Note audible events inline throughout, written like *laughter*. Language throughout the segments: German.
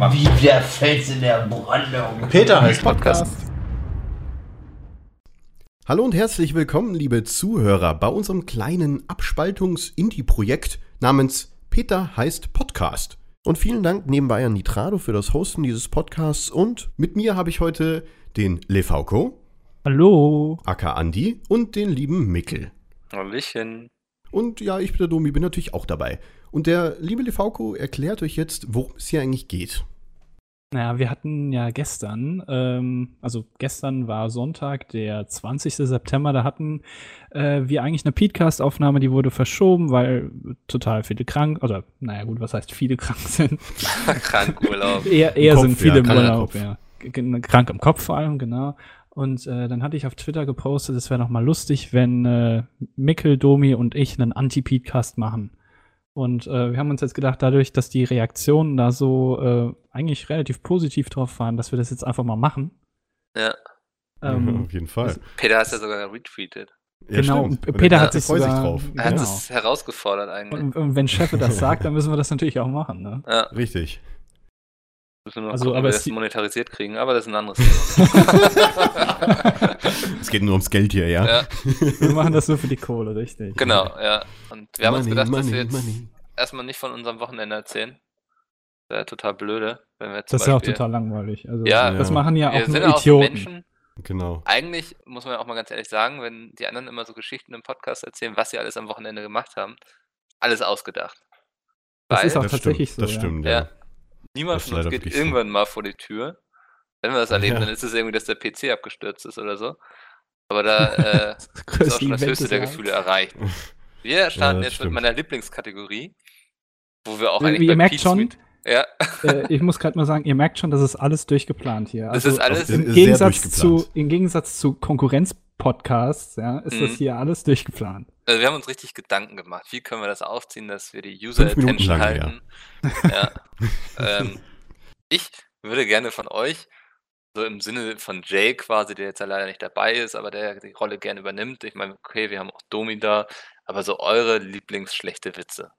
Wie der Fels in der Brandung. Peter heißt Podcast. Hallo und herzlich willkommen, liebe Zuhörer, bei unserem kleinen Abspaltungs-Indie-Projekt namens Peter heißt Podcast. Und vielen Dank nebenbei an Nitrado für das Hosten dieses Podcasts. Und mit mir habe ich heute den Lefauco, Hallo. aka Andi, und den lieben Mickel. Hallöchen. Und ja, ich bin der Domi, bin natürlich auch dabei. Und der liebe Lefauco erklärt euch jetzt, worum es hier eigentlich geht. Naja, wir hatten ja gestern, ähm, also gestern war Sonntag, der 20. September, da hatten äh, wir eigentlich eine Podcast-Aufnahme, die wurde verschoben, weil total viele krank, oder naja gut, was heißt viele *laughs* krank sind? *laughs* Krankurlaub. eher eher Kopf, sind viele ja, im krank im Urlaub, Kopf. ja. G- Krank im Kopf vor allem, genau. Und äh, dann hatte ich auf Twitter gepostet, es wäre noch mal lustig, wenn äh, Mikkel, Domi und ich einen Anti-Podcast machen. Und äh, wir haben uns jetzt gedacht, dadurch, dass die Reaktionen da so äh, eigentlich relativ positiv drauf waren, dass wir das jetzt einfach mal machen. Ja. Ähm, *laughs* Auf jeden Fall. Peter hat ja sogar retweetet. Ja, genau, stimmt. Peter er hat sich sogar, drauf. Er hat Genau. es herausgefordert eigentlich. Und, und wenn Cheffe das sagt, dann müssen wir das natürlich auch machen. Ne? ja, Richtig. Müssen wir Also, gucken, aber wie wir es das monetarisiert kriegen, aber das ist ein anderes Thema. *laughs* Es geht nur ums Geld hier, ja? ja, Wir machen das nur für die Kohle, richtig. genau, ja. Und wir haben uns Money, gedacht, dass money, wir jetzt money. erstmal nicht von unserem Wochenende erzählen. Wäre total blöde, wenn wir jetzt Das ist ja auch total langweilig. Also, Ja, das Ja. machen ja Wir auch sind nur auch Idioten. Menschen. Genau. Eigentlich muss man ja auch mal ganz ehrlich sagen, wenn die anderen immer so Geschichten im Podcast erzählen, was sie alles am Wochenende gemacht haben, alles ausgedacht. Das Weil ist auch Das tatsächlich stimmt, so. das ja. stimmt, Ja. ja. Niemand von uns geht wirklich so. irgendwann mal vor die Tür. Wenn wir das erleben, Ja. dann ist es irgendwie, dass der PC abgestürzt ist oder so. Aber da *laughs* äh, ist auch schon das höchste der. Gefühle erreicht. Wir *laughs* starten das jetzt stimmt. mit meiner Lieblingskategorie, wo wir auch eigentlich wie bei ihr merkt schon, Meet- Ja, äh, ich muss gerade mal sagen, ihr merkt schon, das ist alles durchgeplant hier. das Also ist alles. Im Gegensatz, durchgeplant. zu, im Gegensatz zu Konkurrenz-Podcasts, ja, ist das Mhm. hier alles durchgeplant. Also wir haben uns richtig Gedanken gemacht. Wie können wir das aufziehen, dass wir die User Fünf Minuten Attention lang, halten? Ja. *laughs* ähm, ich würde gerne von euch, so im Sinne von Jay quasi, der jetzt ja leider nicht dabei ist, aber der die Rolle gerne übernimmt. Ich meine, okay, wir haben auch Domi da, aber so eure Lieblingsschlechte Witze.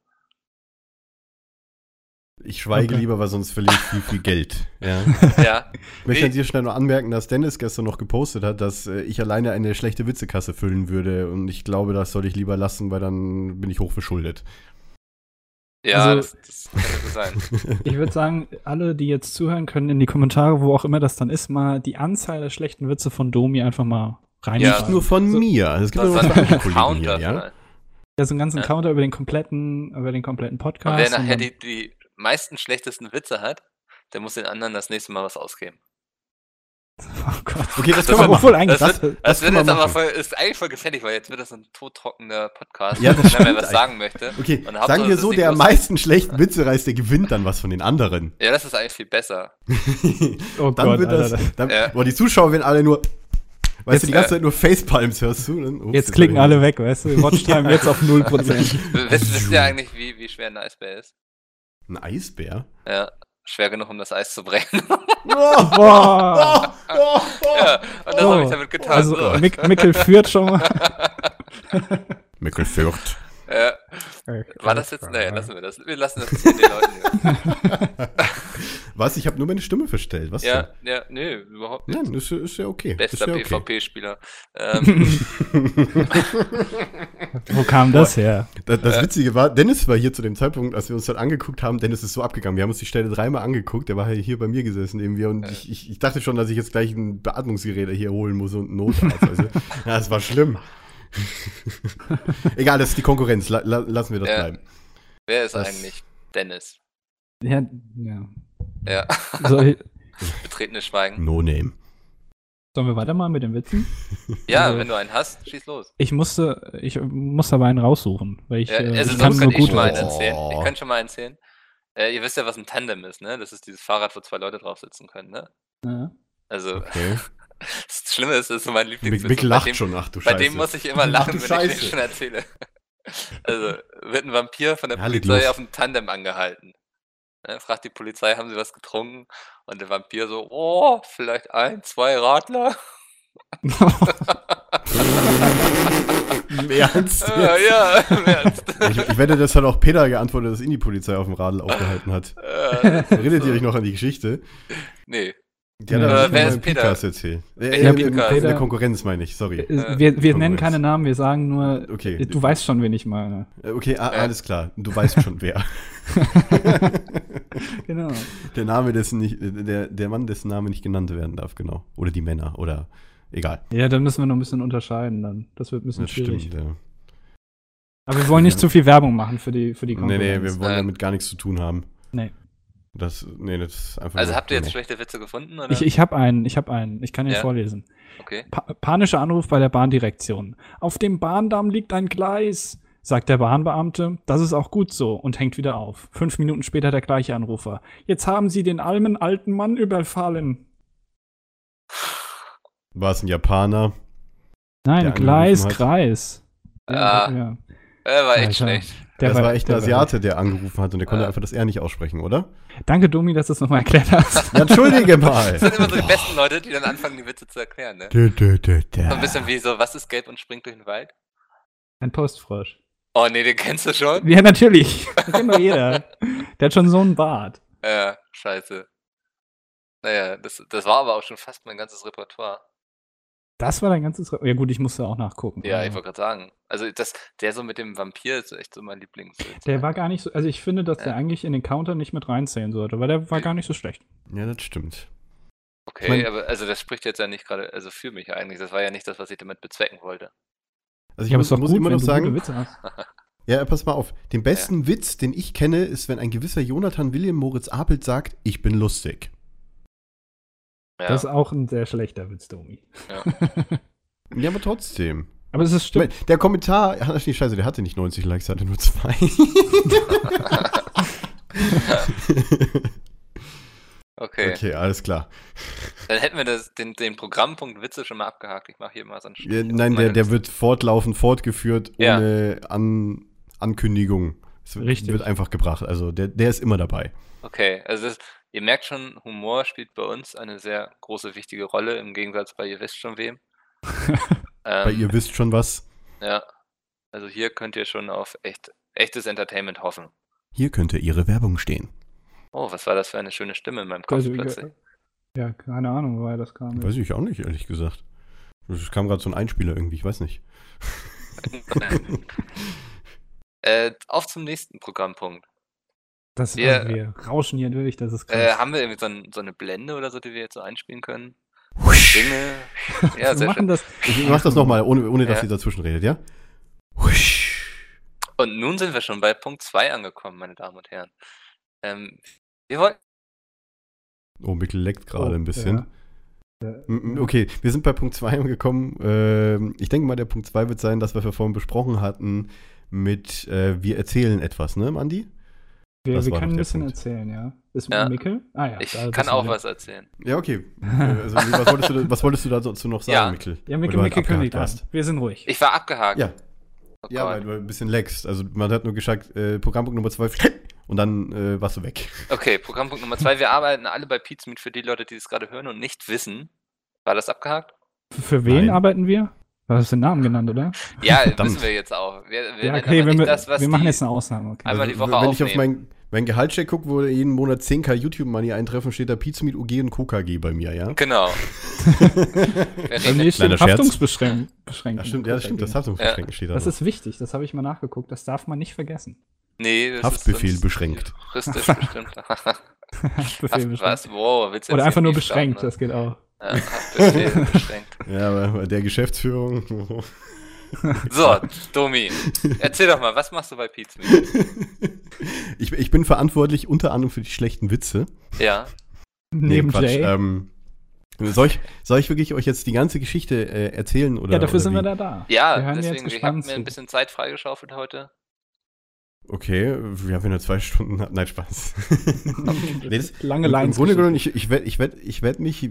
Ich schweige Okay. lieber, weil sonst verliere ich viel, viel Geld. Ja. *laughs* Ja, Ich möchte an dieser Stelle noch anmerken, dass Dennis gestern noch gepostet hat, dass äh, ich alleine eine schlechte Witzekasse füllen würde. Und ich glaube, das sollte ich lieber lassen, weil dann bin ich hochverschuldet. ja, Also- das, das kann so sein. *laughs* Ich würde sagen, alle, die jetzt zuhören, können in die Kommentare, wo auch immer das dann ist, mal die Anzahl der schlechten Witze von Domi einfach mal reinschreiben. Nicht nur von so, mir. Es gibt Das noch Counter. hier, ja? Ja, so einen ganzen Ja. Counter über den kompletten, über den kompletten Und Podcast. wer und nachher dann- die, die meisten schlechtesten Witze hat, der muss den anderen das nächste Mal was ausgeben. oh Gott. *laughs* Okay, das Das können wir Obwohl machen. eigentlich, Das das, wird, das das wird jetzt aber voll, ist eigentlich voll gefährlich, weil jetzt wird das ein todtrockener Podcast, Ja, wenn er was sagen möchte. Okay, sagen wir so, der am meisten schlechten Witze reißt, der gewinnt dann was von den anderen. Ja, das ist eigentlich viel besser. *laughs* oh dann Gott, wird das. Alter. Dann, Ja. Boah, die Zuschauer werden alle nur. Weißt Jetzt, du, die ganze äh, Zeit nur Facepalms hörst du? Dann, ups, Jetzt klicken alle weg, weißt du? Watchtime jetzt auf 0%. Wisst, *laughs* wisst ihr eigentlich, wie, wie schwer ein Eisbär ist? Ein Eisbär? Ja, schwer genug, um das Eis zu brechen. Oh, oh, oh, oh. ja, und das Oh, habe ich damit getan. Also, so. Mick, Mickel führt schon mal. *laughs* Mickel Ja, war das jetzt? Nee, lassen wir das. Wir lassen das den Leuten. Hier. *laughs* Was? Ich habe nur meine Stimme verstellt. Was Ja, ja, nee, überhaupt nicht. denn? Nein, ist, ja- ist ja okay. Bester ist ja okay. PvP-Spieler. *laughs* Ähm, *laughs* Wo kam das her? Das, das Ja. Witzige war, Dennis war hier zu dem Zeitpunkt, als wir uns das angeguckt haben, Dennis ist so abgegangen. Wir haben uns die Stelle dreimal angeguckt, der war hier bei mir gesessen irgendwie und Ja. ich, ich, ich dachte schon, dass ich jetzt gleich ein Beatmungsgerät hier holen muss und einen Notarzt. Also, ja, das war schlimm. *laughs* Egal, das ist die Konkurrenz. La, la, lassen wir das Ja. bleiben. wer ist Das- eigentlich Dennis? Ja, ja. Ja, So, *laughs* betretenes Schweigen. No name. sollen wir weitermachen mit den Witzen? Ja, Also- wenn du einen hast, schieß los. Ich musste, ich muss aber einen raussuchen, weil ich, Ja, äh, also ich sonst kann kann nur ich gut schon mal einen Oh. erzählen. Ich kann schon mal einen erzählen. Äh, ihr wisst ja, was ein Tandem ist, ne? Das ist dieses Fahrrad, wo zwei Leute drauf sitzen können, ne? Ja. Also, Okay. *laughs* das Schlimme ist, das ist so mein Mick, Lieblingswitz. Mick bei lacht dem, schon, ach du Bei Scheiße. dem muss ich immer Ach lachen, du wenn ich den schon erzähle. Also, wird ein Vampir von der leg Polizei los. auf dem Tandem angehalten. Ne, fragt die Polizei, haben sie was getrunken? Und der Vampir so, oh, vielleicht ein, zwei Radler. Im Ernst? Äh, ja, im Ernst. Ich, ich wette, das hat auch Peter geantwortet, dass ihn die Polizei auf dem Radl aufgehalten hat. Äh, Erinnert ihr euch noch an die Geschichte? nee. Hat Äh, er wer ist Peter? Podcast erzählt. Äh, äh, Podcast? in der Konkurrenz meine ich, sorry. Äh, wir wir nennen keine Namen, wir sagen nur, Okay. du weißt schon, wen ich meine. Äh, Okay, ah, Äh. alles klar. Du weißt schon wer. *laughs* *laughs* Genau. Der Name, dessen nicht, äh, der, der Mann, dessen Name nicht genannt werden darf, genau. Oder die Männer, oder egal. Ja, dann müssen wir noch ein bisschen unterscheiden dann. Das wird ein bisschen Das schwierig. stimmt, ja. Aber wir wollen nicht Ja. zu viel Werbung machen für die, für die Nee, Konkurrenz. nee, wir wollen Nein. damit gar nichts zu tun haben. Nee. Das, nee, das ist einfach. Also habt ihr jetzt schlechte Witze gefunden, oder? Ich, ich habe einen, ich habe einen. Ich kann ihn Ja. vorlesen. okay. Pa panischer Anruf bei der Bahndirektion. Auf dem Bahndamm liegt ein Gleis, sagt der Bahnbeamte. Das ist auch gut so und hängt wieder auf. Fünf Minuten später der gleiche Anrufer. Jetzt haben Sie den almen alten Mann überfallen. War es ein Japaner? Nein, Gleis. Kreis. Ah. ja. Äh, war echt Alter. Schlecht. das war, echt ein der Asiate, der angerufen hat und der konnte Ja. einfach das R nicht aussprechen, oder? Danke, Domi, dass du es nochmal erklärt hast. *laughs* Ja, entschuldige *laughs* mal. Das sind immer so die besten Leute, die dann anfangen, die Witze zu erklären, ne? Dö, dö, dö, dö. So ein bisschen wie so, was ist gelb und springt durch den Wald? Ein Postfrosch. Oh nee, den kennst du schon? Ja, natürlich. *laughs* Das kennt doch jeder. Der hat schon so einen Bart. Ja, scheiße. Naja, das, das war aber auch schon fast mein ganzes Repertoire. Das war dein ganzes. Re ja, gut, ich musste auch nachgucken. Ja, ich wollte gerade sagen. Also das, der so mit dem Vampir ist echt so mein Lieblingswitz. Der war gar nicht so. Also, ich finde, dass der Ja. eigentlich in den Counter nicht mit reinzählen sollte, weil der war gar nicht so schlecht. Ja, das stimmt. Okay, Ich mein- aber also das spricht jetzt ja nicht gerade, also für mich eigentlich. Das war ja nicht das, was ich damit bezwecken wollte. Also ich Ja, muss, muss gut, immer noch sagen, gute Witze hast. *laughs* ja, pass mal auf. Den besten Witz, den ich kenne, ist, wenn ein gewisser Jonathan William Moritz Apelt sagt, ich bin lustig. Ja, Das ist auch ein sehr schlechter Witz, Domi. Ja. Ja, aber trotzdem. Aber es ist stimmt. Der Kommentar, ach nee, scheiße, der hatte nicht 90 Likes, der hatte nur zwei. *laughs* okay. okay, alles klar. Dann hätten wir das, den, den Programmpunkt Witze schon mal abgehakt. Ich mache hier mal so einen Strich Ja, nein, der, der wird fortlaufend fortgeführt, Ja. ohne An Ankündigung. Es wird- Richtig. wird einfach gebracht. Also der, der ist immer dabei. Okay, also das, ihr merkt schon, Humor spielt bei uns eine sehr große, wichtige Rolle, im Gegensatz bei ihr wisst schon wem. *laughs* Bei Ähm, ihr wisst schon was. Ja, also hier könnt ihr schon auf echt, echtes Entertainment hoffen. Hier könnte ihre Werbung stehen. Oh, was war das für eine schöne Stimme in meinem Kopf Also, plötzlich? ja, keine Ahnung, woher das kam. Weiß ich auch nicht, ehrlich gesagt. Es kam gerade so ein Einspieler irgendwie, ich weiß nicht. *laughs* äh, auf zum nächsten Programmpunkt. Das Wir- wir rauschen hier durch, das ist krass. Äh, haben wir irgendwie so, ein, so eine Blende oder so, die wir jetzt so einspielen können? Dinge. Ja, wir sehr machen schön. das. Ich mach das nochmal, ohne, ohne dass Ja. sie dazwischen redet, ja? Und nun sind wir schon bei Punkt 2 angekommen, meine Damen und Herren. Ähm, wir wollten. Oh, Mikkel leckt gerade Oh, ein bisschen. Ja. M- m- Okay, wir sind bei Punkt 2 angekommen. Ähm, ich denke mal, der Punkt 2 wird sein, dass wir vorhin besprochen hatten mit äh, wir erzählen etwas, ne, Andi? Wir, Das wir können ein bisschen Punkt. erzählen, ja. Ist Ja. Mikkel? Ah ja. Ich da kann auch was erzählen. Ja, okay. Äh, also, was, wolltest du, was wolltest du dazu noch sagen, Ja. Mikkel? Ja, Mikkel, halt Mikkel kündigt an. Wir sind ruhig. Ich war abgehakt. Ja, Oh ja weil du ein bisschen leckst. Also man hat nur gesagt, äh, Programmpunkt Nummer 2 *laughs* und dann äh, warst du weg. Okay, Programmpunkt Nummer 2. Wir arbeiten alle bei Pizmeet für die Leute, die es gerade hören und nicht wissen. War das abgehakt? Für wen Nein. arbeiten wir? Du hast den Namen genannt, oder? Ja, Verdammt. wissen wir jetzt auch. Wir, wir ja, okay, wir, das, was wir machen die, jetzt eine Ausnahme. Okay. Einmal die Woche wenn ich auf aufnehmen. mein, mein Gehaltscheck gucke, wo jeden Monat 10k YouTube-Money eintreffen, steht da Pizza mit UG und KKG bei mir, ja? Genau. *laughs* Bei mir steht Scherz. Haftungsbeschränkt. Ja, stimmt, ja, das stimmt, das Haftungsbeschränken steht da. Das noch. ist wichtig, das habe ich mal nachgeguckt, das darf man nicht vergessen. nee, das Haftbefehl beschränkt. Juristisch bestimmt. *laughs* Haftbefehl Haft, beschränkt. was? Wow, willst du Oder einfach nur beschränkt, das geht auch. ne? Ja, Haftbefehl *laughs* beschränkt. Ja, aber bei der Geschäftsführung. So, Domi, erzähl doch mal, was machst du bei Pizmeet? Ich, ich bin verantwortlich unter anderem für die schlechten Witze. Ja, Neben Quatsch, Jay. Ähm, soll, ich, soll ich wirklich euch jetzt die ganze Geschichte äh, erzählen? Oder, ja, dafür oder sind wir wie? da da. ja, Wir hören jetzt deswegen, ich habe mir ein bisschen Zeit freigeschaufelt heute. Okay, wir haben ja nur zwei Stunden. *laughs* Nein, Spaß. *laughs* Nee, das- Lange Im- Im Lines. Grunde genommen, ich, ich werde ich werd, ich werd mich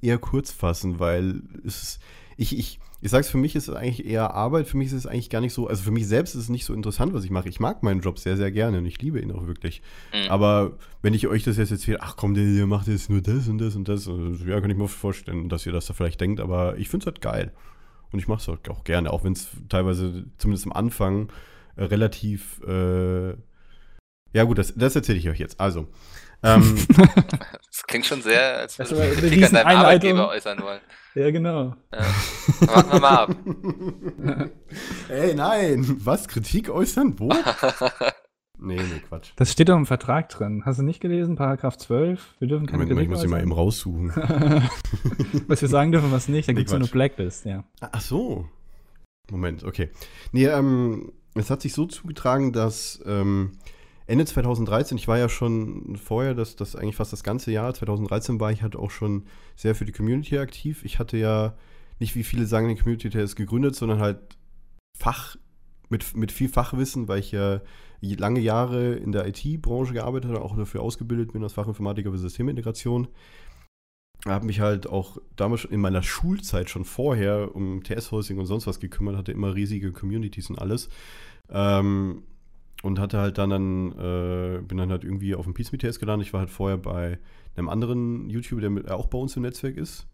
eher kurz fassen, weil es ist, ich, ich, ich sag's, für mich ist es eigentlich eher Arbeit, für mich ist es eigentlich gar nicht so, also für mich selbst ist es nicht so interessant, was ich mache. Ich mag meinen Job sehr, sehr gerne und ich liebe ihn auch wirklich. Mhm. Aber wenn ich euch das jetzt erzähle, ach komm, der, der macht jetzt nur das und das und das, also, ja, kann ich mir vorstellen, dass ihr das da vielleicht denkt, aber ich finde es halt geil. Und ich mache es auch gerne, auch wenn es teilweise, zumindest am Anfang, äh, relativ. Äh, ja, gut, das, das erzähle ich euch jetzt. Also. Ähm, *laughs* Das klingt schon sehr, als würde war ich Kritik an deinem Rieseneinleitung. Arbeitgeber äußern wollen. Ja, genau. Ja. Warten wir mal ab. *laughs* Ey, nein! Was? Kritik äußern? Wo? *laughs* nee, nee, Quatsch. Das steht doch im Vertrag drin. Hast du nicht gelesen? Paragraph 12? Wir dürfen keine Moment mal, ich Kritik muss ihn mal eben raussuchen. was wir sagen dürfen, was nicht. Da Nee, gibt es eine Quatsch. Blacklist, ja. Ach so. Moment, okay. Nee, ähm, es hat sich so zugetragen, dass ähm, Ende 2013, ich war ja schon vorher, das, das eigentlich fast das ganze Jahr, 2013 war ich halt auch schon sehr für die Community aktiv. Ich hatte ja nicht, wie viele sagen, den Community Tales gegründet, sondern halt Fach, mit, mit viel Fachwissen, weil ich ja lange Jahre in der IT-Branche gearbeitet habe, auch dafür ausgebildet bin als Fachinformatiker für Systemintegration habe mich halt auch damals schon in meiner Schulzeit schon vorher um TS-Hosting und sonst was gekümmert, hatte immer riesige Communities und alles. Ähm, und hatte halt dann, dann äh, bin dann halt irgendwie auf dem Pizza TS gelandet. Ich war halt vorher bei einem anderen YouTuber, der mit, auch bei uns im Netzwerk ist.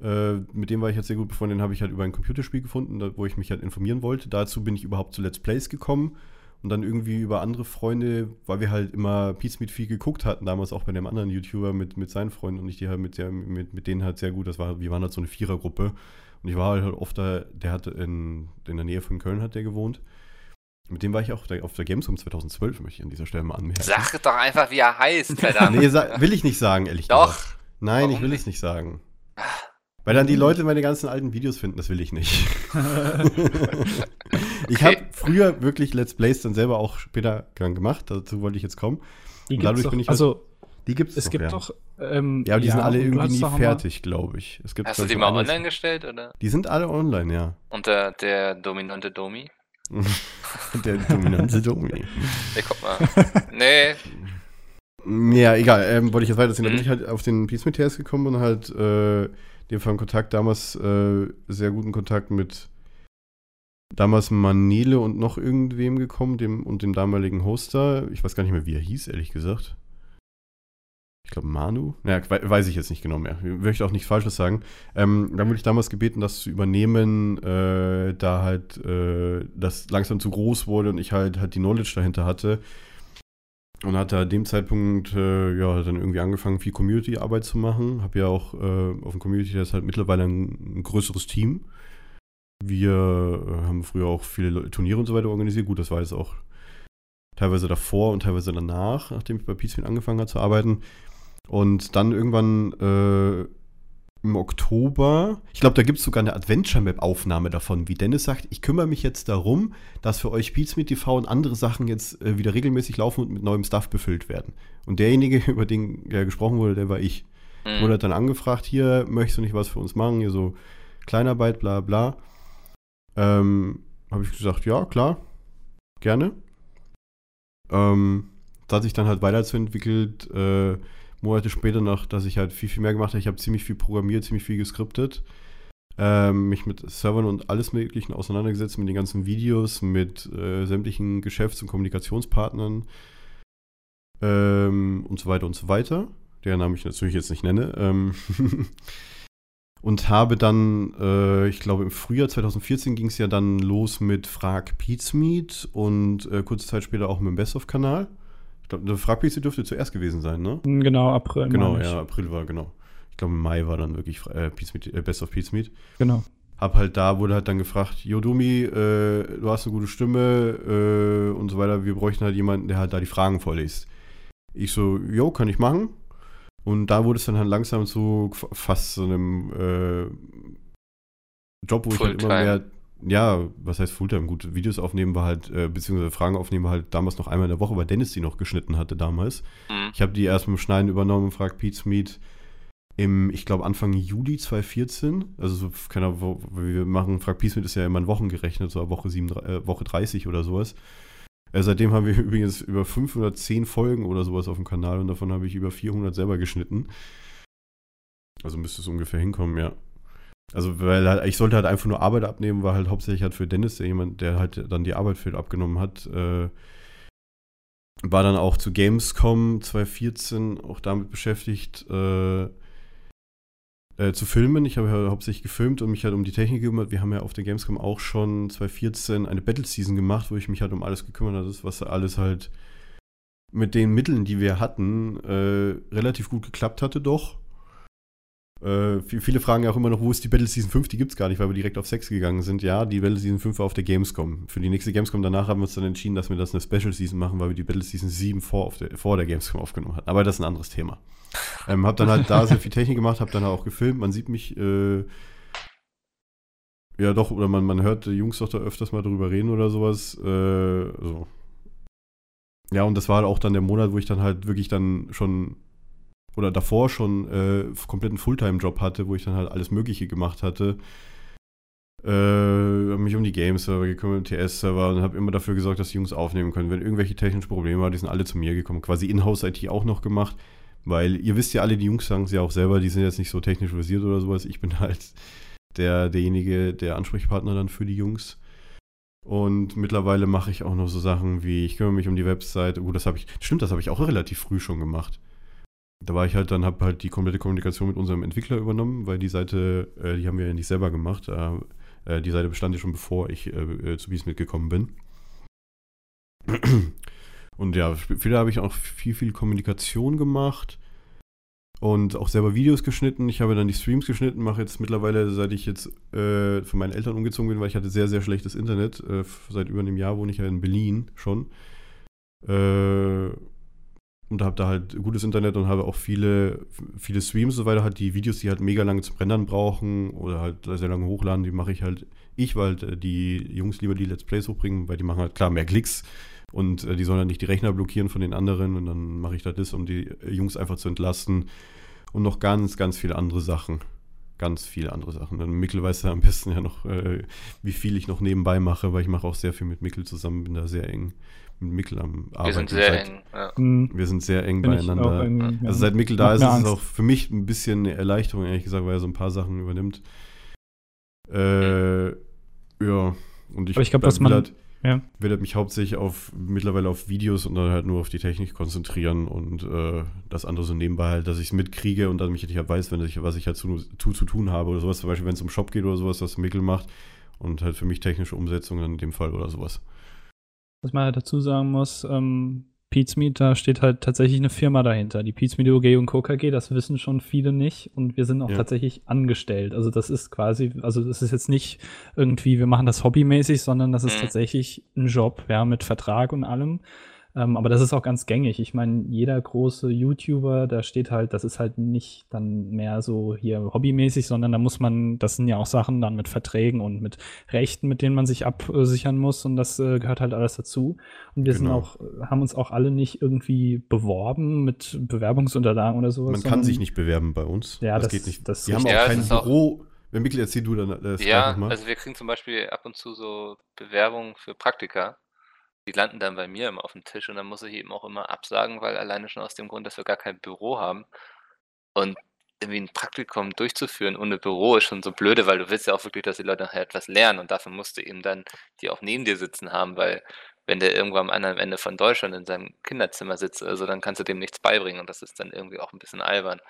Äh, mit dem war ich halt sehr gut befreundet. Den habe ich halt über ein Computerspiel gefunden, da, wo ich mich halt informieren wollte. Dazu bin ich überhaupt zu Let's Plays gekommen. Und dann irgendwie über andere Freunde, weil wir halt immer Pizmeet viel geguckt hatten, damals auch bei dem anderen YouTuber mit, mit seinen Freunden und ich die halt mit, sehr, mit, mit denen halt sehr gut, das war, wir waren halt so eine Vierergruppe. Und ich war halt oft da, der hat in, in der Nähe von Köln hat der gewohnt. Mit dem war ich auch auf der Gamescom 2012, möchte ich an dieser Stelle mal anmerken. Sag doch einfach, wie er heißt, verdammt. Nee, will ich nicht sagen, ehrlich Doch. gesagt. Nein, ich Warum will nicht? es nicht sagen. Weil dann die Leute meine ganzen alten Videos finden, das will ich nicht. *laughs* Ich habe früher wirklich Let's Plays dann selber auch später gern gemacht, dazu wollte ich jetzt kommen. Die Und dadurch gibt's doch, bin ich halt- also, Die gibt es gibt ja. doch. Ähm, Ja, aber die sind alle irgendwie nie doch fertig, glaube ich. Es gibt, Hast du die ich, mal online gestellt, oder? Die sind alle online, ja. Und der, der dominante Domi? *laughs* Der dominante Domi. Nee, guck mal. *laughs* Nee, Ja, egal, ähm, wollte ich jetzt weiterziehen. Da bin Mhm. ich halt auf den Peace TS gekommen und halt äh, dem von Kontakt damals äh, sehr guten Kontakt mit damals Manele und noch irgendwem gekommen, dem und dem damaligen Hoster. Ich weiß gar nicht mehr, wie er hieß, ehrlich gesagt. Ich glaube Manu. We- weiß ich jetzt nicht genau mehr. Ich möchte auch nichts Falsches sagen. Ähm, dann wurde ich damals gebeten, das zu übernehmen, äh, da halt äh, das langsam zu groß wurde und ich halt halt die Knowledge dahinter hatte. Und hatte an dem Zeitpunkt äh, ja dann irgendwie angefangen, viel Community-Arbeit zu machen. Habe ja auch äh, auf dem Community das halt mittlerweile ein, ein größeres Team. Wir äh, haben früher auch viele Le- Turniere und so weiter organisiert. Gut, das war jetzt auch teilweise davor und teilweise danach, nachdem ich bei Peacefield angefangen habe zu arbeiten. Und dann irgendwann äh, im Oktober, ich glaube, da gibt es sogar eine Adventure-Map-Aufnahme davon, wie Dennis sagt, ich kümmere mich jetzt darum, dass für euch Beats mit TV und andere Sachen jetzt äh, wieder regelmäßig laufen und mit neuem Stuff befüllt werden. Und derjenige, *laughs* über den ja, gesprochen wurde, der war ich. hm. Wurde dann angefragt, hier, möchtest du nicht was für uns machen? Hier so Kleinarbeit, bla bla. Ähm, habe ich gesagt, ja, klar, gerne. Ähm, das hat sich dann halt weiterzuentwickelt, äh, Monate später noch, dass ich halt viel, viel mehr gemacht habe. Ich habe ziemlich viel programmiert, ziemlich viel geskriptet. Ähm, mich mit Servern und alles Möglichen auseinandergesetzt, mit den ganzen Videos, mit äh, sämtlichen Geschäfts- und Kommunikationspartnern ähm, und so weiter und so weiter. Der Name ich natürlich jetzt nicht nenne. Ähm *laughs* und habe dann, äh, ich glaube im Frühjahr 2014 ging es ja dann los mit Frag Pizmeet und äh, kurze Zeit später auch mit dem Best-of-Kanal. Ich glaube, Frag Pizmeet dürfte zuerst gewesen sein, ne? Genau, April. Genau, ja, April war, genau. Ich glaube, im Mai war dann wirklich äh, Pizmeet, äh, Best of Pizmeet. Genau. Hab halt da, wurde halt dann gefragt, Jo Dumi, äh, du hast eine gute Stimme äh, und so weiter. Wir bräuchten halt jemanden, der halt da die Fragen vorliest. Ich so, jo, kann ich machen. Und da wurde es dann halt langsam zu fast so einem äh, Job, wo ich halt immer mehr, ja, was heißt Fulltime? Gut, Videos aufnehmen war halt, äh, beziehungsweise Fragen aufnehmen war halt damals noch einmal in der Woche, weil Dennis die noch geschnitten hatte damals. Hm. Ich habe die erst mit dem Schneiden übernommen, fragt Pete's Meet im, ich glaube, Anfang Juli 2014. Also, so, keine Ahnung, wo wir machen, fragt Pete's Meet ist ja immer in Wochen gerechnet, so Woche, 7, äh, Woche 30 oder sowas. Äh, seitdem haben wir *laughs* übrigens über 510 Folgen oder sowas auf dem Kanal und davon habe ich über 400 selber geschnitten. Also müsste es ungefähr hinkommen, ja. Also, weil halt, ich sollte halt einfach nur Arbeit abnehmen, war halt hauptsächlich halt für Dennis, der jemand, der halt dann die Arbeit für abgenommen hat, äh, war dann auch zu Gamescom 2014 auch damit beschäftigt. Äh, äh, zu filmen. Ich habe ja hauptsächlich gefilmt und mich halt um die Technik gekümmert. Wir haben ja auf der Gamescom auch schon 2014 eine Battle Season gemacht, wo ich mich halt um alles gekümmert habe, was alles halt mit den Mitteln, die wir hatten, äh, relativ gut geklappt hatte doch. Äh, viele fragen ja auch immer noch, wo ist die Battle Season 5? Die gibt es gar nicht, weil wir direkt auf 6 gegangen sind. Ja, die Battle Season 5 war auf der Gamescom. Für die nächste Gamescom danach haben wir uns dann entschieden, dass wir das eine Special Season machen, weil wir die Battle Season 7 vor, der, vor der Gamescom aufgenommen hatten. Aber das ist ein anderes Thema. Ähm, hab dann halt da sehr viel Technik gemacht, hab dann auch gefilmt. Man sieht mich, äh, ja doch, oder man, man hört die Jungs doch da öfters mal drüber reden oder sowas. Äh, so. Ja, und das war halt auch dann der Monat, wo ich dann halt wirklich dann schon oder davor schon äh, kompletten Fulltime-Job hatte, wo ich dann halt alles Mögliche gemacht hatte. Äh, mich um die Games-Server gekümmert, TS-Server und habe immer dafür gesorgt, dass die Jungs aufnehmen können. Wenn irgendwelche technischen Probleme waren, die sind alle zu mir gekommen. Quasi In-House-IT auch noch gemacht, weil ihr wisst ja alle, die Jungs sagen es ja auch selber, die sind jetzt nicht so technisch versiert oder sowas. Ich bin *laughs* halt der, derjenige, der Ansprechpartner dann für die Jungs. Und mittlerweile mache ich auch noch so Sachen wie, ich kümmere mich um die Website. Gut, das habe ich, stimmt, das habe ich auch relativ früh schon gemacht da war ich halt dann, habe halt die komplette Kommunikation mit unserem Entwickler übernommen, weil die Seite, äh, die haben wir ja nicht selber gemacht. Äh, die Seite bestand ja schon bevor ich äh, zu Bies mitgekommen bin. Und ja, später habe ich auch viel, viel Kommunikation gemacht und auch selber Videos geschnitten. Ich habe dann die Streams geschnitten, mache jetzt mittlerweile, seit ich jetzt äh, von meinen Eltern umgezogen bin, weil ich hatte sehr, sehr schlechtes Internet. Äh, seit über einem Jahr wohne ich ja in Berlin schon. Äh, und habe da halt gutes Internet und habe auch viele, viele Streams und so weiter. Halt die Videos, die halt mega lange zum Rendern brauchen oder halt sehr lange hochladen, die mache ich halt ich, weil halt, äh, die Jungs lieber die Let's Plays hochbringen, weil die machen halt klar mehr Klicks und äh, die sollen halt nicht die Rechner blockieren von den anderen und dann mache ich da das, um die äh, Jungs einfach zu entlasten und noch ganz, ganz viele andere Sachen. Ganz viele andere Sachen. Dann Mikkel weiß ja am besten ja noch, wie viel ich noch nebenbei mache, weil ich mache auch sehr viel mit Mikkel zusammen, bin da sehr eng mit Mikkel am Arbeiten. Wir sind sehr seit, eng. Ja. Mhm. Wir sind sehr eng Bin beieinander. Eng, also seit Mikkel da ist, ist es auch für mich ein bisschen eine Erleichterung, ehrlich gesagt, weil er so ein paar Sachen übernimmt. Äh, ja. Und ich, Aber ich glaube, dass man halt, ja. werde mich hauptsächlich auf mittlerweile auf Videos und dann halt nur auf die Technik konzentrieren und äh, das andere so nebenbei halt, dass ich es mitkriege und dann mich halt weiß, wenn ich, was ich halt zu, zu, zu tun habe oder sowas. Zum Beispiel, wenn es um Shop geht oder sowas, was Mikkel macht und halt für mich technische Umsetzung in dem Fall oder sowas. Was man halt dazu sagen muss, ähm, Pizmeet, da steht halt tatsächlich eine Firma dahinter. Die Pizmeet OG und KKG, das wissen schon viele nicht und wir sind auch ja. tatsächlich angestellt. Also das ist quasi, also das ist jetzt nicht irgendwie, wir machen das hobbymäßig, sondern das ist mhm. tatsächlich ein Job, ja, mit Vertrag und allem. Ähm, aber das ist auch ganz gängig. Ich meine, jeder große YouTuber, da steht halt, das ist halt nicht dann mehr so hier hobbymäßig, sondern da muss man, das sind ja auch Sachen dann mit Verträgen und mit Rechten, mit denen man sich absichern muss und das äh, gehört halt alles dazu. Und wir genau. sind auch, haben uns auch alle nicht irgendwie beworben mit Bewerbungsunterlagen oder sowas. Man kann sich nicht bewerben bei uns. Ja, das, das geht nicht. Das wir haben auch kein Büro. Wenn Mikkel erzähl du dann das Ja, also wir kriegen zum Beispiel ab und zu so Bewerbungen für Praktika die landen dann bei mir immer auf dem Tisch und dann muss ich eben auch immer absagen, weil alleine schon aus dem Grund, dass wir gar kein Büro haben. Und irgendwie ein Praktikum durchzuführen ohne Büro ist schon so blöde, weil du willst ja auch wirklich, dass die Leute nachher etwas lernen und dafür musst du eben dann die auch neben dir sitzen haben, weil wenn der irgendwo am anderen Ende von Deutschland in seinem Kinderzimmer sitzt, also dann kannst du dem nichts beibringen und das ist dann irgendwie auch ein bisschen albern.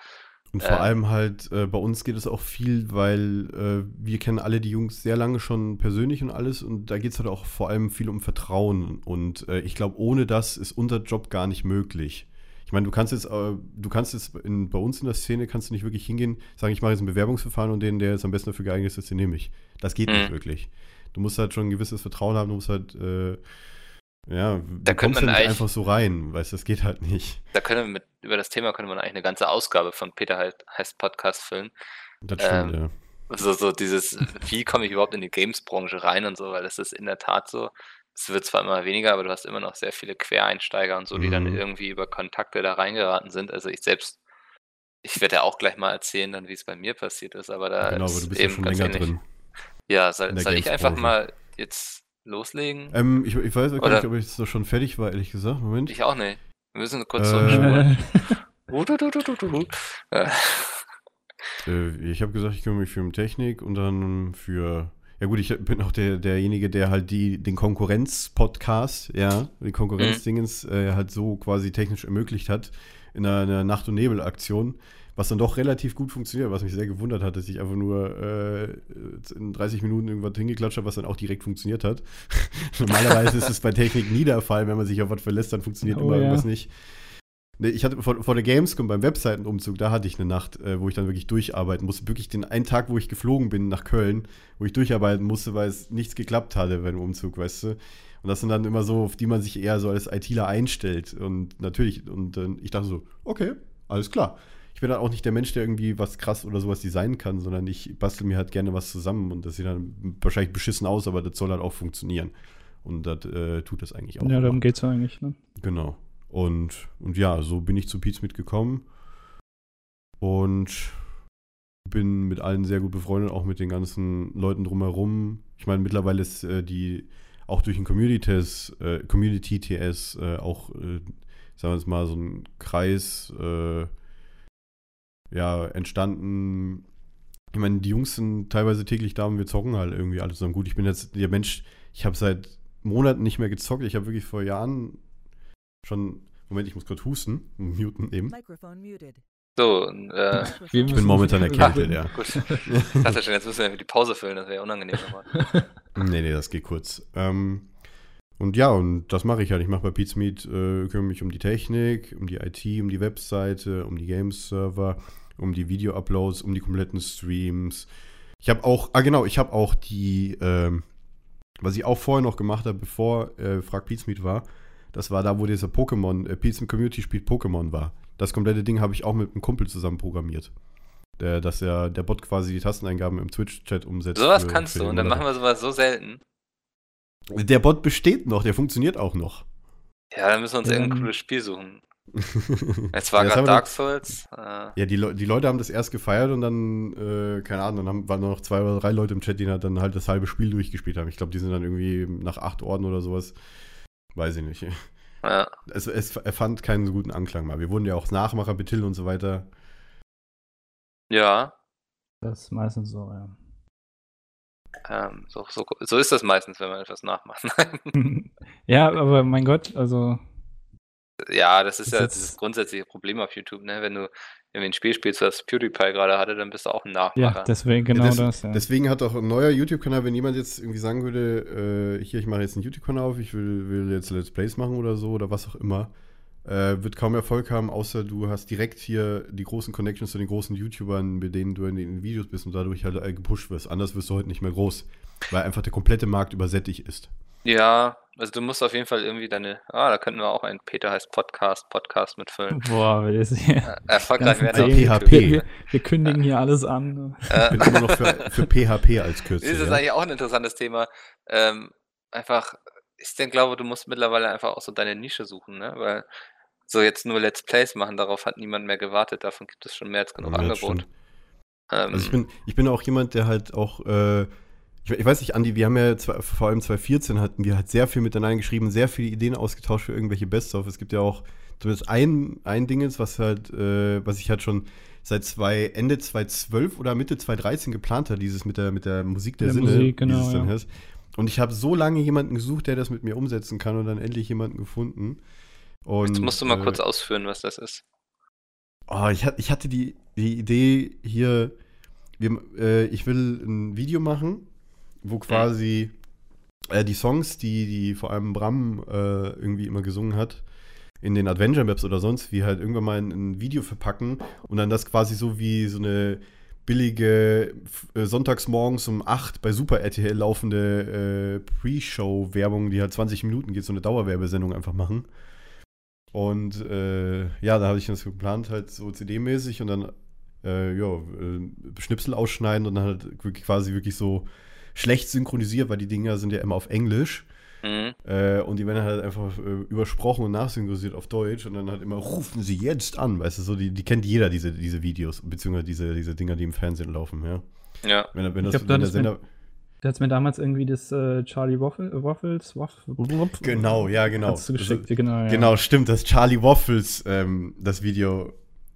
Und vor äh, allem halt, äh, bei uns geht es auch viel, weil äh, wir kennen alle die Jungs sehr lange schon persönlich und alles und da geht es halt auch vor allem viel um Vertrauen und äh, ich glaube, ohne das ist unser Job gar nicht möglich. Ich meine, du kannst jetzt, äh, du kannst jetzt in, bei uns in der Szene kannst du nicht wirklich hingehen, sagen, ich mache jetzt ein Bewerbungsverfahren und den, der jetzt am besten dafür geeignet ist, den nehme ich. Das geht mhm. nicht wirklich. Du musst halt schon ein gewisses Vertrauen haben, du musst halt äh, ja, da kommst man nicht einfach so rein, weißt du, das geht halt nicht. Da können wir mit, über das Thema könnte man eigentlich eine ganze Ausgabe von Peter halt heißt Podcast füllen. Das stimmt, ähm, ja. So, so dieses, wie komme ich überhaupt in die Games-Branche rein und so, weil das ist in der Tat so. Es wird zwar immer weniger, aber du hast immer noch sehr viele Quereinsteiger und so, die mhm. dann irgendwie über Kontakte da reingeraten sind. Also ich selbst, ich werde ja auch gleich mal erzählen, dann wie es bei mir passiert ist, aber da genau, ist aber du bist ja schon länger ähnlich. drin. Ja, soll, soll ich einfach mal jetzt loslegen? Ähm, ich, ich weiß gar nicht, ob ich jetzt schon fertig war, ehrlich gesagt. Moment. Ich auch nicht. Wir müssen kurz äh, zurückspulen. *laughs* äh, ich habe gesagt, ich kümmere mich für Technik und dann für. Ja gut, ich bin auch der, derjenige, der halt die, den Konkurrenz-Podcast, ja, die Konkurrenzdingens mhm. äh, halt so quasi technisch ermöglicht hat in einer, einer Nacht- und Nebel-Aktion was dann doch relativ gut funktioniert, was mich sehr gewundert hat, dass ich einfach nur äh, in 30 Minuten irgendwas hingeklatscht habe, was dann auch direkt funktioniert hat. *laughs* Normalerweise ist es bei Technik nie der Fall, wenn man sich auf was verlässt, dann funktioniert Oh, immer ja. irgendwas nicht. Nee, ich hatte vor, vor der Gamescom beim Webseitenumzug, da hatte ich eine Nacht, äh, wo ich dann wirklich durcharbeiten musste. Wirklich den einen Tag, wo ich geflogen bin nach Köln, wo ich durcharbeiten musste, weil es nichts geklappt hatte beim Umzug, weißt du. Und das sind dann immer so, auf die man sich eher so als ITler einstellt. Und natürlich, und äh, ich dachte so, okay, alles klar. Ich bin dann auch nicht der Mensch, der irgendwie was krass oder sowas designen kann, sondern ich bastel mir halt gerne was zusammen und das sieht dann wahrscheinlich beschissen aus, aber das soll halt auch funktionieren. Und das äh, tut das eigentlich auch. Ja, darum geht's ja eigentlich, ne? Genau. Und, und ja, so bin ich zu Pizza mitgekommen. Und bin mit allen sehr gut befreundet, auch mit den ganzen Leuten drumherum. Ich meine, mittlerweile ist äh, die auch durch den Community-TS, äh, Community-TS äh, auch, äh, sagen wir jetzt mal, so ein Kreis äh, ja, entstanden. Ich meine, die Jungs sind teilweise täglich da und wir zocken halt irgendwie alles zusammen. Gut, ich bin jetzt der Mensch, ich habe seit Monaten nicht mehr gezockt. Ich habe wirklich vor Jahren schon. Moment, ich muss kurz husten. *laughs* Muten eben. So, äh, Ich bin momentan erkältet, ja. gut. Ich dachte schon, jetzt müssen wir die Pause füllen, das wäre ja unangenehm nochmal. *laughs* Nee, nee, das geht kurz. Ähm, und ja, und das mache ich halt. Ich mache bei Pete's Meet, äh, kümmere mich um die Technik, um die IT, um die Webseite, um die Games-Server, um die Video-Uploads, um die kompletten Streams. Ich habe auch, ah genau, ich habe auch die, ähm, was ich auch vorher noch gemacht habe, bevor äh, Frag Pete's Meet war, das war da, wo dieser Pokémon, äh, Pete's Meet Community spielt Pokémon war. Das komplette Ding habe ich auch mit einem Kumpel zusammen programmiert. Dass ja der Bot quasi die Tasteneingaben im Twitch-Chat umsetzt. Sowas kannst du und dann machen wir sowas so selten. Der Bot besteht noch, der funktioniert auch noch. Ja, dann müssen wir uns Ähm. irgendein cooles Spiel suchen. *laughs* Jetzt war Ja, das gerade Dark Souls. Äh, Ja, die, Le die Leute haben das erst gefeiert und dann, äh, keine Ahnung, dann haben, waren nur noch zwei oder drei Leute im Chat, die dann halt das halbe Spiel durchgespielt haben. Ich glaube, die sind dann irgendwie nach acht Orden oder sowas. Weiß ich nicht. ja. Es, es er fand keinen so guten Anklang mal. Wir wurden ja auch Nachmacher betiteln und so weiter. ja, Das ist meistens so, ja. Ähm, so, so, so ist das meistens, wenn man etwas nachmacht. *laughs* ja, aber mein Gott, also ja, das ist Ist ja jetzt- dieses grundsätzliche Problem auf YouTube, ne? Wenn du irgendwie ein Spiel spielst, was PewDiePie gerade hatte, dann bist du auch ein ja, Nachmacher. deswegen genau Ja, des- das. Ja. Deswegen hat auch ein neuer YouTube-Kanal, wenn jemand jetzt irgendwie sagen würde, äh, hier, ich mache jetzt einen YouTube-Kanal auf, ich will, will jetzt Let's Plays machen oder so oder was auch immer, äh, wird kaum Erfolg haben, außer du hast direkt hier die großen Connections zu den großen YouTubern, mit denen du in den Videos bist und dadurch halt äh, gepusht wirst. Anders wirst du heute nicht mehr groß, weil einfach der komplette Markt übersättigt ist. Ja, also du musst auf jeden Fall irgendwie deine, ah, da könnten wir auch einen Peter heißt Podcast, Podcast mitfüllen. Boah, wir, ist hier, Äh, Erfolgreich werden auf. PHP. wir, wir kündigen hier alles an. Ich Äh, bin immer noch für, für PHP als Kürzel. Das ist ja. eigentlich auch ein interessantes Thema. Ähm, einfach, ich denke, glaube, du musst mittlerweile einfach auch so deine Nische suchen, ne? Weil so jetzt nur Let's Plays machen, darauf hat niemand mehr gewartet. Davon gibt es schon mehr als genug Ja, das Angebot. Ähm, Also ich bin, ich bin auch jemand, der halt auch, äh, ich, ich weiß nicht, Andi, wir haben ja zwei, vor allem 2014 hatten wir halt sehr viel miteinander geschrieben, sehr viele Ideen ausgetauscht für irgendwelche Best-of. Es gibt ja auch zumindest ein, ein Ding jetzt, was halt, äh, was ich halt schon seit zwei, Ende 2012 oder Mitte 2013 geplant hat, dieses mit der, mit der Musik der, Der Sinne, Musik, wie es genau, dann ja. heißt. Und ich habe so lange jemanden gesucht, der das mit mir umsetzen kann und dann endlich jemanden gefunden. Und, jetzt musst du mal äh, kurz ausführen, was das ist. Oh, ich, ich hatte die, die Idee hier, wir, äh, ich will ein Video machen, wo quasi äh, die Songs, die, die vor allem Bram äh, irgendwie immer gesungen hat, in den Adventure Maps oder sonst wie halt irgendwann mal in ein Video verpacken und dann das quasi so wie so eine billige äh, sonntags morgens um 8 bei Super RTL laufende äh, Pre-Show-Werbung, die halt 20 Minuten geht, so eine Dauerwerbesendung einfach machen. Und äh, ja, da habe ich das geplant, halt so CD-mäßig und dann äh, ja, äh, Schnipsel ausschneiden und dann halt wirklich quasi wirklich so schlecht synchronisiert, weil die Dinger sind ja immer auf Englisch. Mhm. Äh, und die werden halt einfach äh, übersprochen und nachsynchronisiert auf Deutsch und dann halt immer, rufen sie jetzt an, weißt du, so, die, die kennt jeder, diese, diese Videos, beziehungsweise diese, diese Dinger, die im Fernsehen laufen, ja. Ja. Wenn, er- wenn Ich das, glaub, da wenn der du hat mir damals irgendwie das äh, Charlie Waffle, Waffles, Waff, Genau, ja, genau. Hast du Das- geschickt, ja, genau. Ja. Genau, stimmt, das Charlie Waffles, ähm, das Video,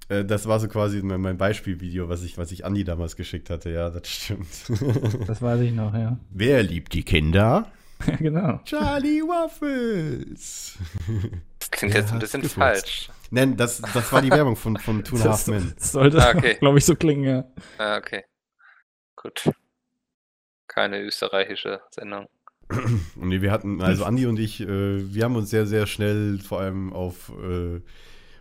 äh, das war so quasi mein, Beispielvideo, was ich, was ich Andi damals geschickt hatte, ja, das stimmt. *laughs* Das weiß ich noch, ja. Wer liebt die Kinder? *laughs* genau. Charlie Waffles. Das *laughs* klingt jetzt ein bisschen falsch. Nein, das, das war die Werbung von, von Two and a Half Das, Men. das sollte, Ah, okay. glaube ich, so klingen, ja. Ah, okay. Gut. Keine österreichische Sendung. Und *clears throat* nee, wir hatten, also Andi und ich, äh, wir haben uns sehr, sehr schnell vor allem auf äh,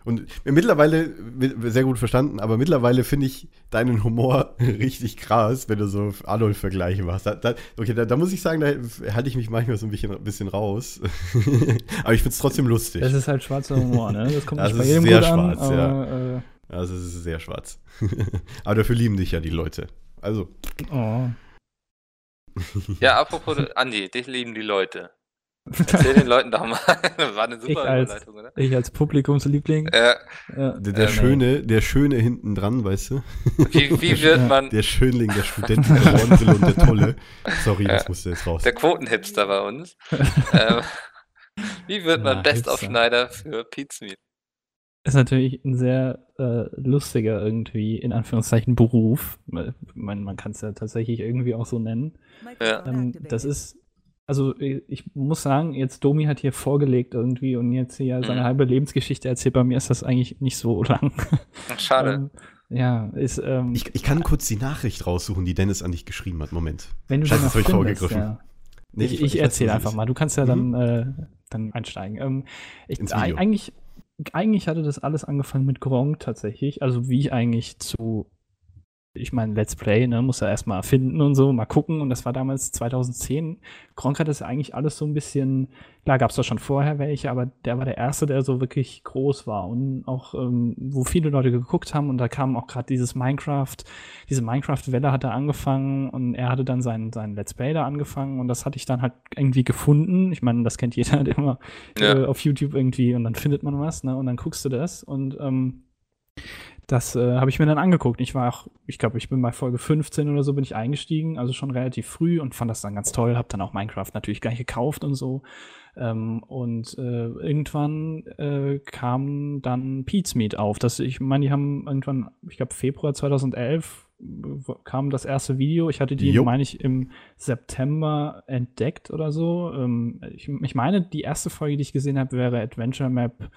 und mittlerweile mi- sehr gut verstanden, aber mittlerweile finde ich deinen Humor *laughs* richtig krass, wenn du so Adolf-Vergleiche machst. Da, da, okay, da, da muss ich sagen, da halte ich mich manchmal so ein bisschen, bisschen raus. *laughs* aber ich finde es trotzdem lustig. Das ist halt schwarzer Humor, ne? Das kommt Das nicht bei jedem sehr gut an, schwarz, aber, also es ist sehr schwarz. *laughs* aber dafür lieben dich ja die Leute. Also, äh, oh. *laughs* Ja, apropos Andi, dich lieben die Leute. Erzähl den Leuten doch mal. *laughs* War eine super Ich als- Überleitung, oder? Ich als Publikumsliebling. Äh, Ja. der, der Ähm, Schöne, der Schöne hinten dran, weißt du? wie, wie wird Ja. man Der Schönling, der Student der Hornbrille und der Tolle. Sorry, das musste jetzt raus. der Quotenhipster bei uns? *laughs* ähm, wie wird man Ja, Bestaufschneider für Pizmeet? Ist natürlich ein sehr äh, lustiger irgendwie, in Anführungszeichen, Beruf. Man, man kann es ja tatsächlich irgendwie auch so nennen. Ja. Ähm, das ist, also ich muss sagen, jetzt Domi hat hier vorgelegt irgendwie und jetzt hier seine Mhm. halbe Lebensgeschichte erzählt. Bei mir ist das eigentlich nicht so *laughs* lang. Schade. ähm, ja, ist, ähm, Ich, ich kann kurz die Nachricht raussuchen, die Dennis an dich geschrieben hat. Moment. wenn du Scheiße, das hab ich vorgegriffen. Ja. Nee, ich ich, weiß, erzähle einfach mal. Du kannst ja Mhm. dann, äh, dann einsteigen. Ähm, ich, Ins Video. eigentlich, eigentlich hatte das alles angefangen mit Gronk tatsächlich. Also wie ich eigentlich zu, ich meine, Let's Play, ne, muss er erstmal finden und so, mal gucken. Und das war damals 2010. Gronk hat das eigentlich alles so ein bisschen, klar gab es da schon vorher welche, aber der war der Erste, der so wirklich groß war und auch, ähm, wo viele Leute geguckt haben. Und da kam auch gerade dieses Minecraft, diese Minecraft-Welle hat er angefangen und er hatte dann sein, sein Let's Play da angefangen und das hatte ich dann halt irgendwie gefunden. Ich meine, das kennt jeder, *laughs* der immer Ja. äh, auf YouTube irgendwie und dann findet man was, ne? Und dann guckst du das und ähm, das äh, habe ich mir dann angeguckt. Ich war auch, ich glaube, ich bin bei Folge 15 oder so bin ich eingestiegen, also schon relativ früh und fand das dann ganz toll, habe dann auch Minecraft natürlich gleich gekauft und so. Ähm, und äh, irgendwann äh, kam dann Pete's Meet auf. Das, ich meine, die haben irgendwann, ich glaube, Februar 2011 äh, kam das erste Video. Ich hatte die, Jo. meine ich, im September entdeckt oder so. Ähm, ich, ich meine, die erste Folge, die ich gesehen habe, wäre Adventure Map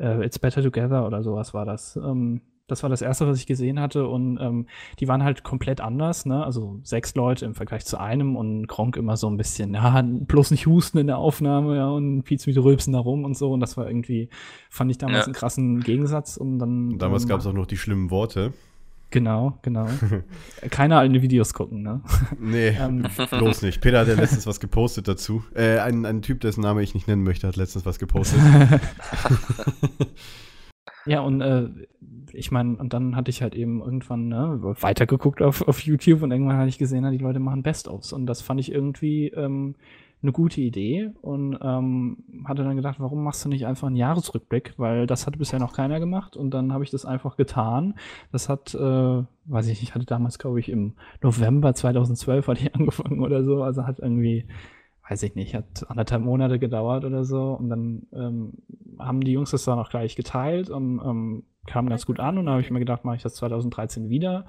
äh, It's Better Together oder sowas war das. Ähm, das war das erste, was ich gesehen hatte und ähm, die waren halt komplett anders, ne? Also sechs Leute im Vergleich zu einem und Gronk immer so ein bisschen, ja, bloß nicht husten in der Aufnahme, ja, und Pietz mit Rülpsen da rum und so und das war irgendwie, fand ich damals Ja. einen krassen Gegensatz und dann. Und damals ähm, gab es auch noch die schlimmen Worte. Genau, genau. *laughs* Keiner alte Videos gucken, ne? Nee, *laughs* Ähm. bloß nicht. Peter hat ja letztens was gepostet dazu. Äh, ein, ein Typ, dessen Name ich nicht nennen möchte, hat letztens was gepostet. *laughs* Ja, und äh, ich meine, und dann hatte ich halt eben irgendwann ne, weitergeguckt auf, auf YouTube und irgendwann hatte ich gesehen, die Leute machen Best-ofs. Und das fand ich irgendwie ähm, eine gute Idee und ähm, hatte dann gedacht, warum machst du nicht einfach einen Jahresrückblick? Weil das hat bisher noch keiner gemacht und dann habe ich das einfach getan. Das hat, äh, weiß ich nicht, ich hatte damals, glaube ich, im November 2012 hatte ich *laughs* angefangen oder so, also hat irgendwie weiß ich nicht, hat anderthalb Monate gedauert oder so. Und dann ähm, haben die Jungs das dann auch gleich geteilt und ähm, kam ganz gut an. Und da habe ich mir gedacht, mache ich das 2013 wieder.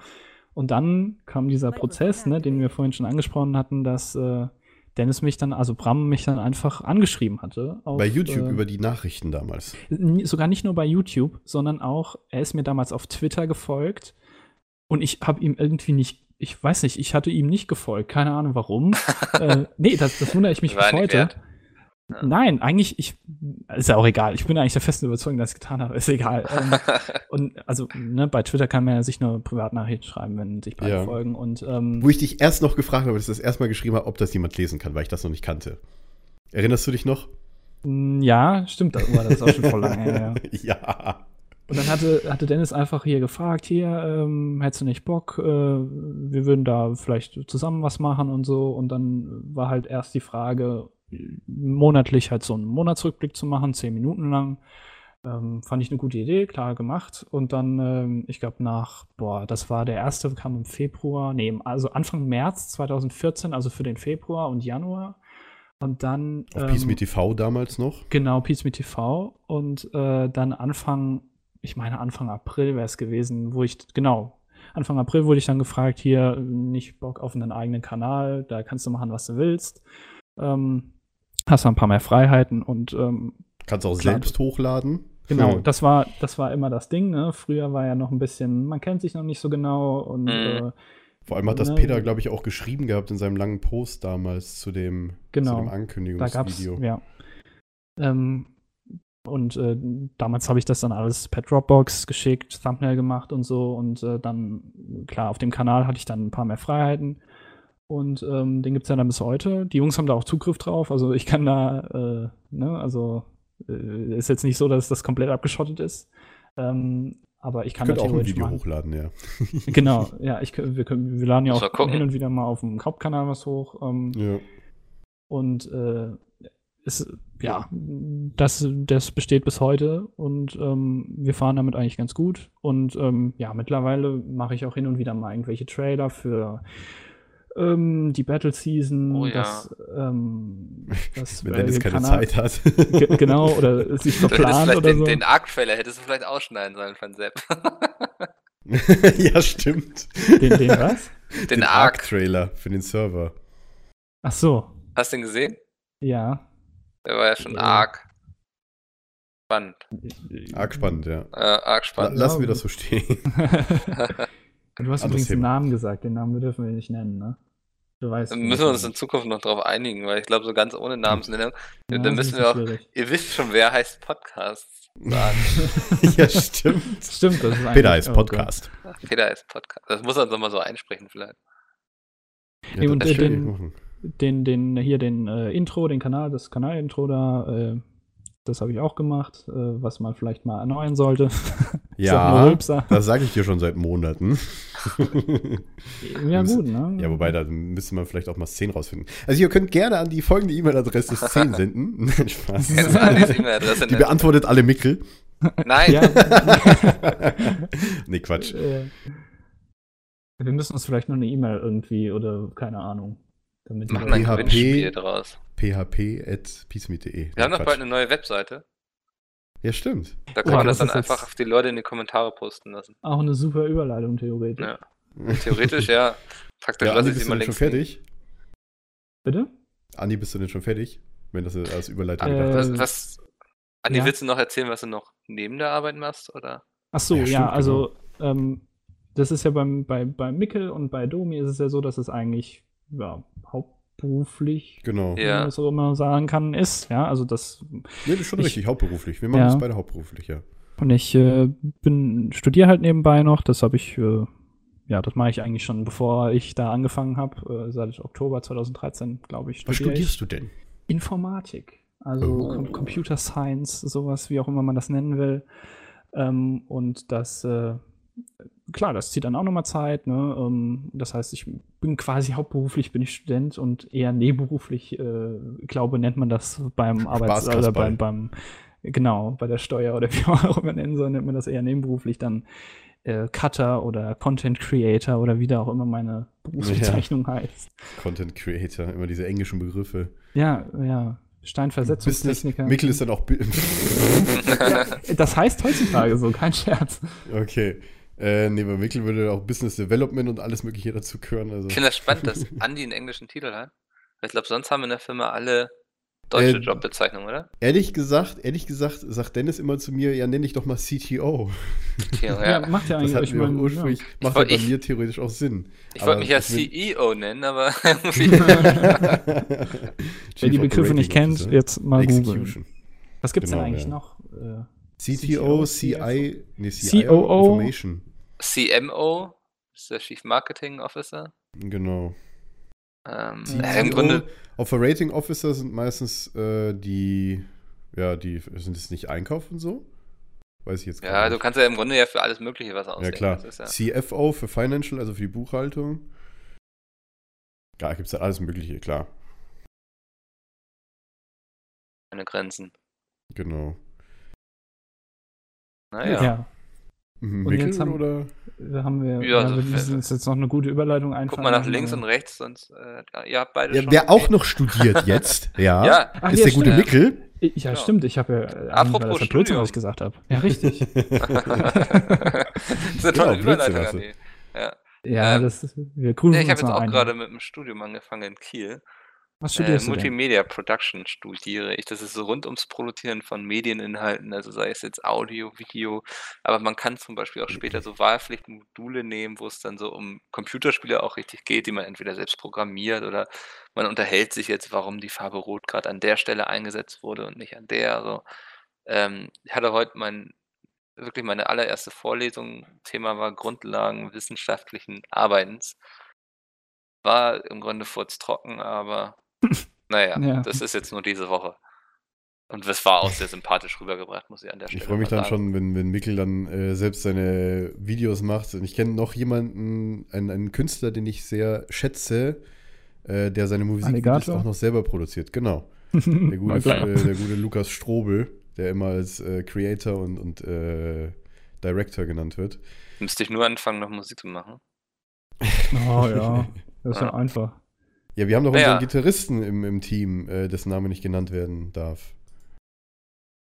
Und dann kam dieser Prozess, ne, den wir vorhin schon angesprochen hatten, dass äh, Dennis mich dann, also Bram mich dann einfach angeschrieben hatte. Auf, Bei YouTube äh, über die Nachrichten damals. Sogar nicht nur bei YouTube, sondern auch, er ist mir damals auf Twitter gefolgt und ich habe ihm irgendwie nicht, ich weiß nicht, ich hatte ihm nicht gefolgt, keine Ahnung warum. *laughs* äh, nee, das, das wundere ich mich War bis heute. wert. Ja. Nein, eigentlich, ich, ist ja auch egal. Ich bin eigentlich der festen Überzeugung, dass ich es getan habe. Ist egal. *laughs* Ähm, und also, ne, bei Twitter kann man ja sich nur Privatnachrichten schreiben, wenn sich beide Ja. folgen. Und ähm, Wo ich dich erst noch gefragt habe, dass ich das erstmal geschrieben habe, ob das jemand lesen kann, weil ich das noch nicht kannte. Erinnerst du dich noch? m, ja, stimmt, das, oh, das ist auch schon voll *laughs* lange her. Ja. ja. Und dann hatte, hatte Dennis einfach hier gefragt, hier, ähm, hättest du nicht Bock, äh, wir würden da vielleicht zusammen was machen und so. Und dann war halt erst die Frage, monatlich halt so einen Monatsrückblick zu machen, zehn Minuten lang. Ähm, fand ich eine gute Idee, klar gemacht. Und dann, ähm, ich glaube, nach, boah, das war der erste, kam im Februar, nee, also Anfang März 2014, also für den Februar und Januar. Und dann. Auf ähm, Peace Me TV damals noch. Genau, Peace Me TV. Und äh, dann Anfang, ich meine Anfang April wäre es gewesen, wo ich, genau, Anfang April wurde ich dann gefragt, hier, nicht Bock auf einen eigenen Kanal, da kannst du machen, was du willst. Ähm, hast du ein paar mehr Freiheiten und ähm, Kannst auch Klar. selbst hochladen. Genau, Hm. das war, das war immer das Ding, ne? Früher war ja noch ein bisschen, man kennt sich noch nicht so genau und Mhm. äh, Vor allem hat das Ne? Peter, glaube ich, auch geschrieben gehabt in seinem langen Post damals zu dem, Genau. zu dem da gab's, Ankündigungsvideo. ja. Ähm, und äh, damals habe ich das dann alles per Dropbox geschickt, Thumbnail gemacht und so. Und äh, dann, klar, auf dem Kanal hatte ich dann ein paar mehr Freiheiten. Und ähm, den gibt's ja dann bis heute. Die Jungs haben da auch Zugriff drauf. Also ich kann da, äh, ne, also äh, ist jetzt nicht so, dass das komplett abgeschottet ist. Ähm, aber ich kann Könnt da auch ein Video machen. hochladen, ja. *laughs* Genau, ja, ich, wir, können, wir laden ja auch hin und wieder mal auf dem Hauptkanal was hoch. Ähm, ja. und äh, es, ja, das, das besteht bis heute und ähm, wir fahren damit eigentlich ganz gut. Und ähm, ja, mittlerweile mache ich auch hin und wieder mal irgendwelche Trailer für ähm, die Battle Season, Oh ja. das, ähm, *laughs* das Wenn äh, Dennis keine Kanal- Zeit hat. Ge- genau, oder *laughs* sich verplant oder den, so. den Arc-Trailer hättest du vielleicht ausschneiden sollen von Sepp. *laughs* ja, stimmt. Den, den was? den Arc. Arc-Trailer für den Server. Ach so, Hast du den gesehen? ja. Der war ja schon Ja. arg spannend. Arg spannend, ja. Äh, arg spannend. lassen wir das so stehen. *laughs* *laughs* du hast übrigens den Thema. Namen gesagt, den Namen dürfen wir nicht nennen, ne? Du weißt. Dann müssen wir uns in Zukunft noch drauf einigen, weil ich glaube, so ganz ohne Namensnennung, *laughs* Ja, dann müssen wir auch, schwierig. ihr wisst schon, wer heißt Podcasts sagen. ja, stimmt. Stimmt, das ist Peter eigentlich- ist oh. Podcast. Peter heißt Podcast. Das muss er uns nochmal so einsprechen vielleicht. Ja, Nee, und das den-. Den, den, hier den äh, Intro, den Kanal, das Kanalintro da, äh, das habe ich auch gemacht, äh, was man vielleicht mal erneuern sollte. *laughs* Ja, das sage ich dir schon seit Monaten. *laughs* ja, gut, ne? ja, wobei, da müsste man vielleicht auch mal Szenen rausfinden. Also ihr könnt gerne an die folgende E-Mail-Adresse *laughs* Szenen senden. Nein, Spaß. Die nicht? beantwortet alle Mickel. Nein, Ja, nee, Quatsch. äh, wir müssen uns vielleicht noch eine E-Mail irgendwie oder keine Ahnung. Damit machen wir- ein PHP. Gewinnspiel draus. php.peacemeet.de. Wir haben doch bald eine neue Webseite. Ja, stimmt. Da Oh, kann man das dann einfach auf die Leute in die Kommentare posten lassen. auch eine super Überleitung theoretisch. Ja. Theoretisch, ja. Praktisch Ja, lasse ich bist sie du mal denn schon links. fertig? Bitte? Andi, bist du denn schon fertig? Wenn das als Überleitung Äh, gedacht ist. Was, was, Andi, ja. willst du noch erzählen, was du noch neben der Arbeit machst? Oder? Ach so, Ja, ja, stimmt, genau. also ähm, das ist ja beim, bei, bei Mickel und bei Domi ist es ja so, dass es eigentlich ja, hauptberuflich, Genau. wie Ja. man das auch immer sagen kann, ist. Ja, also das Nee, das ist schon Ich- richtig, hauptberuflich. Wir machen Ja. das beide hauptberuflich, ja. Und ich äh, bin studiere halt nebenbei noch. Das habe ich, äh, ja, das mache ich eigentlich schon, bevor ich da angefangen habe. Äh, seit Oktober 2013, glaube ich, Was studiere ich studierst du denn? Informatik. Also Oh. Com Computer Science, sowas, wie auch immer man das nennen will. Ähm, und das, äh, klar, das zieht dann auch nochmal Zeit. Ne? Ähm, das heißt, ich bin quasi hauptberuflich, bin ich Student und eher nebenberuflich, äh, glaube, nennt man das beim *laughs* Arbeits- oder beim, beim Genau, bei der Steuer oder *laughs* wie man auch immer nennen soll, nennt man das eher nebenberuflich dann äh, Cutter oder Content Creator oder wie da auch immer meine Berufsbezeichnung heißt. Content Creator, immer diese englischen Begriffe. Ja, ja. Steinversetzungstechniker. Mikkel ist dann auch. *laughs* Das heißt heutzutage so, kein Scherz. okay. Äh, nee, bei Mikkel würde auch Business Development und alles Mögliche dazu gehören. Also. Ich finde das spannend, dass *laughs* Andi einen englischen Titel hat. Ich glaube, sonst haben wir in der Firma alle deutsche Äh, Jobbezeichnungen, oder? Ehrlich gesagt, ehrlich gesagt, sagt Dennis immer zu mir, ja, nenne ich doch mal CTO. Ja, *laughs* Ja, ja. macht ja Das eigentlich. hat ich mir ursprünglich, Ich macht wollt- ja bei ich- mir theoretisch auch Sinn. Ich wollte mich ja CEO nennen, aber. *laughs* Wer die Begriffe nicht kennt, jetzt mal googeln. Execution. Was gibt's Genau, denn eigentlich ja. noch? Äh, CTO, CI, nee, CIO, COO. Information. CMO ist der Chief Marketing Officer. Genau. Ähm, CTO. äh, Im Grunde, Operating Officer sind meistens äh, die, ja, die sind es nicht Einkauf und so? Weiß ich jetzt gar ja, nicht. du kannst ja im Grunde ja für alles Mögliche was ja, ausdenken. klar. Das ist ja, CFO für Financial, also für die Buchhaltung. Ja, gibt es halt alles Mögliche, klar. keine Grenzen. Genau. Naja. ja. Mhm, Und Mikkel jetzt haben- oder? Haben wir, Ja, ja, so wir müssen uns jetzt noch eine gute Überleitung einfallen. Guck mal nach links und rechts, sonst äh, ja, ihr habt beide Ja, schon. wer auch noch studiert *laughs* jetzt, ja, Ja, Ach, ist ja, der gute stimmt. Mikkel. Ja, Ja. stimmt. Ich habe ja. äh, Apropos das ja Blödsinn, was ich gesagt habe. Ja, richtig. *laughs* das ist eine Genau, tolle Überleitung. Ja. ja, Ähm, das ist, wir grüßen Ja, ich habe jetzt auch ein. gerade mit dem Studium angefangen in Kiel. Was Äh, studierst denn? Multimedia Production studiere ich. Das ist so rund ums Produzieren von Medieninhalten, also sei es jetzt Audio, Video, aber man kann zum Beispiel auch später so Wahlpflichtmodule nehmen, wo es dann so um Computerspiele auch richtig geht, die man entweder selbst programmiert oder man unterhält sich jetzt, warum die Farbe Rot gerade an der Stelle eingesetzt wurde und nicht an der. Also, ähm, ich hatte heute mein wirklich meine allererste Vorlesung. Thema war Grundlagen wissenschaftlichen Arbeitens. War im Grunde furztrocken, aber naja, Ja. das ist jetzt nur diese Woche. Und das war auch sehr sympathisch rübergebracht, muss ich an der Stelle Ich freue mich dann sagen. schon, wenn, wenn Mikkel dann äh, selbst seine Videos macht. Und ich kenne noch jemanden, einen, einen Künstler, den ich sehr schätze, äh, der seine Musikvideos Alligator? auch noch selber produziert. Genau. *laughs* Der gute, äh, der gute Lukas Strobel, der immer als äh, Creator und, und äh, Director genannt wird. Müsste ich nur anfangen, noch Musik zu machen. Oh ja, *laughs* das ist Ja. einfach. Ja, wir haben doch Naja. unseren Gitarristen im, im Team, äh, dessen Name nicht genannt werden darf.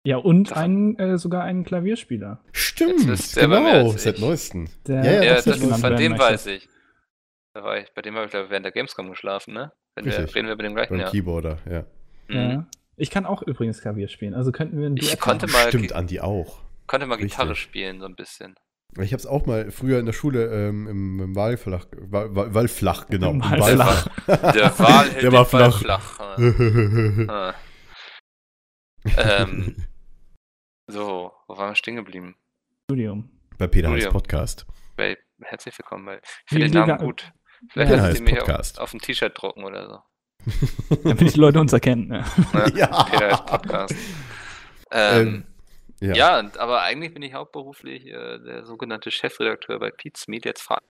Ja, und einen, äh, sogar einen Klavierspieler. Stimmt, aber mehr genau, seit ich. neuesten. Der Ja, ja, Ja, das das, ist von dem weiß ich. Da war ich. Bei dem habe ich glaube ich, während der Gamescom geschlafen, ne? Wenn wir, reden wir über den gleichen, Beim ja. Keyboarder, ja. Mhm. Ja. Ich kann auch übrigens Klavier spielen, also könnten wir ein Ich Duett konnte machen. mal, Stimmt, Andi auch. konnte mal Gitarre Richtig. spielen, so ein bisschen. Ich habe es auch mal früher in der Schule ähm, im, im Wahlflach, Wa- Wa- Wallflach, genau. Im Wahlflach. Der *laughs* Wal hält Der war flach. flach. *laughs* Ah. Ähm, so, wo waren wir stehen geblieben? Studium. Bei Peter heißt Julian. Podcast. Bei, herzlich willkommen bei. Ich finde den Namen gut. Vielleicht ja, Heißt sie auf, auf ein T-Shirt drucken oder so. Damit die Leute uns erkennen. Ne? Ja, Ja. *laughs* Peter heißt Podcast. Ähm, Ja. ja. und- aber eigentlich bin ich hauptberuflich äh, der sogenannte Chefredakteur bei Pete's Meet. Jetzt fragt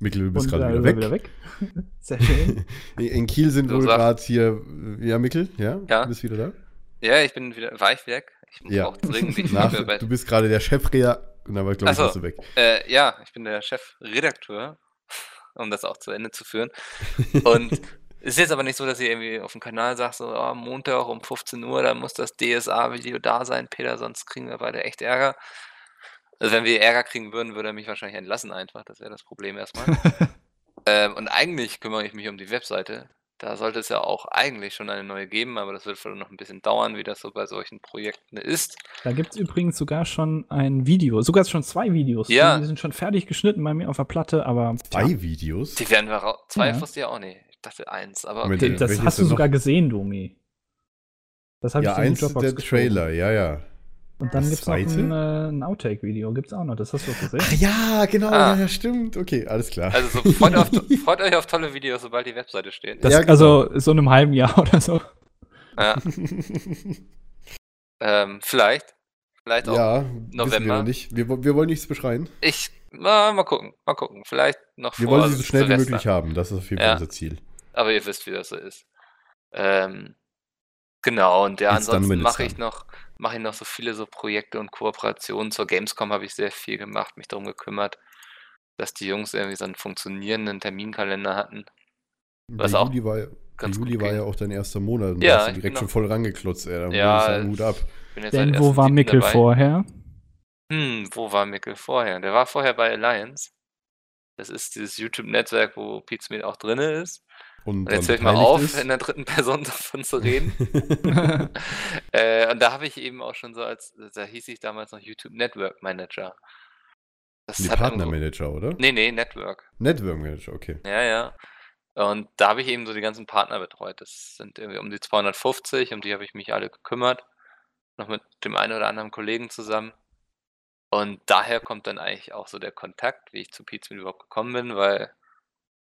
Mikkel, du bist Und, gerade äh, wieder weg. *laughs* Sehr schön. *laughs* In Kiel sind So wohl gerade hier. Ja, Mikkel? Ja? Ja. Du bist wieder da? Ja, ich bin wieder, war ich weg? Ich Ja. brauche dringend. Ich *laughs* Nach, du bist gerade der Chefredakteur. Dann war, glaube ich, so. bist du weg. äh, ja, ich bin der Chefredakteur, um das auch zu Ende zu führen. Und ist jetzt aber nicht so, dass ihr irgendwie auf dem Kanal sagt, so oh, Montag um 15 Uhr, da muss das DSA-Video da sein, Peter, sonst kriegen wir beide echt Ärger. Also wenn wir Ärger kriegen würden, würde er mich wahrscheinlich entlassen einfach. Das wäre das Problem erstmal. *laughs* ähm, und eigentlich kümmere ich mich um die Webseite. Da sollte es ja auch eigentlich schon eine neue geben, aber das wird wohl noch ein bisschen dauern, wie das so bei solchen Projekten ist. Da gibt es übrigens sogar schon ein Video, sogar schon zwei Videos. Ja. Die sind schon fertig geschnitten bei mir auf der Platte, aber Zwei Videos? Die werden wir raus. Zwei Ja. wusste ich auch nicht. Dachte eins, aber Moment, okay. die- das welches hast du noch? sogar gesehen, Domi. Das habe Ja, ich in eins ist Dropbox der. Trailer, ja, ja. Und dann gibt es noch ein, äh, ein Outtake-Video. Gibt es auch noch. Das hast du auch gesehen. Ach ja, genau, Ah. ja, ja, stimmt. Okay, alles klar. Also so, freut, auf, *laughs* freut euch auf tolle Videos, sobald die Webseite steht. Das, Ja, genau. Also so in einem halben Jahr *laughs* oder so. Ja, *laughs* ähm, vielleicht. Vielleicht auch. ja, wir November. noch nicht. Wir, wir wollen nichts beschreien. Ich, na, mal gucken, mal gucken. Vielleicht noch Wir vor wollen sie so schnell wie möglich haben. Das ist auf jeden Ja. Fall unser Ziel. Aber ihr wisst, wie das so ist. Ähm, genau, und ja, ansonsten mache ich noch, mache ich noch so viele so Projekte und Kooperationen. Zur Gamescom habe ich sehr viel gemacht, mich darum gekümmert, dass die Jungs irgendwie so einen funktionierenden Terminkalender hatten. Was der auch Juli war, der ganz Juli gut war ging. ja auch dein erster Monat und Ja, da hast du direkt genau. schon voll rangeklotzt, ey. Da Ja, sagen, Hut ab. Denn seit wo war 1.7. Mickel dabei. vorher? Hm, wo war Mickel vorher? Der war vorher bei Alliance. Das ist dieses YouTube-Netzwerk, wo Pizmeet auch drin ist. Und, Und jetzt höre ich mal auf, ist. in der dritten Person *laughs* davon zu reden. *laughs* *laughs* äh, und da habe ich eben auch schon so als, da hieß ich damals noch YouTube Network Manager. Das Die Partnermanager, oder? Nee, nee, Network. Network Manager, okay. Ja, ja. Und da habe ich eben so die ganzen Partner betreut. Das sind irgendwie um die 250, um die habe ich mich alle gekümmert. Noch mit dem einen oder anderen Kollegen zusammen. Und daher kommt dann eigentlich auch so der Kontakt, wie ich zu Pizza überhaupt gekommen bin, weil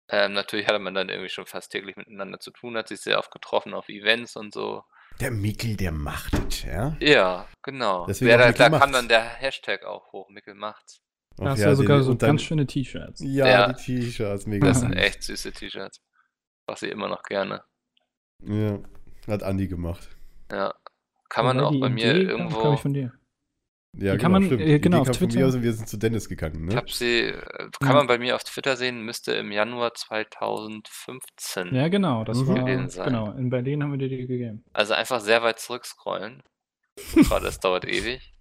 ähm, natürlich hatte man dann irgendwie schon fast täglich miteinander zu tun, hat sich sehr oft getroffen auf Events und so. Der Mikkel, der macht es, ja? Ja, genau. Deswegen Wer da, Mickel da kam macht's. dann der Hashtag auch hoch, Mickel macht's. Ach Da hast du ja sogar so dann- ganz schöne T-Shirts. Ja, Ja. die T-Shirts, mega. Das sind echt süße T-Shirts. Mach sie immer noch gerne. Ja, hat Andi gemacht. Ja. Kann man auch bei mir Idee kam, irgendwo. glaub ich, von dir. Ja, Die kann man, stimmt. äh, genau, auf Twitter. aus und wir sind zu Dennis gegangen, Ich ne? habe sie, äh, kann Ja. man bei mir auf Twitter sehen, müsste im Januar 2015. Ja, genau. Das Mhm. war, genau. In Berlin haben wir dir die gegeben. Also einfach sehr weit zurückscrollen. *laughs* Gerade das dauert ewig.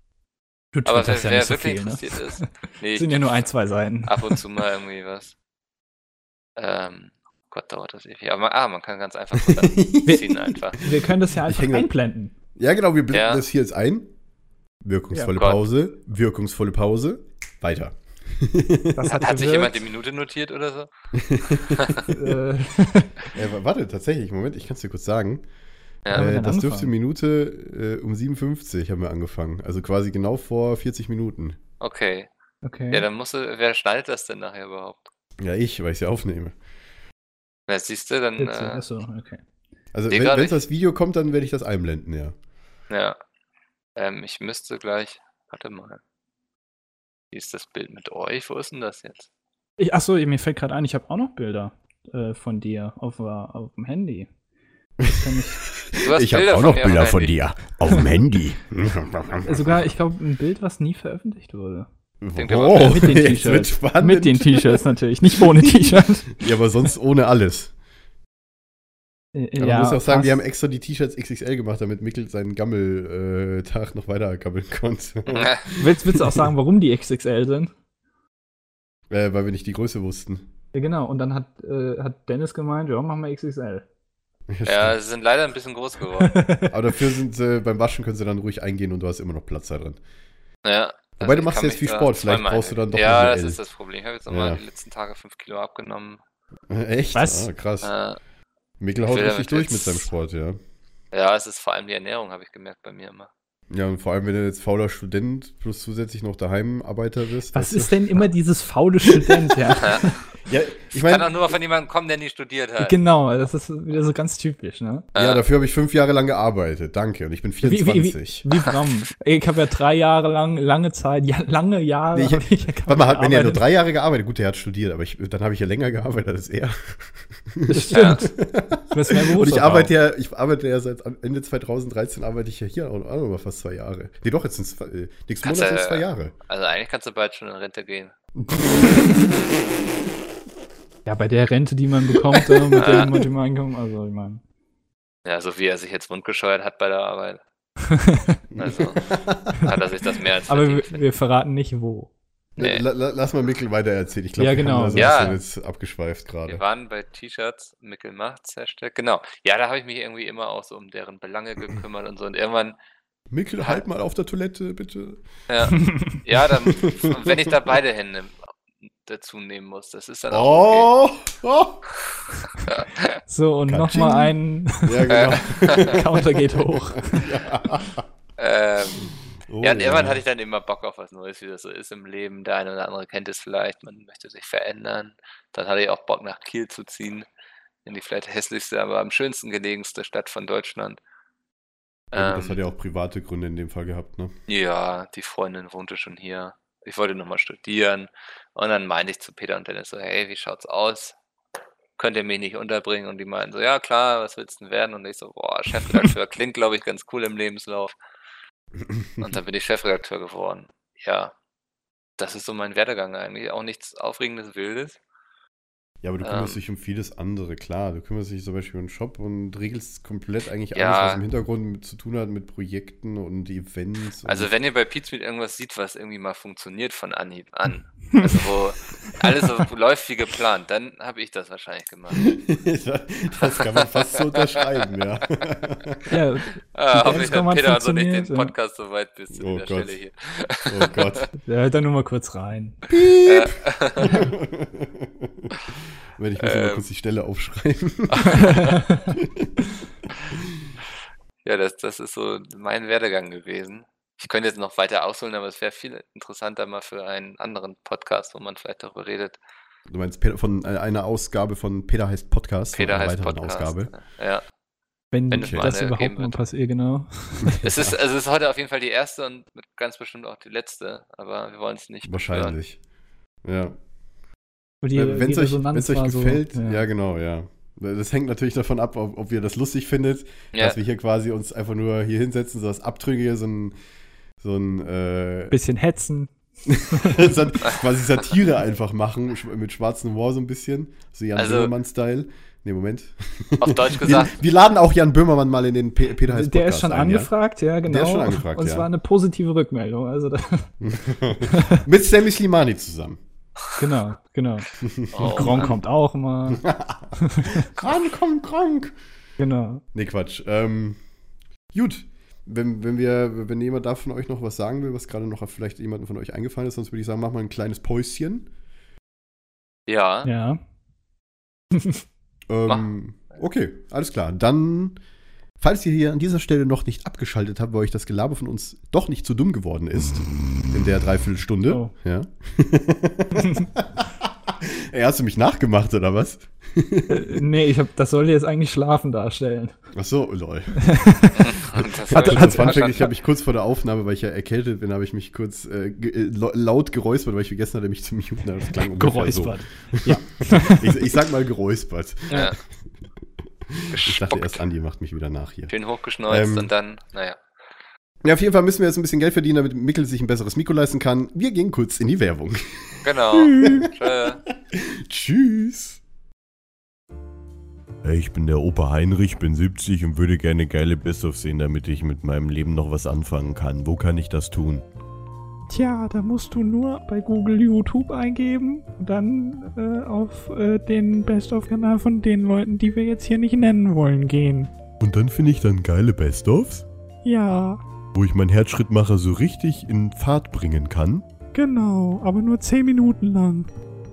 Du Aber wer, ja wer so wirklich viel, ne? interessiert ist, *laughs* nee, Sind ja nur ein, zwei Seiten. ab und zu *laughs* mal irgendwie was. Ähm, Gott, dauert das ewig. Aber man, ah, man kann ganz einfach ziehen einfach. Wir können das ja einfach einblenden. Ja, genau, wir blenden Ja. das hier jetzt ein. Wirkungsvolle Ja, Gott. Pause, wirkungsvolle Pause, weiter. Das hat, Hat sich jemand die Minute notiert oder so? äh, *laughs* wa- warte, tatsächlich, Moment, ich kann es dir kurz sagen. Ja. äh, das dürfte? Minute äh, um 57 haben wir angefangen. Also quasi genau vor 40 Minuten. Okay. okay. Ja, dann musst du, wer schneidet das denn nachher überhaupt? Ja, ich, weil ich sie aufnehme. Na, siehst du, dann, äh, achso, okay. Also, wenn nicht. das Video kommt, dann werde ich das einblenden, ja. ja. Ähm, ich müsste gleich, warte mal. Wie ist das Bild mit euch? Wo ist denn das jetzt? Ich, achso, mir fällt gerade ein, ich habe auch noch Bilder äh, von dir auf, auf dem Handy. Ich, *laughs* habe auch noch Bilder von dir. Auf dem Handy. *laughs* äh, sogar, ich glaube, ein Bild, was nie veröffentlicht wurde. Oh, mit den *laughs* T-Shirts. Mit den T-Shirts natürlich, nicht ohne T-Shirt. Ja, aber sonst ohne alles. Aber man muss auch sagen, wir haben extra die T-Shirts XXL gemacht, damit Mikkel seinen Gammel-Tag noch weiter gabbeln konnte. *laughs* Willst, willst du auch sagen, warum die XXL sind? äh, weil wir nicht die Größe wussten. Ja, genau. Und dann hat, äh, hat Dennis gemeint, ja, machen wir XXL. ja, sie sind leider ein bisschen groß geworden. *laughs* Aber dafür sind sie, beim Waschen können sie dann ruhig eingehen und du hast immer noch Platz da drin. Ja. Wobei, du ich machst jetzt viel Sport, vielleicht brauchst du dann doch Ja, das L. ist das Problem. Ich habe jetzt nochmal Ja. die letzten Tage 5 Kilo abgenommen. *laughs* Echt? Was? Ah, krass. Äh, Mikkel haut richtig durch jetzt- mit seinem Sport, ja. ja, es ist vor allem die Ernährung, habe ich gemerkt bei mir immer. Ja, und vor allem, wenn du jetzt fauler Student plus zusätzlich noch daheim Arbeiter bist. Was ist denn immer dieses faule Student, ja? *laughs* Ja, ich Ich kann auch meine, nur von jemandem kommen, der nie studiert hat. genau, das ist wieder so ganz typisch, ne? ja, Äh, dafür habe ich fünf Jahre lang gearbeitet. Danke. Und ich bin Wie, wie, 24. wie, wie warum? Ich habe ja drei Jahre lang, lange Zeit, ja, lange Jahre. Nee, ich- hab ich ja Warte mal, hat, wenn er nur drei Jahre gearbeitet, gut, der hat studiert, aber ich, dann habe ich ja länger gearbeitet als er. Das stimmt. Du mehr Und ich arbeite ja, ich arbeite ja seit Ende 2013 arbeite ich ja hier auch noch mal fast zwei Jahre. Nee, doch, jetzt sind es äh, nächsten Kannst Monat sind zwei äh, Jahre. Also eigentlich kannst du bald schon in Rente gehen. *laughs* Ja, bei der Rente, die man bekommt, äh, mit, dem, *laughs* mit dem Einkommen, also ich meine. Ja, so wie er sich jetzt wundgescheuert hat bei der Arbeit. *laughs* Also hat er sich das mehr als Aber wir, wir verraten nicht wo. Nee. La, la, lass mal Mikkel weiter erzählen. Ich glaube, Ja, wir genau. haben da so Ja. jetzt abgeschweift Wir gerade. waren bei T-Shirts, Mickel macht's, Hashtag. Genau. Ja, da habe ich mich irgendwie immer auch so um deren Belange gekümmert und so. Und irgendwann, Mikkel, halt mal auf der Toilette, bitte. ja, ja dann, und wenn ich da beide Hände dazu nehmen muss, das ist dann auch Oh, oh. *laughs* okay. So, und nochmal ein Ja, genau. *laughs* Counter geht hoch. *laughs* ähm, Oh, ja, und irgendwann hatte ich dann immer Bock auf was Neues, wie das so ist im Leben. Der eine oder andere kennt es vielleicht, man möchte sich verändern. Dann hatte ich auch Bock, nach Kiel zu ziehen. In die vielleicht hässlichste, aber am schönsten gelegenste Stadt von Deutschland. Ja, das Ähm, hat ja auch private Gründe in dem Fall gehabt, ne? Ja, die Freundin wohnte schon hier. Ich wollte nochmal studieren. Und dann meinte ich zu Peter und Dennis so, hey, wie schaut's aus? Könnt ihr mich nicht unterbringen? Und die meinten so, ja klar, was willst du denn werden? Und ich so, boah, Chefredakteur *laughs* klingt, glaube ich, ganz cool im Lebenslauf. Und dann *laughs* bin ich Chefredakteur geworden. Ja, das ist so mein Werdegang eigentlich. Auch nichts Aufregendes, Wildes. Ja, aber du kümmerst Ähm. dich um vieles andere, klar. Du kümmerst dich zum Beispiel um den Shop und regelst komplett eigentlich Ja. alles, was im Hintergrund mit zu tun hat mit Projekten und Events. Also und wenn ihr bei Pizmeet irgendwas sieht, was irgendwie mal funktioniert von Anhieb an, *laughs* also wo alles so läuft wie geplant, dann habe ich das wahrscheinlich gemacht. *laughs* das kann man fast so unterschreiben, ja. *laughs* Ja, Ah, hoffentlich hat Peter also nicht den funktioniert, ja. Podcast so weit bis zu Oh dieser Gott. Stelle hier. Oh Gott. der hört da nur mal kurz rein. *laughs* Wenn ich muss mal Ähm. kurz die Stelle aufschreiben. *laughs* Ja, das, das ist so mein Werdegang gewesen. Ich könnte jetzt noch weiter ausholen, aber es wäre viel interessanter mal für einen anderen Podcast, wo man vielleicht darüber redet. Du meinst Peter, von äh, einer Ausgabe von Peter heißt Podcast, Peter einer heißt weiteren Podcast. Ausgabe. Ja, Wenn, Wenn es mal das überhaupt mal wird. passiert, genau. *laughs* es ist, also es ist heute auf jeden Fall die erste und ganz bestimmt auch die letzte, aber wir wollen es nicht. Wahrscheinlich. Ja. Wenn es euch, wenn's euch war so, gefällt, ja. genau, ja. Das hängt natürlich davon ab, ob, ob ihr das lustig findet, Ja, dass wir hier quasi uns einfach nur hier hinsetzen, so das Abtrünnige, so ein, so ein äh, Bisschen hetzen. *laughs* quasi Satire einfach machen, mit schwarzem Humor so ein bisschen. So Jan Also- Böhmermann-Style. Nee, Moment. auf Deutsch *laughs* Wir, gesagt, wir laden auch Jan Böhmermann mal in den Pe Peter heißt Der ist schon ein, angefragt, ja, genau. Der ist schon angefragt, Und es ja. war eine positive Rückmeldung. Also Ja? *laughs* Mit Sammy Slimani zusammen. Genau, genau. *laughs* Oh, Gronk Mann. kommt auch mal. *laughs* Krank, komm, krank. Genau. Nee, Quatsch. Ähm, gut. Wenn, wenn wir, wenn jemand da von euch noch was sagen will, was gerade noch vielleicht jemandem von euch eingefallen ist, sonst würde ich sagen, mach mal ein kleines Päuschen. Ja. Ja. Ähm, okay, alles klar. Dann, falls ihr hier an dieser Stelle noch nicht abgeschaltet habt, weil euch das Gelaber von uns doch nicht zu dumm geworden ist, in der Dreiviertelstunde. Oh. Ja. *laughs* Ey, hast du mich nachgemacht, oder was? Äh, nee, ich hab, das soll jetzt eigentlich Schlafen darstellen. Ach so, lol. Das *laughs* Hat- war hat- Fun Fact, ich habe mich kurz vor der Aufnahme, weil ich ja erkältet bin, habe ich mich kurz äh, äh, laut geräuspert, weil ich vergessen hatte, mich zu muten. Das klang ungefähr so. Geräuspert. Ja. *laughs* Ich, ich sag mal geräuspert. Ja. Ich dachte erst. Andi macht mich wieder nach hier. Schön hochgeschneuzt Ähm, und dann, naja. Ja, auf jeden Fall müssen wir jetzt ein bisschen Geld verdienen, damit Mikkel sich ein besseres Mikro leisten kann. Wir gehen kurz in die Werbung. Genau. *laughs* Tschüss. Hey, ich bin der Opa Heinrich, bin 70 und würde gerne geile Best-of sehen, damit ich mit meinem Leben noch was anfangen kann. Wo kann ich das tun? Tja, da musst du nur bei Google YouTube eingeben und dann äh, auf äh, den Best-of-Kanal von den Leuten, die wir jetzt hier nicht nennen wollen, gehen. Und dann finde ich dann geile Best-ofs, Ja, wo ich meinen Herzschrittmacher so richtig in Fahrt bringen kann. genau, aber nur 10 Minuten lang.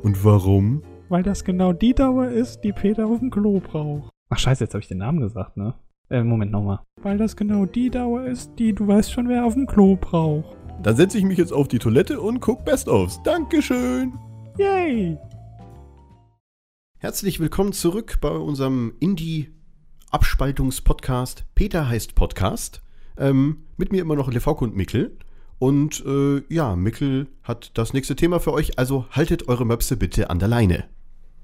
Und warum? Weil das genau die Dauer ist, die Peter auf dem Klo braucht. Ach scheiße, jetzt habe ich den Namen gesagt, ne? Äh, Moment nochmal. Weil das genau die Dauer ist, die du weißt schon, wer auf dem Klo braucht. Dann setze ich mich jetzt auf die Toilette und guck Best-ofs. Dankeschön. Yay! Herzlich willkommen zurück bei unserem Indie-Abspaltungs-Podcast. Peter heißt Podcast. Ähm, mit mir immer noch Levauke und Mickel. Und äh, ja, Mickel hat das nächste Thema für euch, also haltet eure Möpse bitte an der Leine.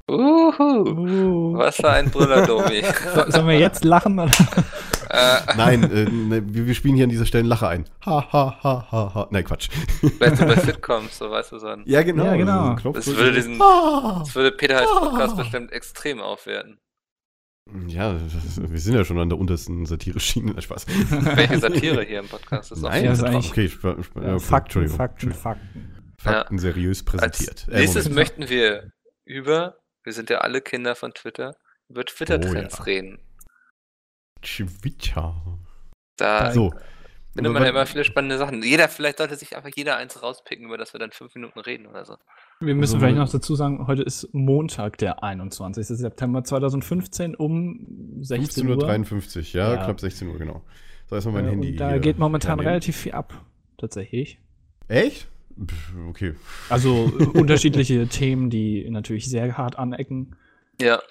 Uhu. Oh. Was für ein Brüller, Domi. *laughs* So, sollen wir jetzt lachen? Oder? *laughs* äh, Nein, äh, ne, wir, wir spielen hier an dieser Stelle einen Lacher ein. Ha, ha, ha, ha, ha. Nein, Quatsch. wenn du bei *laughs* Sitcoms, so weißt du so ein. Ja, genau. Ja, genau. so Das würde diesen, das würde Peter als Podcast bestimmt extrem aufwerten. Ja, wir sind ja schon an der untersten Satire-Schiene. Spaß. *laughs* Welche Satire hier im Podcast ist Nein, Ja, das ist ist eigentlich- okay, sp- sp- ja, okay, Fakten, Entschuldigung. Fakten, Fakten. Fakten seriös präsentiert. Als Äh, nächstes Moment. möchten wir über, wir sind ja alle Kinder von Twitter, über Twitter-Trends Oh ja. reden. Twitter. Da So. findet man ja immer viele spannende Sachen. Jeder, vielleicht sollte sich einfach jeder eins rauspicken, über das wir dann fünf Minuten reden oder so. Wir müssen Also, vielleicht noch dazu sagen, heute ist Montag, der 21. September 2015 um 16 Uhr. 15.53 ja, Ja. knapp 16 Uhr, genau. So, erstmal mein Äh, Handy. Da geht momentan relativ viel ab, tatsächlich. Echt? Pff, Okay. Also *laughs* unterschiedliche Themen, die natürlich sehr hart anecken. Ja.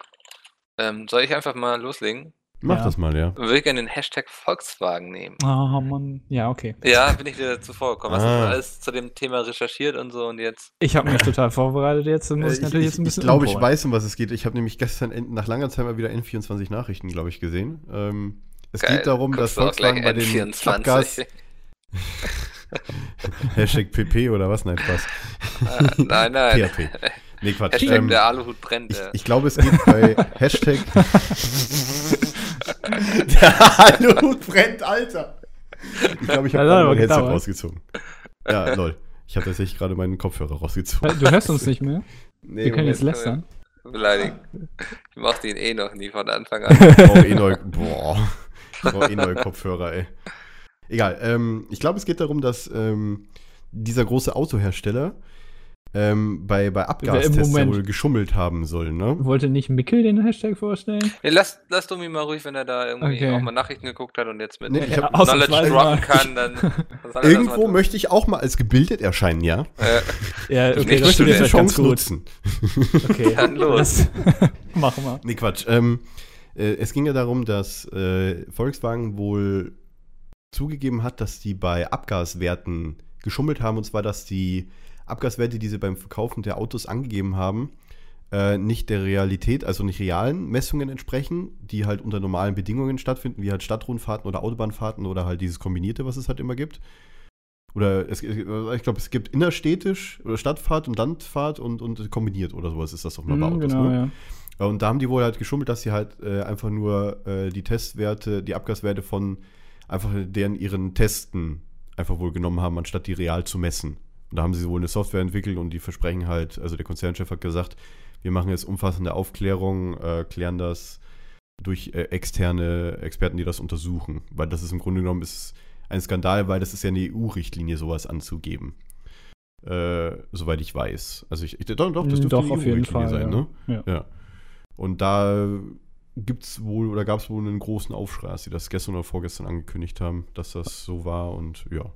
Ähm, soll ich einfach mal loslegen? Mach Ja. das mal, ja. Würde gerne den Hashtag Volkswagen nehmen. Ah, Mann. Ja, okay. Ja, bin ich wieder zuvor gekommen. Hast du Ah. alles zu dem Thema recherchiert und so und jetzt. Ich habe mich total vorbereitet jetzt. Muss ich Äh, natürlich ich, jetzt ein ich, bisschen ich glaube, ich weiß, um was es geht. Ich habe nämlich gestern nach langer Zeit mal wieder N24 Nachrichten, glaube ich, gesehen. Ähm, es Geil, geht darum, dass guckst auch Volkswagen bei den N24. Abgas... *laughs* *laughs* Hashtag PP oder was? Nein, Spaß. Äh, nein, nein. PHP. Nee, Quatsch. Hashtag Ähm, der Aluhut brennt. ich, ich glaube, es geht bei *laughs* Hashtag... *laughs* Der Aluhut brennt, Alter! Ich glaube, ich habe gerade mein Headset gedauert. rausgezogen. Ja, lol. Ich habe tatsächlich gerade meinen Kopfhörer rausgezogen. Du hörst uns nicht mehr? Nee, Wir können jetzt lästern. Beleidigen. Ich mochte ihn eh noch nie von Anfang an. Ich brauche eh neu, boah, ich brauche eh neue Kopfhörer, ey. Egal, ähm, ich glaube, es geht darum, dass ähm, dieser große Autohersteller ähm, bei, bei Abgastests ja wohl geschummelt haben soll, ne? Wollte nicht Mickel den Hashtag vorstellen? Nee, lass, lass Domi mal ruhig, wenn er da irgendwie Okay. auch mal Nachrichten geguckt hat und jetzt mit Nee, ich hab- *laughs* Knowledge droppen mal. kann, dann. *laughs* mal Irgendwo möchte ich auch mal als gebildet erscheinen, ja? Äh, Ja, *laughs* Ich okay, möchte das vielleicht ganz Chance nutzen. Okay, Dann los. Machen wir. Nee, Quatsch. Ähm, äh, es ging ja darum, dass äh, Volkswagen wohl zugegeben hat, dass die bei Abgaswerten geschummelt haben. Und zwar, dass die Abgaswerte, die sie beim Verkaufen der Autos angegeben haben, äh, nicht der Realität, also nicht realen Messungen entsprechen, die halt unter normalen Bedingungen stattfinden, wie halt Stadtrundfahrten oder Autobahnfahrten oder halt dieses Kombinierte, was es halt immer gibt. Oder es, ich glaube, es gibt innerstädtisch oder Stadtfahrt und Landfahrt und, und kombiniert oder sowas ist das doch mal bei Mhm, Autos, genau, ne? ja. Ja, Und da haben die wohl halt geschummelt, dass sie halt äh, einfach nur äh, die Testwerte, die Abgaswerte von einfach deren ihren Testen einfach wohl genommen haben, anstatt die real zu messen. Und da haben sie wohl eine Software entwickelt und die versprechen halt, also der Konzernchef hat gesagt, wir machen jetzt umfassende Aufklärung, äh, klären das durch äh, externe Experten, die das untersuchen. Weil das ist im Grunde genommen ist ein Skandal, weil das ist ja eine EU-Richtlinie, sowas anzugeben. Äh, soweit ich weiß. Also ich, ich doch, doch, das dürfte Doch, eine auf jeden EU-Richtlinie Fall. sein, ja. ne? Ja. Ja. Und da gibt's wohl oder gab es wohl einen großen Aufschrei, als sie das gestern oder vorgestern angekündigt haben, dass das so war und ja.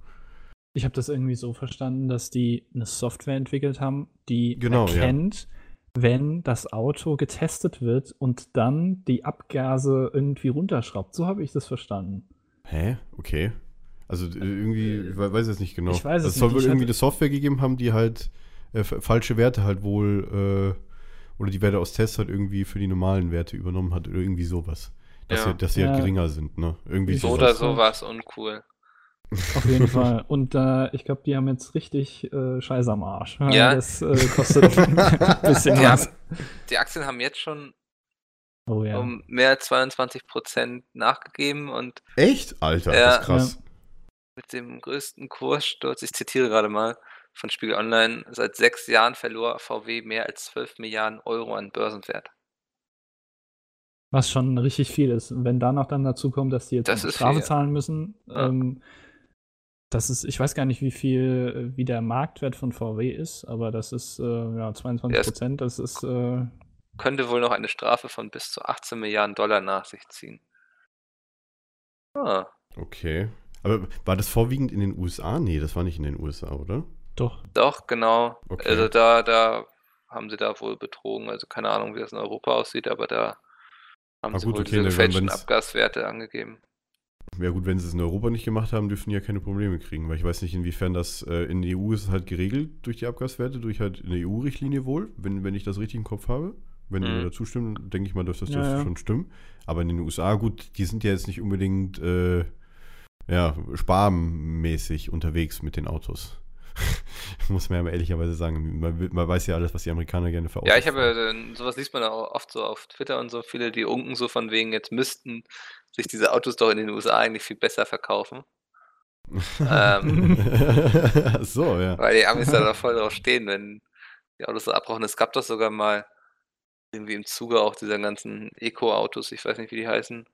Ich habe das irgendwie so verstanden, dass die eine Software entwickelt haben, die Genau, ja. erkennt, wenn das Auto getestet wird und dann die Abgase irgendwie runterschraubt. So habe ich das verstanden. Hä? Okay. Also äh, irgendwie, ich we- weiß jetzt nicht genau. ich weiß es Also es soll nicht. wohl irgendwie eine Software gegeben haben, die halt äh, falsche Werte halt wohl äh, oder die Werte aus Tests halt irgendwie für die normalen Werte übernommen hat oder irgendwie sowas. Dass Ja. sie, dass sie halt Ja. geringer sind, ne? Irgendwie So sowas. oder das so halt- war es uncool. Auf jeden Fall. Und äh, ich glaube, die haben jetzt richtig äh, Scheiße am Arsch. Ja. Das äh, kostet *laughs* ein bisschen Die, was. haben, die Aktien haben jetzt schon Oh ja. um mehr als 22% nachgegeben und Echt? Alter, Ja. das ist krass. mit dem größten Kurssturz, ich zitiere gerade mal von Spiegel Online, seit sechs Jahren verlor VW mehr als 12 Milliarden Euro an Börsenwert. Was schon richtig viel ist. Und wenn da noch dann dazu kommt, dass die jetzt Das Strafe viel. zahlen müssen, Ja. ähm, das ist, ich weiß gar nicht, wie viel, äh, wie der Marktwert von VW ist, aber das ist äh, ja 22 Prozent. Das ist äh, Könnte wohl noch eine Strafe von bis zu 18 Milliarden Dollar nach sich ziehen. Ah, Okay. Aber war das vorwiegend in den USA? Nee, das war nicht in den USA, oder? doch. doch, genau. Okay. Also da, da haben sie da wohl betrogen. Also keine Ahnung, wie das in Europa aussieht, aber da haben Ah, sie gut, wohl okay, diese gefälschten Abgaswerte angegeben. Ja gut, wenn sie es in Europa nicht gemacht haben, dürfen die ja keine Probleme kriegen, weil ich weiß nicht, inwiefern das äh, in der EU ist halt geregelt durch die Abgaswerte, durch halt eine EU-Richtlinie wohl, wenn, wenn ich das richtig im Kopf habe. Wenn ihr Mhm. mir dazu stimmt, denke ich mal, dass das Ja, dürfte ja. schon stimmen. Aber in den USA, gut, die sind ja jetzt nicht unbedingt äh, ja, sparmäßig unterwegs mit den Autos. *laughs* Muss man ja mal ehrlicherweise sagen. Man, man weiß ja alles, was die Amerikaner gerne Autos Ja, ich habe, äh, sowas liest man auch oft so auf Twitter und so, viele, die unken so von wegen, jetzt müssten sich diese Autos doch in den USA eigentlich viel besser verkaufen. *laughs* ähm, so, ja. Weil die Amis da *laughs* doch voll drauf stehen, wenn die Autos so abrauchen. Es gab doch sogar mal irgendwie im Zuge auch dieser ganzen Eco-Autos, ich weiß nicht, wie die heißen,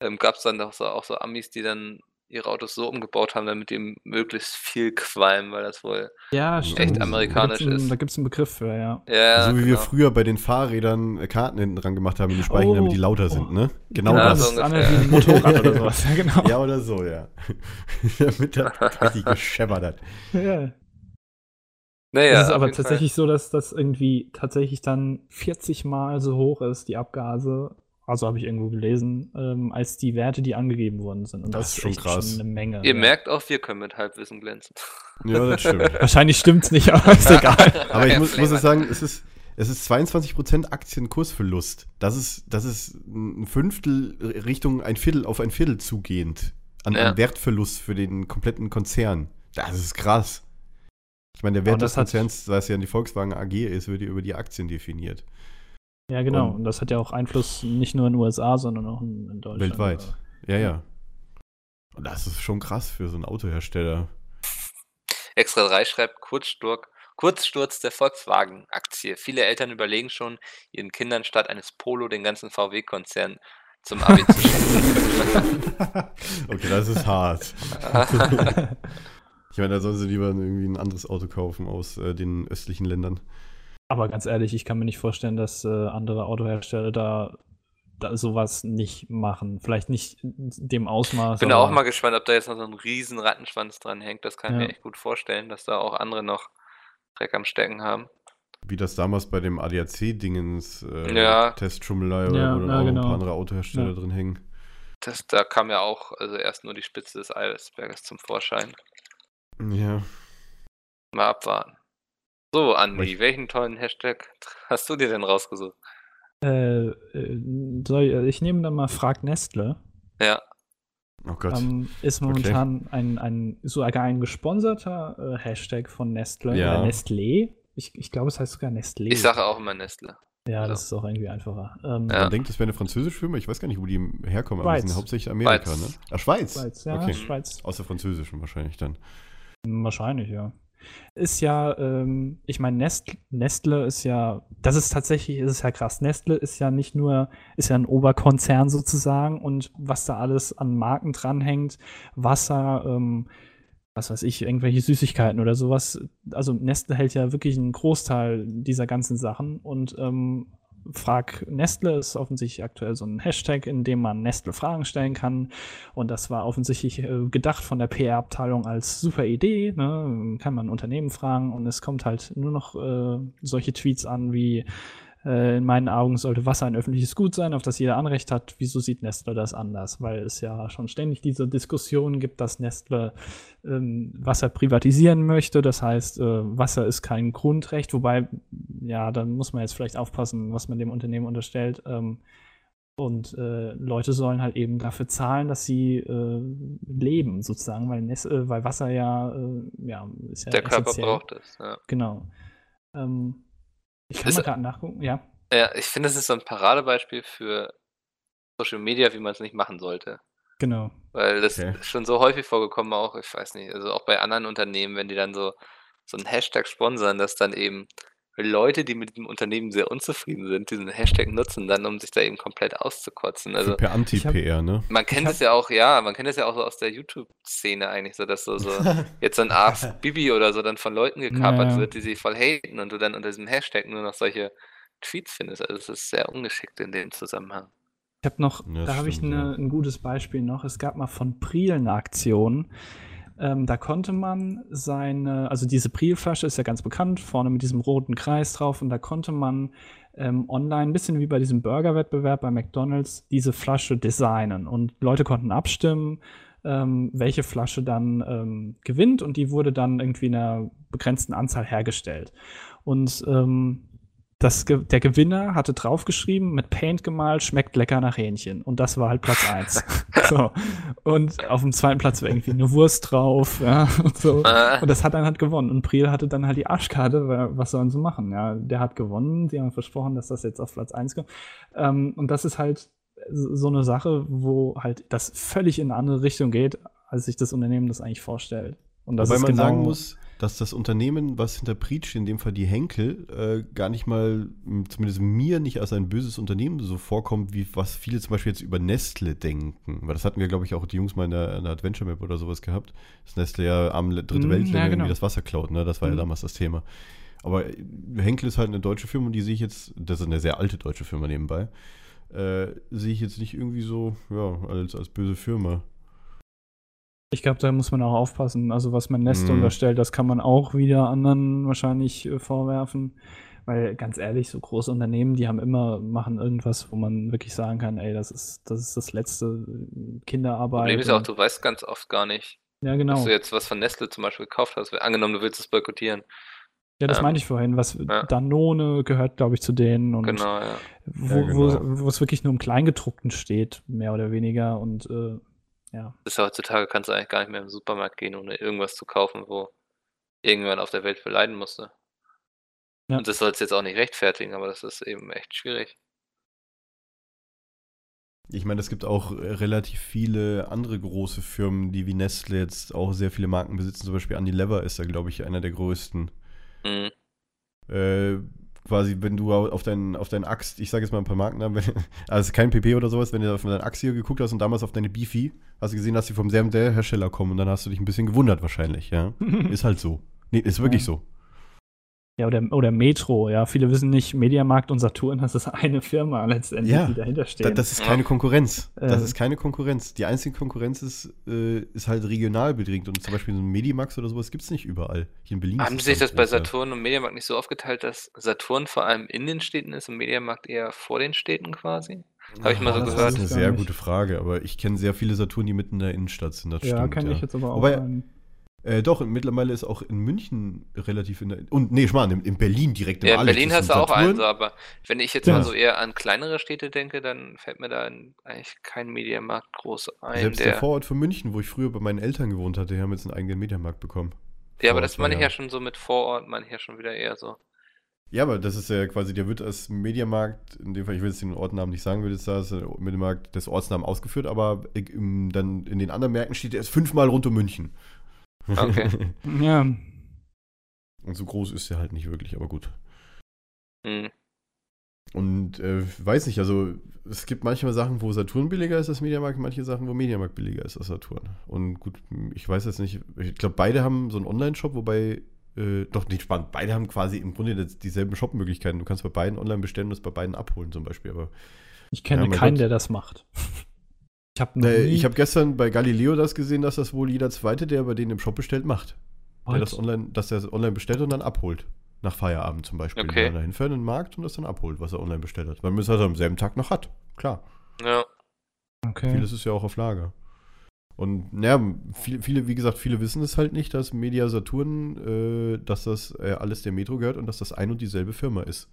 ähm, gab es dann doch so, auch so Amis, die dann ihre Autos so umgebaut haben, damit die möglichst viel qualmen, weil das wohl Ja, Echt stimmt. amerikanisch da ist. Da gibt es einen Begriff für, ja. ja, so wie wir genau. früher bei den Fahrrädern äh, Karten hinten dran gemacht haben in die Speichen, Oh, damit die lauter oh. sind, ne? Genau Ja, das so ungefähr. ein Motorrad oder sowas. Ja, genau. Ja, oder so, ja. *laughs* damit das richtig gescheppert hat. *laughs* Ja. Naja, es ist aber jeden Fall. tatsächlich so, dass das irgendwie tatsächlich dann 40 Mal so hoch ist, die Abgase, also habe ich irgendwo gelesen, ähm, als die Werte, die angegeben worden sind. Und Das das, ist schon krass. schon eine Menge. Ihr ja. merkt auch, wir können mit Halbwissen glänzen. Ja, das *laughs* stimmt. Wahrscheinlich stimmt's nicht, aber ist *laughs* egal. Aber ich muss, muss sagen, es ist, es ist 22% Aktienkursverlust. Das ist, das ist ein Fünftel Richtung ein Viertel auf ein Viertel zugehend an, Ja. an Wertverlust für den kompletten Konzern. Das ist krass. Ich meine, der Wert des Konzerns, da es ja die Volkswagen AG ist, wird ja über die Aktien definiert. Ja, genau. Und- Und das hat ja auch Einfluss nicht nur in den USA, sondern auch in, in Deutschland. Weltweit. Ja, ja. Und das ist schon krass für so einen Autohersteller. Extra 3 schreibt Kurzsturz, Kurzsturz der Volkswagen-Aktie. Viele Eltern überlegen schon, ihren Kindern statt eines Polo den ganzen VW-Konzern zum Abi zu schenken. *laughs* okay, das ist hart. *laughs* Ich meine, da sollen sie lieber irgendwie ein anderes Auto kaufen aus äh, den östlichen Ländern. Aber ganz ehrlich, ich kann mir nicht vorstellen, dass äh, andere Autohersteller da, da sowas nicht machen. Vielleicht nicht in dem Ausmaß. Bin da auch mal gespannt, ob da jetzt noch so ein riesen Rattenschwanz dran hängt. Das kann ich Ja. mir echt gut vorstellen, dass da auch andere noch Dreck am Stecken haben. Wie das damals bei dem ADAC-Dingens äh, Ja. Testschummelei oder Ja, wo dann ja, auch ein genau. paar andere Autohersteller Ja. drin hängen. Das, da kam ja auch also erst nur die Spitze des Eisberges zum Vorschein. Ja. Mal abwarten. So, Andi, Ich- welchen tollen Hashtag *laughs* hast du dir denn rausgesucht? Äh, äh, soll, ich- ich nehme dann mal Frag Nestle. Ja, Oh Gott. Ähm, ist momentan ein, ein sogar ein gesponserter äh, Hashtag von Nestle. Ja. Oder Nestlé. Ich, ich glaube, es heißt sogar Nestlé. ich sage auch immer Nestle. ja, so. das ist auch irgendwie einfacher. Ähm, Ja. Man denkt, das wäre eine französische Firma. Ich weiß gar nicht, wo die herkommen. Aber die Schweiz. sind hauptsächlich Amerika, Schweiz. ne? Ah, Schweiz. Schweiz, ja, Okay. Schweiz. Aus der französischen wahrscheinlich dann. Wahrscheinlich, ja. Ist ja, ähm, ich meine, Nest, Nestle ist ja, das ist tatsächlich, ist es ja krass. Nestle ist ja nicht nur, ist ja ein Oberkonzern sozusagen und was da alles an Marken dranhängt, Wasser, ähm, was weiß ich, irgendwelche Süßigkeiten oder sowas. Also Nestle hält ja wirklich einen Großteil dieser ganzen Sachen und ähm, Frag Nestle ist offensichtlich aktuell so ein Hashtag, in dem man Nestle Fragen stellen kann. Und das war offensichtlich äh, gedacht von der PR-Abteilung als super Idee. Ne? Kann man Unternehmen fragen und es kommt halt nur noch äh, solche Tweets an wie äh, in meinen Augen sollte Wasser ein öffentliches Gut sein, auf das jeder Anrecht hat. Wieso sieht Nestle das anders? Weil es ja schon ständig diese Diskussion gibt, dass Nestle ähm, Wasser privatisieren möchte. Das heißt, äh, Wasser ist kein Grundrecht. Wobei, ja, dann muss man jetzt vielleicht aufpassen, was man dem Unternehmen unterstellt. Ähm, und äh, Leute sollen halt eben dafür zahlen, dass sie äh, leben, sozusagen, weil, Ness, äh, weil Wasser ja, äh, ja, ist ja Der Körper essentiell. braucht es. Ja. Genau. Ähm, ich kann Ist- mal gerade nachgucken, ja. ja, ich finde, das ist so ein Paradebeispiel für Social Media, wie man es nicht machen sollte. Genau. Weil das Okay. ist schon so häufig vorgekommen, auch, ich weiß nicht, also auch bei anderen Unternehmen, wenn die dann so, so einen Hashtag sponsern, dass dann eben Leute, die mit dem Unternehmen sehr unzufrieden sind, diesen Hashtag nutzen, dann um sich da eben komplett auszukotzen. Also per Anti-PR, ne? man kennt es ja auch, ja, man kennt es ja auch so aus der YouTube-Szene eigentlich, so dass so, so *laughs* jetzt so ein Ask Bibi oder so dann von Leuten gekapert Ja, ja. wird, die sich voll haten und du dann unter diesem Hashtag nur noch solche Tweets findest. Also es ist sehr ungeschickt in dem Zusammenhang. Ich habe noch, Ja, das da habe ich stimmt, ne, ja. ein gutes Beispiel noch. Es gab mal von Priel eine Aktion. Ähm, da konnte man seine, also diese Prielflasche ist ja ganz bekannt, vorne mit diesem roten Kreis drauf, und da konnte man ähm, online, ein bisschen wie bei diesem Burger-Wettbewerb bei McDonalds, diese Flasche designen. Und Leute konnten abstimmen, ähm, welche Flasche dann ähm, gewinnt, und die wurde dann irgendwie in einer begrenzten Anzahl hergestellt. Und ähm, das, der Gewinner hatte draufgeschrieben, mit Paint gemalt, schmeckt lecker nach Hähnchen. Und das war halt Platz 1. *laughs* so. Und auf dem zweiten Platz war irgendwie eine Wurst drauf. Ja, und, so. Äh, und das hat dann halt gewonnen. Und Priel hatte dann halt die Arschkarte, weil, was sollen sie machen? Ja, der hat gewonnen. Die haben versprochen, dass das jetzt auf Platz 1 kommt. Ähm, und das ist halt so so eine Sache, wo halt das völlig in eine andere Richtung geht, als sich das Unternehmen das eigentlich vorstellt. Und das Wobei ist man genau, sagen muss, dass das Unternehmen, was hinter Preach, in dem Fall die Henkel, äh, gar nicht mal, zumindest mir nicht als ein böses Unternehmen so vorkommt, wie was viele zum Beispiel jetzt über Nestle denken. Weil das hatten wir, glaube ich, auch die Jungs mal in der, in der Adventure Map oder sowas gehabt. Dass Nestle ja am Le- dritte Mm, Weltländer ja, genau. irgendwie das Wasser klaut, ne? Das war ja Mm. damals das Thema. Aber äh, Henkel ist halt eine deutsche Firma und die sehe ich jetzt, das ist eine sehr alte deutsche Firma nebenbei, äh, sehe ich jetzt nicht irgendwie so, ja, als, als böse Firma. Ich glaube, da muss man auch aufpassen. Also was man Nest Mhm. unterstellt, das kann man auch wieder anderen wahrscheinlich äh, vorwerfen. Weil ganz ehrlich, so große Unternehmen, die haben immer, machen irgendwas, wo man wirklich sagen kann, ey, das ist das, ist das letzte Kinderarbeit. Problem ist ja auch, du weißt ganz oft gar nicht, ja, dass genau. du jetzt was von Nestle zum Beispiel gekauft hast. Angenommen, du willst es boykottieren. Ja, das ähm, meinte ich vorhin. Was ja. Danone gehört, glaube ich, zu denen und Genau, ja. wo, Ja, genau. wo, wo es wirklich nur im Kleingedruckten steht, mehr oder weniger. Und äh, ja. Das ist ja heutzutage kannst du eigentlich gar nicht mehr im Supermarkt gehen, ohne irgendwas zu kaufen, wo irgendjemand auf der Welt für leiden musste. Ja. Und das soll es jetzt auch nicht rechtfertigen, aber das ist eben echt schwierig. Ich meine, es gibt auch äh, relativ viele andere große Firmen, die wie Nestle jetzt auch sehr viele Marken besitzen. Zum Beispiel Unilever ist da, glaube ich, einer der größten. Mhm. Äh, quasi, wenn du au- auf deinen auf deinen Axt, ich sage jetzt mal ein paar Markennamen, wenn, *laughs* also kein PP oder sowas, wenn du auf deinen Axt hier geguckt hast und damals auf deine Beefy, hast du gesehen, dass sie vom selben der Hersteller kommen und dann hast du dich ein bisschen gewundert wahrscheinlich, ja. *laughs* Ist halt so. Nee, ist wirklich Ja. so. Ja, oder, oder Metro, ja. Viele wissen nicht, Mediamarkt und Saturn, das ist eine Firma letztendlich, Ja, die dahinter Da, steht. das ist keine Konkurrenz. Das Äh. ist keine Konkurrenz. Die einzige Konkurrenz ist, äh, ist halt regional bedingt. Und zum Beispiel so ein Medimax oder sowas gibt es nicht überall. Hier in Berlin ist Haben es sich das bei. Saturn und Mediamarkt nicht so aufgeteilt, dass Saturn vor allem in den Städten ist und Mediamarkt eher vor den Städten quasi? Habe ich mal so das gehört. ist eine sehr gute Frage, aber ich kenne sehr viele Saturn, die mitten in der Innenstadt sind. Das ja, stimmt. kann ja. ich jetzt aber auch Wobei- sagen. Äh, doch, mittlerweile ist auch in München relativ in der. Und nee, Schmarrn, in, in Berlin direkt im Ja, in Alex Berlin hast du auch einen, so, aber wenn ich jetzt Ja. mal so eher an kleinere Städte denke, dann fällt mir da eigentlich kein Mediamarkt groß ein. Selbst der der, Vorort von München, wo ich früher bei meinen Eltern gewohnt hatte, haben jetzt einen eigenen Mediamarkt bekommen. ja, aber das meine ich ja schon so mit Vorort, meine ich ja schon wieder eher so. Ja, aber das ist ja quasi, der wird als Mediamarkt, in dem Fall, ich will jetzt den Ortsnamen nicht sagen, wird jetzt da Mediamarkt des Ortsnamen ausgeführt, aber im, dann in den anderen Märkten steht er erst fünfmal rund um München. Okay. *laughs* Ja, Und so groß ist er halt nicht wirklich, aber gut. Hm. Und äh, weiß nicht, also es gibt manchmal Sachen, wo Saturn billiger ist als Mediamarkt, manche Sachen, wo Mediamarkt billiger ist als Saturn. Und gut, ich weiß jetzt nicht, ich glaube, beide haben so einen Online-Shop, wobei, äh, doch nicht spannend, beide haben quasi im Grunde dieselben Shop-Möglichkeiten. Du kannst bei beiden online bestellen und es bei beiden abholen zum Beispiel. Aber Ich kenne Ja, keinen, Gott. der das macht. Ich habe ich habe gestern bei Galileo das gesehen, dass das wohl jeder Zweite, der bei denen im Shop bestellt, macht. Der das online, dass er es online bestellt und dann abholt. Nach Feierabend zum Beispiel. Okay. Der dahin fährt in den Markt und das dann abholt, was er online bestellt hat. Weil man es halt am selben Tag noch hat. Klar. Ja. okay. Vieles ist ja auch auf Lager. Und naja, viele, viele, wie gesagt, viele wissen es halt nicht, dass Media Saturn, äh, dass das äh, alles der Metro gehört und dass das ein und dieselbe Firma ist.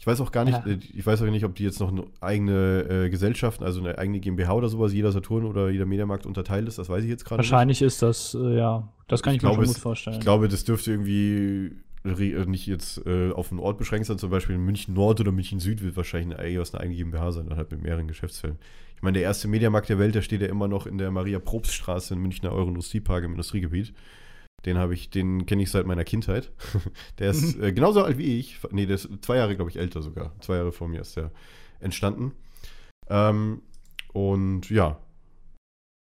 Ich weiß auch gar nicht, Ja. äh, ich weiß auch nicht, ob die jetzt noch eine eigene äh, Gesellschaft, also eine eigene GmbH oder sowas, jeder Saturn oder jeder Mediamarkt unterteilt ist, das weiß ich jetzt gerade nicht. Wahrscheinlich ist das, äh, ja, das kann ich, Ich mir glaube, schon gut vorstellen. Ich glaube, das dürfte irgendwie re- nicht jetzt äh, auf einen Ort beschränkt sein, zum Beispiel in München Nord oder München Süd wird wahrscheinlich eine, eine eigene GmbH sein, dann halt mit mehreren Geschäftsfällen. Ich meine, der erste Mediamarkt der Welt, der steht ja immer noch in der Maria-Probst-Straße in Münchner Euro-Industriepark im Industriegebiet. Den habe ich, den kenne ich seit meiner Kindheit. *laughs* der ist äh, genauso alt wie ich. Nee, der ist zwei Jahre, glaube ich, älter sogar. Zwei Jahre vor mir ist der entstanden. Ähm, und ja,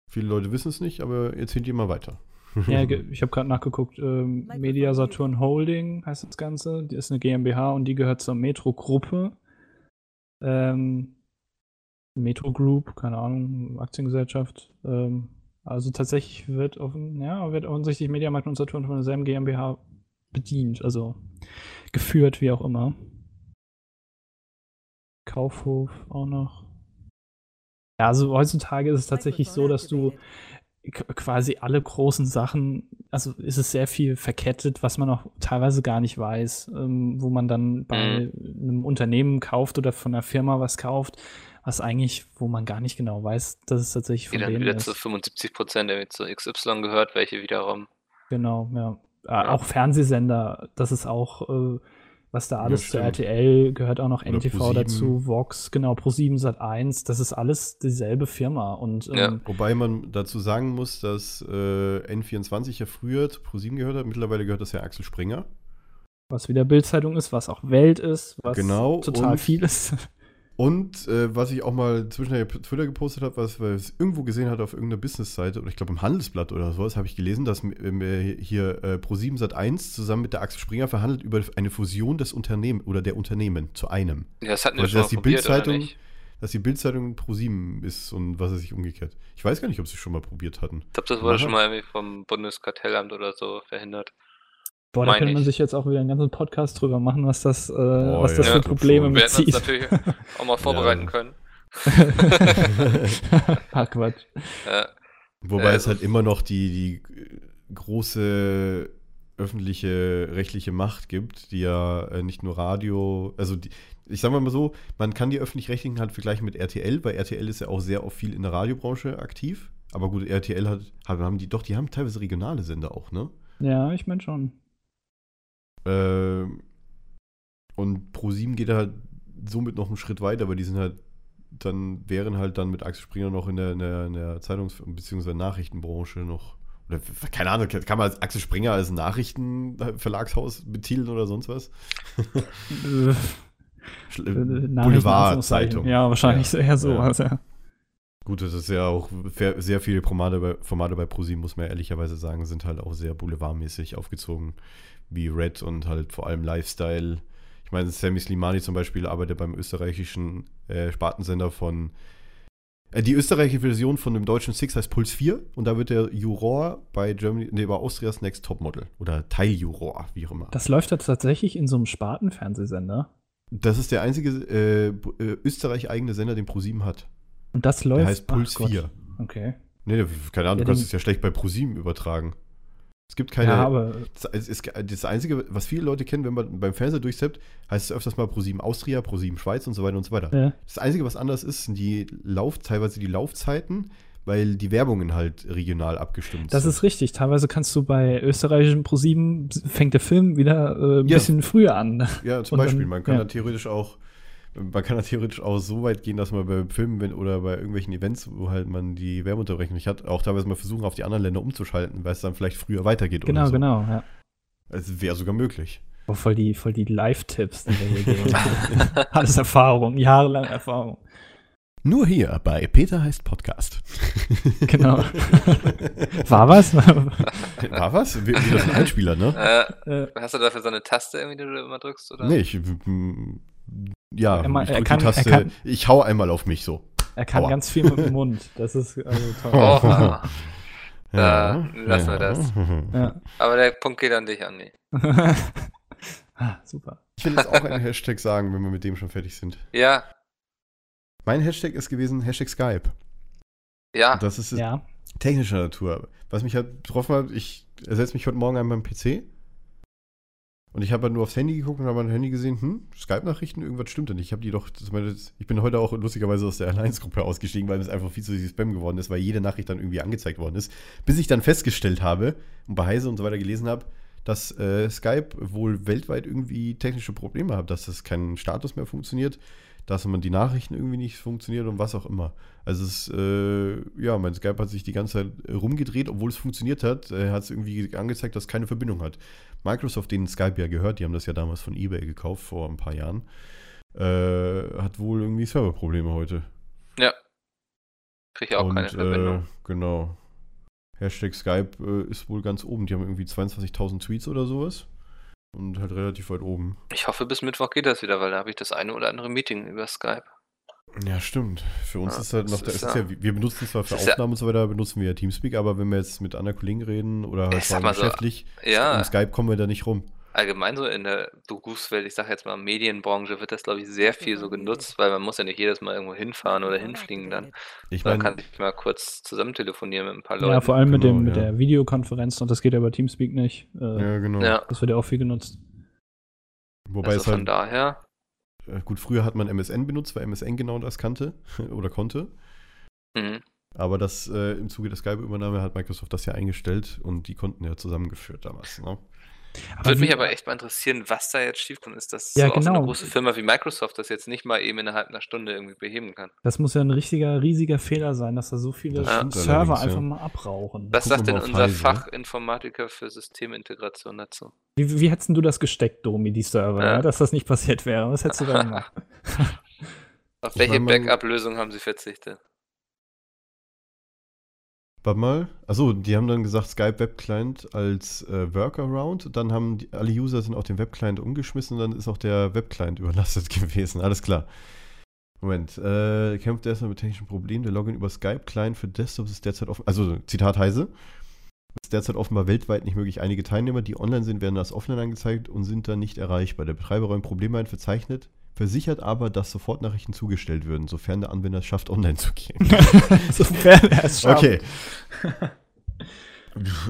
viele Leute wissen es nicht, aber erzählt ihr mal weiter. Ja, *laughs* ich habe gerade nachgeguckt. Ähm, Media Saturn Holding heißt das Ganze. Die ist eine GmbH und die gehört zur Metro-Gruppe. Ähm, Metro Group, keine Ahnung, Aktiengesellschaft. Ähm, also tatsächlich wird, offen, ja, wird offensichtlich Mediamarkt und Saturn von derselben GmbH bedient, also geführt, wie auch immer. Kaufhof auch noch. Ja, also heutzutage ist es tatsächlich so, dass du quasi alle großen Sachen, also ist es sehr viel verkettet, was man auch teilweise gar nicht weiß, ähm, wo man dann bei einem Unternehmen kauft oder von einer Firma was kauft, was eigentlich, wo man gar nicht genau weiß, dass es tatsächlich Die von dann denen wieder ist. zu 75 Prozent irgendwie zu XY gehört, welche wiederum. Genau, ja. Äh, Ja. Auch Fernsehsender, das ist auch, äh, was da alles zu stimmt. RTL gehört auch noch Oder NTV dazu, Vox, genau, Pro7 Sat 1, das ist alles dieselbe Firma und Ja. ähm, Wobei man dazu sagen muss, dass äh, N24 ja früher zu ProSieben gehört hat. Mittlerweile gehört das ja Axel Springer. was wieder Bildzeitung ist, was auch Welt ist, was Genau, total viel ist. *laughs* Und äh, was ich auch mal zwischendurch auf Twitter gepostet habe, was weil ich es irgendwo gesehen hatte auf irgendeiner Businessseite, oder ich glaube im Handelsblatt oder sowas, habe ich gelesen, dass äh, hier äh, Pro7 Sat 1 zusammen mit der Axel Springer verhandelt über eine Fusion des Unternehmen oder der Unternehmen zu einem. Ja, das hatten wir Also, schon dass mal die probiert, Bildzeitung-? Dass die Bildzeitung Pro7 ist und was er sich umgekehrt. Ich weiß gar nicht, ob sie es schon mal probiert hatten. Ich glaube, das wurde schon mal irgendwie vom Bundeskartellamt oder so verhindert. Boah, da könnte man ich. sich jetzt auch wieder einen ganzen Podcast drüber machen, was das, äh, was das ja, für Probleme schon. Wir mit hätten uns natürlich auch mal *laughs* vorbereiten Ja. können. *laughs* Ach Quatsch. Ja, Wobei Äh, es halt immer noch die, die äh, große öffentliche rechtliche Macht gibt, die ja äh, nicht nur Radio, also die, ich sag mal so, man kann die öffentlich-rechtlichen halt vergleichen mit RTL, weil RTL ist ja auch sehr oft viel in der Radiobranche aktiv. Aber gut, RTL hat, haben haben die, doch, die haben teilweise regionale Sender auch, ne? Ja, ich meine schon. Ähm, und Pro7 geht halt somit noch einen Schritt weiter, weil die sind halt dann, wären halt dann mit Axel Springer noch in der, in der, in der Zeitungs- bzw. Nachrichtenbranche noch. Oder keine Ahnung, kann man als Axel Springer als Nachrichtenverlagshaus betiteln oder sonst was? *laughs* Äh, äh, Boulevardzeitung. Ja, wahrscheinlich Ja. eher so. Ja. Ja. Gut, das ist ja auch sehr sehr viele Formate bei, Formate bei ProSieben, muss man ehrlicherweise sagen, sind halt auch sehr boulevardmäßig aufgezogen, wie Red und halt vor allem Lifestyle. Ich meine, Sammy Slimani zum Beispiel arbeitet beim österreichischen äh, Spartensender von. Äh, die österreichische Version von dem deutschen Six heißt Puls 4 und da wird der Juror bei Germany, nee, bei Austrias Next Topmodel oder Teiljuror, wie auch immer. Das läuft ja tatsächlich in so einem Spartenfernsehsender. Das ist der einzige äh, äh, österreich-eigene Sender, den ProSieben hat. Und das läuft. Der heißt Ach Puls Gott. 4. Okay. Nee, keine Ahnung, Ja, du kannst es ja schlecht bei ProSieben übertragen. Es gibt keine. ja, aber das, ist, das Einzige, was viele Leute kennen, wenn man beim Fernseher durchseppt, heißt es öfters mal ProSieben Austria, ProSieben Schweiz und so weiter und so weiter. äh, Das Einzige, was anders ist, sind die Lauf, teilweise die Laufzeiten, weil die Werbungen halt regional abgestimmt das sind. ist richtig. Teilweise kannst du bei österreichischen Pro7 fängt der Film wieder äh, ein Ja. bisschen früher an. Ja, zum Und Beispiel. dann- man kann ja. da theoretisch auch, man kann da theoretisch auch so weit gehen, dass man bei Filmen wenn, oder bei irgendwelchen Events, wo halt man die Werbeunterbrechung nicht hat, auch teilweise mal versuchen, auf die anderen Länder umzuschalten, weil es dann vielleicht früher weitergeht Genau, oder so. genau, ja. Es wäre sogar möglich. Oh, voll die, voll die Live-Tipps. *laughs* Alles Erfahrung, jahrelang Erfahrung. Nur hier bei Peter heißt Podcast. Genau. *laughs* War was? War was? Wie, wie das ein Einspieler, ne? Äh, Äh, hast du dafür so eine Taste irgendwie, die du immer drückst? Oder? Nee, ich. Ja, Er ich er kann- die er Taste. kann- ich hau einmal auf mich so. er kann Aua. ganz viel mit dem Mund. Das ist also toll. *laughs* Oha. Da lassen wir das. *laughs* Ja. Aber der Punkt geht an dich, Andi. *laughs* ah, super. Ich will jetzt auch einen Hashtag sagen, wenn wir mit dem schon fertig sind. Ja, Mein Hashtag ist gewesen Hashtag Skype. ja. Das ist Ja. technischer Natur. Was mich halt getroffen hat, ich ersetze mich heute Morgen an meinem PC. Und ich habe halt nur aufs Handy geguckt und habe mein Handy gesehen, hm, Skype-Nachrichten, irgendwas stimmt da nicht. Ich habe die doch, das ich bin heute auch lustigerweise aus der Alliance-Gruppe ausgestiegen, weil es einfach viel zu viel Spam geworden ist, weil jede Nachricht dann irgendwie angezeigt worden ist. Bis ich dann festgestellt habe und bei Heise und so weiter gelesen habe, dass äh, Skype wohl weltweit irgendwie technische Probleme hat, dass es keinen Status mehr funktioniert, dass man die Nachrichten irgendwie nicht funktioniert und was auch immer. Also es, äh, ja, mein Skype hat sich die ganze Zeit rumgedreht, obwohl es funktioniert hat, äh, hat es irgendwie angezeigt, dass es keine Verbindung hat. Microsoft, denen Skype ja gehört, die haben das ja damals von eBay gekauft vor ein paar Jahren, äh, hat wohl irgendwie Serverprobleme heute. Ja. Krieg ja auch keine Äh, Verbindung. genau. Hashtag Skype äh, ist wohl ganz oben. Die haben irgendwie 22.000 Tweets oder sowas. Und halt relativ weit oben. Ich hoffe, bis Mittwoch geht das wieder, weil da habe ich das eine oder andere Meeting über Skype. Ja, für uns Ja, ist halt noch, ist ja- ja, wir benutzen es zwar für Aufnahmen und so weiter, benutzen wir ja Teamspeak, aber wenn wir jetzt mit anderen Kollegen reden oder halt Ich sag vor allem mal so, geschäftlich, Ja, um Skype kommen wir da nicht rum. Allgemein so in der Berufswelt, ich sage jetzt mal Medienbranche, wird das, glaube ich, sehr viel so genutzt, weil man muss ja nicht jedes Mal irgendwo hinfahren oder hinfliegen dann. Ich Man meine, kann sich mal kurz zusammen telefonieren mit ein paar Leuten. Ja, vor allem mit, Genau, dem, mit ja. der Videokonferenz und das geht ja über Teamspeak nicht. Äh, ja, genau. Ja, Das wird ja auch viel genutzt. Wobei also es von halt, daher, äh, gut, früher hat man MSN benutzt, weil MSN genau das kannte *laughs* oder konnte. mhm. Aber das äh, im Zuge der Skype-Übernahme hat Microsoft das ja eingestellt und die konnten ja zusammengeführt damals. Ne? Würde wie- mich aber echt mal interessieren, was da jetzt schiefkommt, ist, dass Ja, so auch so eine genau. große Firma wie Microsoft das jetzt nicht mal eben innerhalb einer Stunde irgendwie beheben kann. Das muss ja ein richtiger, riesiger Fehler sein, dass da so viele stimmt Server einfach ja. mal abrauchen. Was Gucken sagt denn unser Heise. Fachinformatiker für Systemintegration dazu? Wie, wie hättest denn du das gesteckt, Domi, die Server, Ja. ja. dass das nicht passiert wäre? Was hättest du da *laughs* gemacht? Auf welche Backup-Lösung haben sie verzichtet? Warte mal. Achso, die haben dann gesagt, Skype Web Client als äh, Workaround. Dann haben die, alle User sind auf den Web Client umgeschmissen und dann ist auch der Web Client überlastet gewesen. Alles klar. Moment. Äh, kämpft erstmal mit technischen Problemen. Der Login über Skype Client für Desktops ist derzeit offen. Also, Zitat Heise. Ist derzeit offenbar weltweit nicht möglich. Einige Teilnehmer, die online sind, werden als offline angezeigt und sind dann nicht erreichbar. Der Betreiber räumt Probleme ein, verzeichnet, versichert aber, dass Sofortnachrichten zugestellt würden, sofern der Anwender es schafft, online zu gehen. *laughs* *laughs* Sofern er es schafft. Okay. *laughs*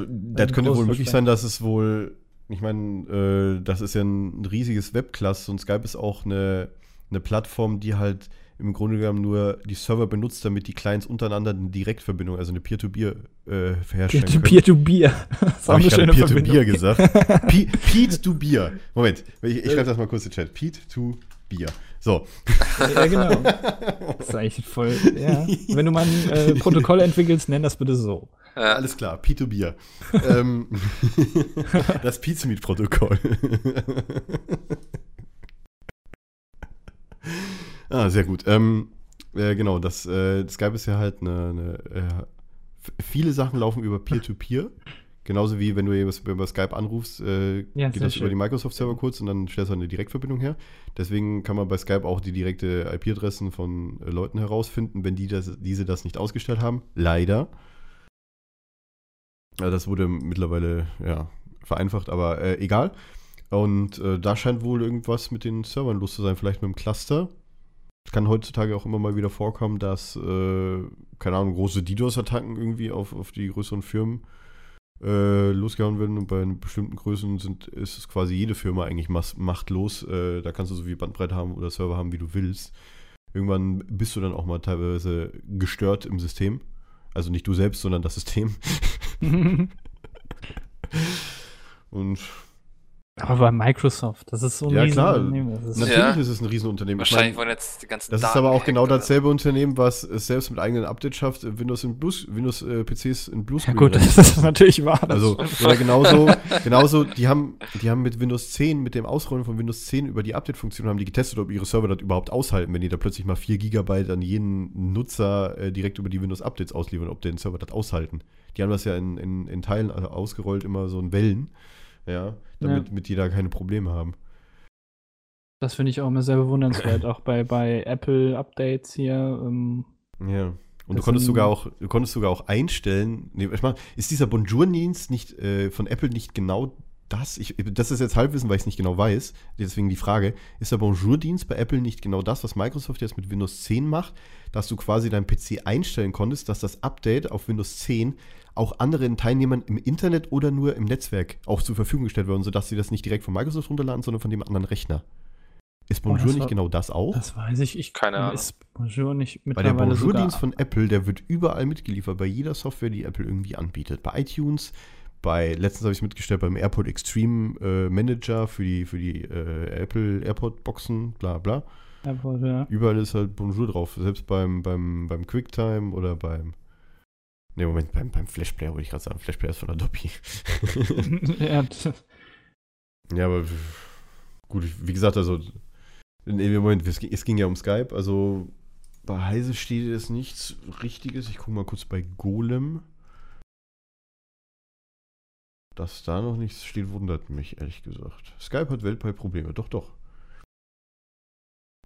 Das könnte wohl wirklich sein, dass es wohl, ich meine, äh, das ist ja ein riesiges Webclust und Skype ist auch eine, eine Plattform, die halt im Grunde genommen nur die Server benutzt, damit die Clients untereinander eine Direktverbindung, also eine Peer-to-Peer äh, herstellen können. Peer-to-Peer. Das Habe ich gerade Peer-to-Peer Verbindung. gesagt? Pe- Pete-to-Beer. Moment, ich, ich schreibe das mal kurz in den Chat. Pete-to-Beer. So. Ja, genau. *laughs* Das ist eigentlich voll. Ja. Wenn du mal ein äh, Protokoll entwickelst, nenn das bitte so. Ja, Alles klar, P2Bier. ähm, *laughs* das Pizmeet-Protokoll. *laughs* ah, sehr gut. Ähm, äh, genau, das äh, Skype ist ja halt eine. eine äh, f- viele Sachen laufen über Peer-to-Peer. Genauso wie wenn du über Skype anrufst, äh, Ja, geht das über schön. die Microsoft-Server kurz und dann stellst du eine Direktverbindung her. Deswegen kann man bei Skype auch die direkte IP-Adressen von äh, Leuten herausfinden, wenn die das, diese das nicht ausgestellt haben. Leider. Ja, das wurde mittlerweile ja, vereinfacht, aber äh, egal. Und äh, da scheint wohl irgendwas mit den Servern los zu sein, vielleicht mit dem Cluster. Es kann heutzutage auch immer mal wieder vorkommen, dass, äh, keine Ahnung, große DDoS-Attacken irgendwie auf, auf die größeren Firmen äh, losgehauen werden und bei bestimmten Größen sind, ist es quasi jede Firma eigentlich machtlos. Äh, da kannst du so viel Bandbreite haben oder Server haben, wie du willst. Irgendwann bist du dann auch mal teilweise gestört im System. Also nicht du selbst, sondern das System. *laughs* Und Aber bei Microsoft, das ist so ein Ja, riesen klar. Ist- Natürlich Ja. ist es ein Riesenunternehmen. Ich Wahrscheinlich meine, wollen jetzt die ganzen das ist Daten aber auch genau dasselbe Unternehmen, was es selbst mit eigenen Updates schafft, Windows in Blues, Windows äh, PCs in Ja Bluescreen. gut, rennen das ist natürlich wahr. Also, oder genauso, genauso, die haben, die haben mit Windows 10, mit dem Ausrollen von Windows 10 über die Update-Funktion, haben die getestet, ob ihre Server das überhaupt aushalten, wenn die da plötzlich mal 4 Gigabyte an jeden Nutzer äh, direkt über die Windows-Updates ausliefern, ob den Server das aushalten. Die haben das ja in, in, in Teilen also ausgerollt, immer so in Wellen, ja, damit mit die da keine Probleme haben. Das finde ich auch immer sehr bewundernswert, *laughs* auch bei, bei Apple-Updates hier. Ähm, Ja. Und du konntest sogar auch, du konntest sogar auch einstellen. Nee, ich meine, ist dieser Bonjour-Dienst nicht äh, von Apple nicht genau das? Ich, das ist jetzt Halbwissen, weil ich es nicht genau weiß. Deswegen die Frage: Ist der Bonjour-Dienst bei Apple nicht genau das, was Microsoft jetzt mit Windows 10 macht, dass du quasi deinen PC einstellen konntest, dass das Update auf Windows 10 auch anderen Teilnehmern im Internet oder nur im Netzwerk auch zur Verfügung gestellt werden, sodass sie das nicht direkt von Microsoft runterladen, sondern von dem anderen Rechner? Ist Oh, Bonjour war- nicht genau das auch? das weiß ich. ich Keine Ahnung. Ist Bonjour nicht Weil der mittlerweile Bonjour-Dienst von Apple, der wird überall mitgeliefert, bei jeder Software, die Apple irgendwie anbietet. Bei iTunes, bei, letztens habe ich es mitgestellt, beim AirPod Extreme äh, Manager für die, für die äh, Apple AirPod-Boxen, bla bla. Apple, ja. Überall ist halt Bonjour drauf. Selbst beim, beim, beim QuickTime oder beim. Ne, Moment, beim, beim Flashplayer wollte ich gerade sagen. Flashplayer ist von Adobe. *laughs* *laughs* ja, ja, aber gut, wie gesagt, also. Nee, Moment, es ging, es ging ja um Skype. Also bei Heise steht jetzt nichts Richtiges. Ich gucke mal kurz bei Golem. Dass da noch nichts steht, wundert mich, ehrlich gesagt. Skype hat weltweit Probleme. Doch, doch.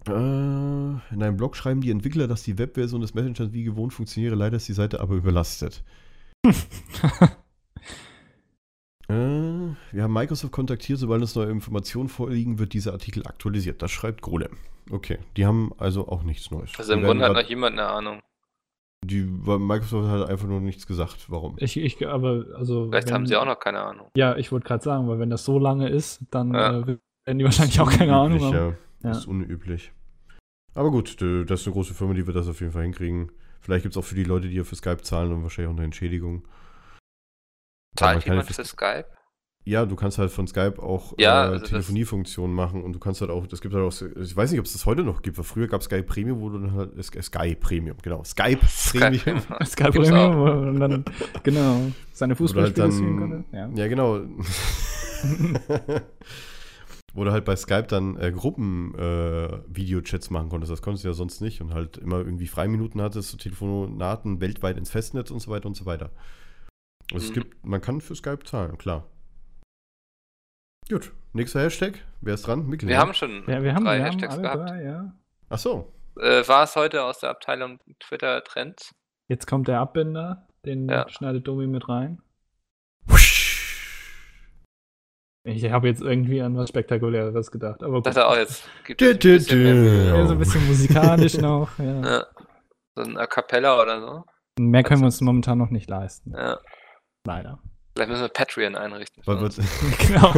Äh, in einem Blog schreiben die Entwickler, dass die Webversion des Messengers wie gewohnt funktioniere. Leider ist die Seite aber überlastet. *laughs* Äh, wir haben Microsoft kontaktiert, sobald uns neue Informationen vorliegen, wird dieser Artikel aktualisiert. Das schreibt Golem. Okay, die haben also auch nichts Neues. Also im Grunde hat noch jemand eine Ahnung. die, weil Microsoft hat einfach nur nichts gesagt. Warum? ich, ich, aber, also. Vielleicht wenn- haben sie auch noch keine Ahnung. Ja, ich wollte gerade sagen, weil wenn das so lange ist, dann Ja. äh, werden die wahrscheinlich auch keine Ahnung haben. Ja. Ja. Das ist unüblich. Aber gut, das ist eine große Firma, die wird das auf jeden Fall hinkriegen. Vielleicht gibt es auch für die Leute, die ja für Skype zahlen und wahrscheinlich auch eine Entschädigung. Zahlt kann jemand ja für Skype? Ja, du kannst halt von Skype auch Ja, äh, also das- Telefoniefunktionen machen und du kannst halt auch, es gibt halt auch, ich weiß nicht, ob es das heute noch gibt, weil früher gab es Skype Premium, wo du dann halt, äh, Sky Premium, genau, Skype Premium. Skype Premium und *laughs* *laughs* dann, genau, seine halt Fußballspiele streamen dann, konnte. Ja. ja genau. *laughs* wo du halt bei Skype dann äh, Gruppen äh, Videochats machen konntest. Das konntest du ja sonst nicht und halt immer irgendwie Freiminuten hattest, so Telefonaten weltweit ins Festnetz und so weiter und so weiter. Also es Mhm. gibt, man kann für Skype zahlen, klar. Gut, nächster Hashtag. Wer ist dran? Mikkel. Wir ne? haben schon Ja, wir haben, drei wir haben Hashtags alle gehabt. drei, ja. Ach so. Äh, war es heute aus der Abteilung Twitter Trends? Jetzt kommt der Abbinder, den Ja. schneidet Domi mit rein. Ich habe jetzt irgendwie an was Spektakuläres gedacht, aber gut. dachte auch jetzt. Gibt Dü, dü, dü. Ja, so ein bisschen musikalisch noch. Ja. *laughs* ja. So ein A Cappella oder so. Mehr können wir uns momentan noch nicht leisten. Ja. Leider. Vielleicht müssen wir Patreon einrichten. Was, was, *laughs* *laughs* Genau.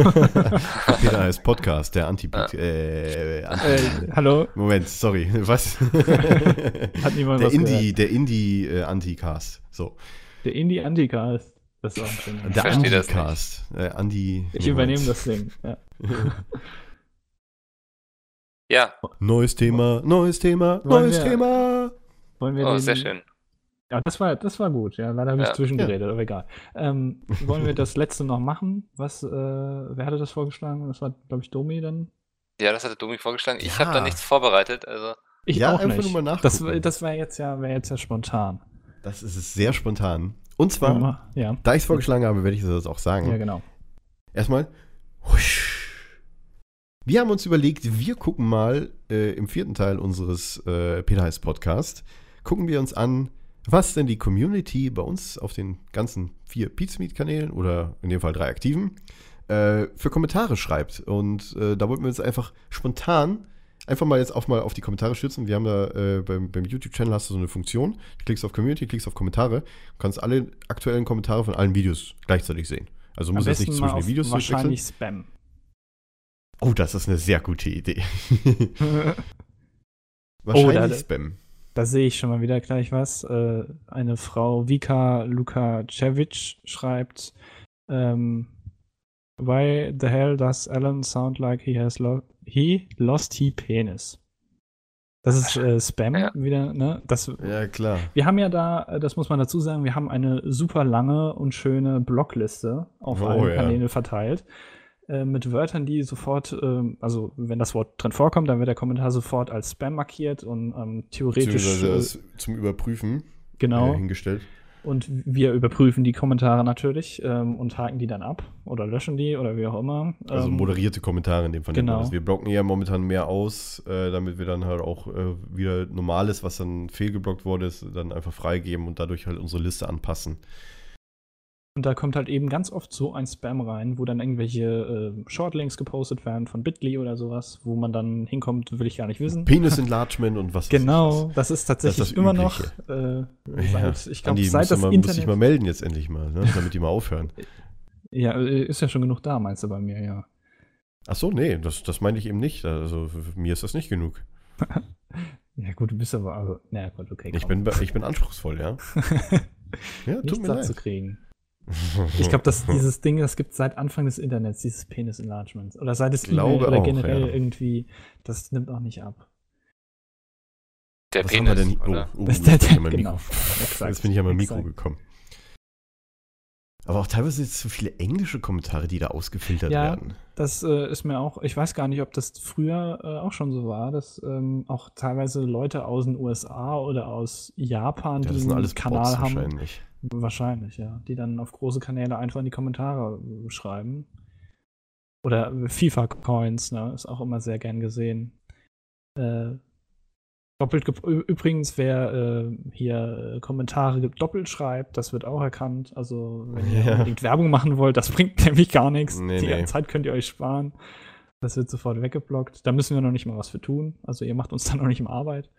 Peter heißt Podcast, der anti Ja. äh, anti äh, hallo? Moment, sorry. Was? Hat niemand der was Indie, gehört. der Indie äh, Anticast. So. Der Indie Anticast. Das ist auch ein schöner Der das Anticast. Äh, Andi. Ich übernehme das Ding. Ja. *laughs* Ja, Neues Thema, neues Thema, Wollen neues wir- Thema. Wollen wir oh, den, sehr schön. Ja, das war, das war gut. Ja, leider habe ich Ja. zwischengeredet, aber egal. Ähm, wollen wir das letzte noch machen? Was, äh, wer hatte das vorgeschlagen? Das war, glaube ich, Domi dann. Ja, das hatte Domi vorgeschlagen. Ich Ja. habe da nichts vorbereitet. Also, Ich Ja, auch einfach nicht. nur mal das nachgucken. das wäre jetzt ja, wäre jetzt ja spontan. Das ist es sehr spontan. Und zwar, ja, da ich es vorgeschlagen habe, werde ich das auch sagen. ja, genau. Erstmal. Husch. Wir haben uns überlegt, wir gucken mal äh, im vierten Teil unseres äh, Peter Heiß Podcast, gucken wir uns an, was denn die Community bei uns auf den ganzen vier Pizmeet-Kanälen oder in dem Fall drei aktiven äh, für Kommentare schreibt. Und äh, da wollten wir uns einfach spontan einfach mal jetzt auch mal auf die Kommentare stürzen. Wir haben da äh, beim, beim YouTube-Channel hast du so eine Funktion. Du klickst auf Community, klickst auf Kommentare, du kannst alle aktuellen Kommentare von allen Videos gleichzeitig sehen. Also musst jetzt nicht zwischen den Videos wahrscheinlich Spam. Oh, das ist eine sehr gute Idee. *laughs* da- Wahrscheinlich Spam. Da sehe ich schon mal wieder gleich was. Äh, eine Frau Vika Lukacevic schreibt, ähm, Why the hell does Alan sound like he has lo he lost he penis? Das ist äh, Spam Ja. wieder, ne? Das, Ja, klar. wir haben ja da, äh, das muss man dazu sagen, wir haben eine super lange und schöne Blockliste auf Oh, allen ja. Kanälen verteilt. äh, Mit Wörtern, die sofort, ähm, also wenn das Wort drin vorkommt, dann wird der Kommentar sofort als Spam markiert und ähm, theoretisch äh, das zum Überprüfen genau. äh, hingestellt. Und wir überprüfen die Kommentare natürlich ähm, und haken die dann ab oder löschen die oder wie auch immer. Also Ähm, moderierte Kommentare in dem Fall. genau. das. Wir blocken ja momentan mehr aus, äh, damit wir dann halt auch äh, wieder Normales, was dann fehlgeblockt wurde, ist, dann einfach freigeben und dadurch halt unsere Liste anpassen. Und da kommt halt eben ganz oft so ein Spam rein, wo dann irgendwelche äh, Shortlinks gepostet werden von Bitly oder sowas, wo man dann hinkommt, will ich gar nicht wissen. Penis Enlargement *laughs* und was ich Genau, das ist tatsächlich Das ist das immer noch, äh, Ja. ich glaube, seit das mal, musst dich mal Internet. melden jetzt endlich mal, ne? damit die mal aufhören. *laughs* Ja, äh, ist ja schon genug da, meinst du bei mir, ja. Ach so, nee, das, das meine ich eben nicht. Also mir ist das nicht genug. *laughs* Ja, gut, du bist aber, also, na gut, okay. Ich bin, ich bin anspruchsvoll, ja. Ja, tut mir satt leid. zu kriegen. Ich glaube, dass dieses Ding, das gibt seit Anfang des Internets, dieses Penis Enlargement. Oder seit es Glaube E-Mail oder auch, generell ja. irgendwie, das nimmt auch nicht ab. Der Was Penis, haben wir denn? oder? Oh, oh, der- bin ich an mein *laughs* genau. Mikro. Exakt. Jetzt bin ich an mein Mikro Exakt. gekommen. Aber auch teilweise jetzt so viele englische Kommentare, die da ausgefiltert Ja. werden. Das äh, ist mir auch, ich weiß gar nicht, ob das früher äh, auch schon so war, dass ähm, auch teilweise Leute aus den USA oder aus Japan, Ja, die einen alles Kanal Bots haben, wahrscheinlich. wahrscheinlich, ja, die dann auf große Kanäle einfach in die Kommentare äh, schreiben. Oder FIFA-Coins, ne, ist auch immer sehr gern gesehen. Äh, doppelt übrigens, wer äh, hier äh, Kommentare doppelt schreibt, das wird auch erkannt. Also, wenn ihr *laughs* Ja. unbedingt Werbung machen wollt, das *laughs* bringt nämlich gar nichts. Nee, Die nee. Zeit könnt ihr euch sparen. Das wird sofort weggeblockt. Da müssen wir noch nicht mal was für tun. Also, ihr macht uns dann *laughs* noch nicht mal Arbeit.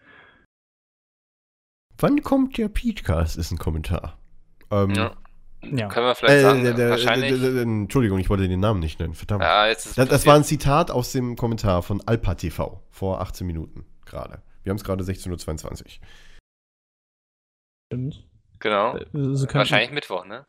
Wann kommt der Peachcast, ist ein Kommentar. Ähm, Ja. Ja. Können wir vielleicht äh, sagen, der, der, wahrscheinlich. der, der, der, Entschuldigung, ich wollte den Namen nicht nennen, verdammt. ja, jetzt ist Das, das war ein Zitat aus dem Kommentar von Alpa TV vor 18 Minuten gerade. Wir haben es gerade 16.22 Uhr. Stimmt. Genau. Äh, könnten- Wahrscheinlich Mittwoch, ne?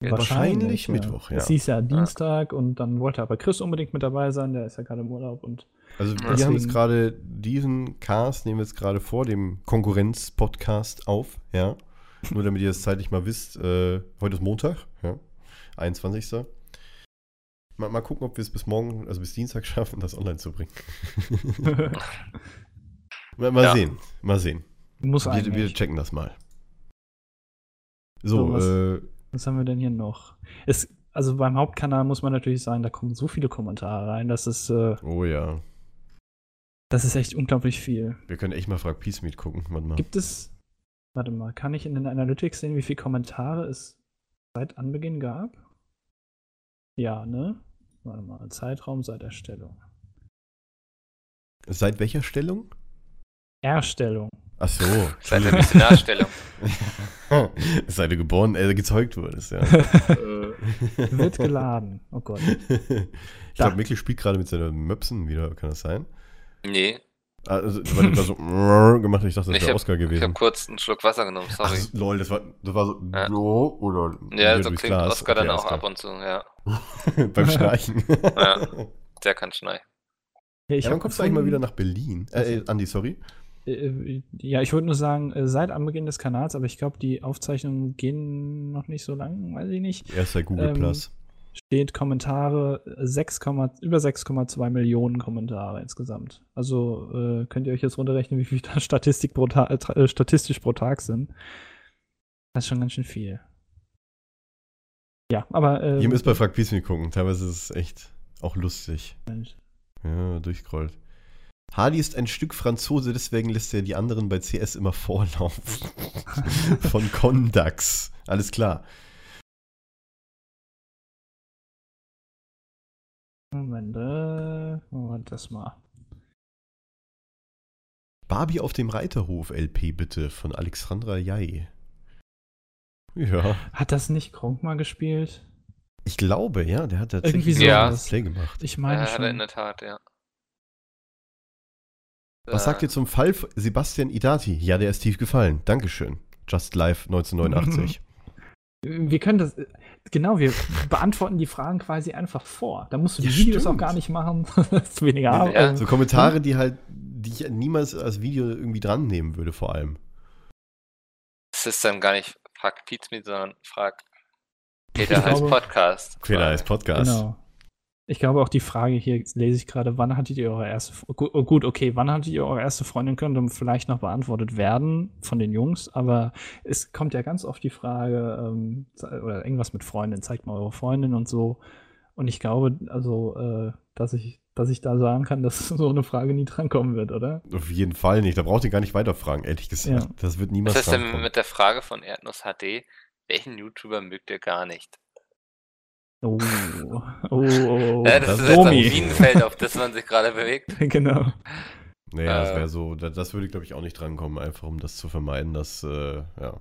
Wahrscheinlich Mittwoch, ja. Es hieß ja Dienstag und dann wollte aber Chris unbedingt mit dabei sein, der ist ja gerade im Urlaub und Also wir Deswegen- haben jetzt gerade diesen Cast, nehmen wir jetzt gerade vor dem Konkurrenz-Podcast auf, ja. Nur damit ihr es zeitlich mal wisst, äh, heute ist Montag, ja. 21. Mal, mal gucken, ob wir es bis morgen, also bis Dienstag schaffen, das online zu bringen. *laughs* *laughs* *laughs* mal mal Ja. sehen, mal sehen. muss Wir, eigentlich. wir checken das mal. So, So, was- äh, Was haben wir denn hier noch? Es, also beim Hauptkanal muss man natürlich sagen, da kommen so viele Kommentare rein, das ist, äh, oh ja. das ist echt unglaublich viel. Wir können echt mal Frag Peace Meet gucken. Warte mal. Gibt es, warte mal, kann ich in den Analytics sehen, wie viele Kommentare es seit Anbeginn gab? Ja, ne? Warte mal, Zeitraum seit Erstellung. Seit welcher Stellung? Erstellung. Ach so. Seit der Missionarstellung. *laughs* Seit du geboren, äh, gezeugt wurdest, ja. Wird geladen. Oh Gott. ich glaube, Mikkel spielt gerade mit seinen Möpsen wieder, kann das sein? nee, Also, weil du da so gemacht hast, ich dachte, das ich wäre habe Oscar gewesen. hab kurz einen Schluck Wasser genommen, Ach, sorry. lol, das war, das war so, Ja. oder ja, so klingt Glas. Oscar dann Okay, auch Oscar. ab und zu, ja. *laughs* Beim Streichen. *laughs* Ja. Der kann schneiden. Ja, ich ja, dann kommst du eigentlich mal wieder nach Berlin. Äh, äh, Andi, sorry. Äh, Ja, ich wollte nur sagen, äh, seit Anbeginn des Kanals, aber ich glaube, die Aufzeichnungen gehen noch nicht so lang, weiß ich nicht. Erster Google Ähm, Plus. Steht Kommentare, äh, 6, über 6,2 Millionen Kommentare insgesamt. Also äh, könnt ihr euch jetzt runterrechnen, *laughs* wie viel da Statistik pro äh, äh, statistisch pro Tag sind. Das ist schon ganz schön viel. Ja, aber. Äh, Ihr müsst bei Frag gucken. Teilweise ist es echt auch lustig. Mensch. Ja, durchscrollt. Hardy ist ein Stück Franzose, deswegen lässt er die anderen bei CS immer vorlaufen. *laughs* Von Condax. Alles klar. Moment, äh, Moment, das mal. Barbie auf dem Reiterhof LP bitte von Alexandra Jai. Ja, Hat das nicht Kronk mal gespielt? ich glaube, ja, der hat tatsächlich Irgendwie so ein was. Play gemacht. Ich Ja, meine hat er in schon. der Tat, ja. Was Äh, sagt ihr zum Fall Sebastian Idati? Ja, der ist tief gefallen. Dankeschön. Just Live 1989. *laughs* Wir können das, genau, wir beantworten die Fragen quasi einfach vor. Da musst du die Ja, Videos stimmt. auch gar nicht machen. *laughs* das ist weniger Arbeit. Ja. So Kommentare, die halt, die ich niemals als Video irgendwie dran nehmen würde, vor allem. Es ist dann gar nicht Frag Pizmeet, sondern Frag *laughs* Ich Peter heißt Podcast. Fehler als Podcast. Genau. Ich glaube auch die Frage hier lese ich gerade, wann hattet ihr eure erste oh, gut, okay, wann hattet ihr eure erste Freundin könnte vielleicht noch beantwortet werden von den Jungs, aber es kommt ja ganz oft die Frage ähm, oder irgendwas mit Freundin, zeigt mal eure Freundin und so und ich glaube also, äh, dass ich dass ich da sagen kann, *laughs* dass so eine Frage nie drankommen wird, oder? Auf jeden Fall nicht. Da braucht ihr gar nicht weiterfragen, ehrlich gesagt. Ja. Das wird Was niemals ist denn mit der Frage von Erdnuss HD? Welchen YouTuber mögt ihr gar nicht? Oh, oh, oh, oh. ja, das, das ist ist jetzt ein Domi. Minenfeld, auf das man sich gerade bewegt. *laughs* genau. Naja, das Äh. wäre so, da- das würde, glaube ich, auch nicht drankommen, einfach um das zu vermeiden, dass, äh, ja.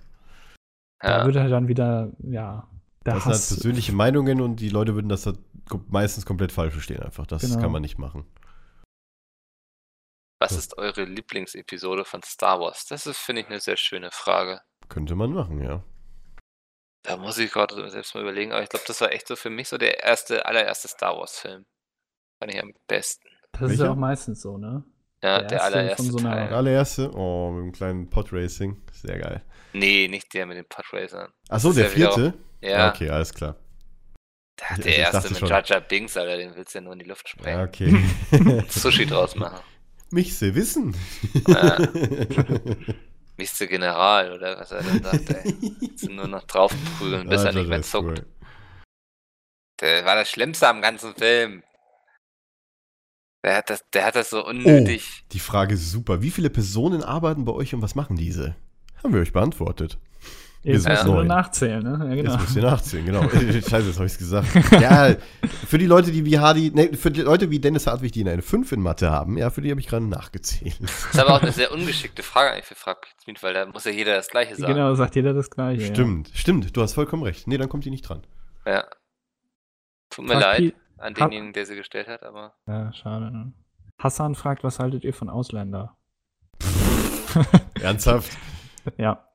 Da Ja. würde halt dann wieder, ja, der Das sind halt Hass. persönliche Meinungen und die Leute würden das halt meistens komplett falsch verstehen, einfach. Das Genau. kann man nicht machen. Was ist eure Lieblingsepisode von Star Wars? Das ist, finde ich, eine sehr schöne Frage. Könnte man machen, ja. Da muss ich gerade selbst mal überlegen, aber ich glaube, das war echt so für mich so der erste, allererste Star Wars-Film. Fand ich am besten. Das ist Welcher? ja auch meistens so, ne? Ja, Der der, erste allererste von so einer- Der Teil. allererste, oh, mit dem kleinen Podracing. Sehr geil. Nee, nicht der mit den Podracern. Achso, der ist ja vierte? Ja, Okay, alles klar. der, der ich erste mit Jar Binks, Alter, den willst du ja nur in die Luft Ja, sprengen. okay. Sushi draus machen. *laughs* Mich sie wissen. Ja. *laughs* Nächste General, oder was er dann sagt, ey. *laughs* Nur noch draufprügeln, bis er nicht mehr zuckt. cool. Der war das Schlimmste am ganzen Film. Der hat das, der hat das so unnötig. Die Frage ist super. Wie viele Personen arbeiten bei euch und was machen diese? Haben wir euch beantwortet. Jetzt du nur neun. nachzählen, ne? Ja, genau. Jetzt müsst ihr nachzählen, genau. *laughs* Scheiße, jetzt habe ich es gesagt. Ja, für die Leute, die wie Hardy, ne, für die Leute wie Dennis Hartwig, die eine 5 in Mathe haben, ja, für die habe ich gerade nachgezählt. Das ist aber auch eine sehr ungeschickte Frage eigentlich für Frag weil da muss ja jeder das Gleiche sagen. Genau, sagt jeder das Gleiche. Stimmt, stimmt, du hast vollkommen recht. Nee, dann kommt die nicht dran. Ja. Tut mir Ja. Fragt leid an denjenigen, der sie gestellt hat, aber Ja, schade. Ne? Hassan fragt, was haltet ihr von Ausländer? Ernsthaft? *laughs* Ja.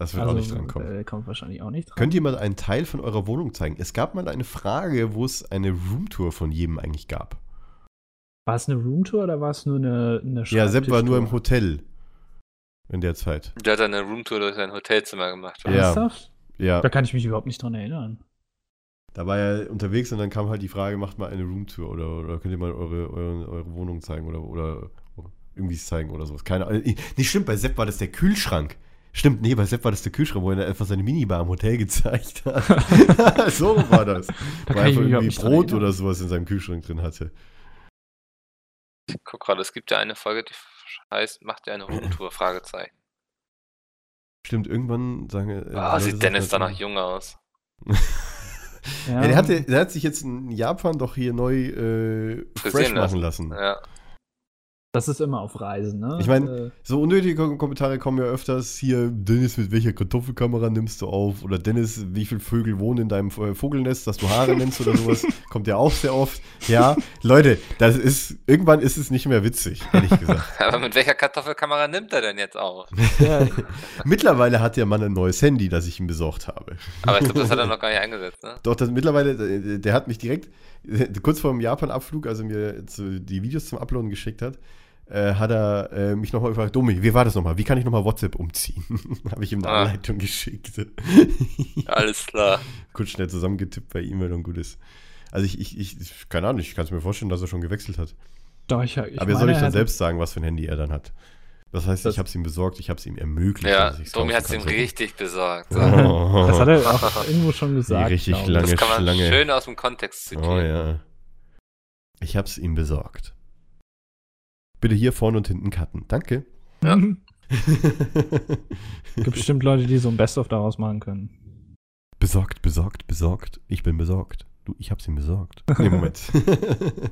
Das wird auch nicht drankommen. Äh, kommt wahrscheinlich auch nicht dran. Könnt ihr mal einen Teil von eurer Wohnung zeigen? Es gab mal eine Frage, wo es eine Roomtour von jedem eigentlich gab. war es eine Roomtour oder war es nur eine, eine Ja, Sepp war nur im? Hotel. In der Zeit. der hat dann eine Roomtour durch sein Hotelzimmer gemacht. Ja. Ernsthaft? Ja, Da kann ich mich überhaupt nicht dran erinnern. da war er unterwegs und dann kam halt die Frage, macht mal eine Roomtour oder, oder könnt ihr mal eure, eure, eure Wohnung zeigen oder, oder irgendwie zeigen oder sowas. Keine Ahnung. Nicht stimmt, bei Sepp war das der Kühlschrank. Stimmt, nee, bei Sepp war das der Kühlschrank, wo er einfach seine Minibar im Hotel gezeigt hat. *laughs* *laughs* so war das. Da kann er einfach irgendwie Brot oder sowas in seinem Kühlschrank drin hatte. Ich guck gerade, es gibt ja eine Folge, die heißt, macht ihr eine Roomtour? *clears throat* Fragezeichen. Stimmt, irgendwann sagen äh, Ah, Leute sieht Dennis da immer- noch jung aus. *laughs* Ja, der, hatte, der hat sich jetzt in Japan doch hier neu äh, fresh machen lassen. Ja. Das ist immer auf Reisen, ne? Ich mein, äh, So unnötige Kom- Kommentare kommen ja öfters hier, Dennis, mit welcher Kartoffelkamera nimmst du auf? Oder Dennis, wie viele Vögel wohnen in deinem äh, Vogelnest, dass du Haare nennst oder sowas? *laughs* Kommt ja auch sehr oft. Ja, Leute, das ist, irgendwann ist es nicht mehr witzig, ehrlich gesagt. *laughs* Aber mit welcher Kartoffelkamera nimmt er denn jetzt auf? ja, *laughs* mittlerweile hat der Mann ein neues Handy, das ich ihm besorgt habe. Aber ich glaube, das hat er noch gar nicht eingesetzt, ne? Doch, das mittlerweile, äh, der hat mich direkt, *laughs* kurz vor dem Japan-Abflug, als er mir zu, die Videos zum Uploaden geschickt hat, äh, hat er äh, mich nochmal gefragt, Domi, wie war das nochmal? Wie kann ich nochmal WhatsApp umziehen? *laughs* Habe ich ihm eine Ah. Anleitung geschickt. *laughs* Alles klar. Kurz schnell zusammengetippt bei E-Mail und gut ist. Also ich, ich, ich keine Ahnung, ich kann es mir vorstellen, dass er schon gewechselt hat. doch, ich, ich Aber er soll ich dann selbst sagen, was für ein Handy er dann hat. Das heißt, Das- ich habe es ihm besorgt, ich habe es ihm ermöglicht. Ja, Domi hat es ihm richtig besorgt. So. Oh, Das hat er *laughs* auch irgendwo schon gesagt. richtig glaub ich. lange Das kann man Schlange. schön aus dem Kontext zitieren. Oh ja. Ich habe es ihm besorgt. Bitte hier vorne und hinten cutten. Danke. Ja. *laughs* Gibt bestimmt Leute, die so ein Best-of daraus machen können. besorgt, besorgt, besorgt. Ich bin besorgt. Du, ich hab's ihm besorgt. Nee, Moment. *laughs*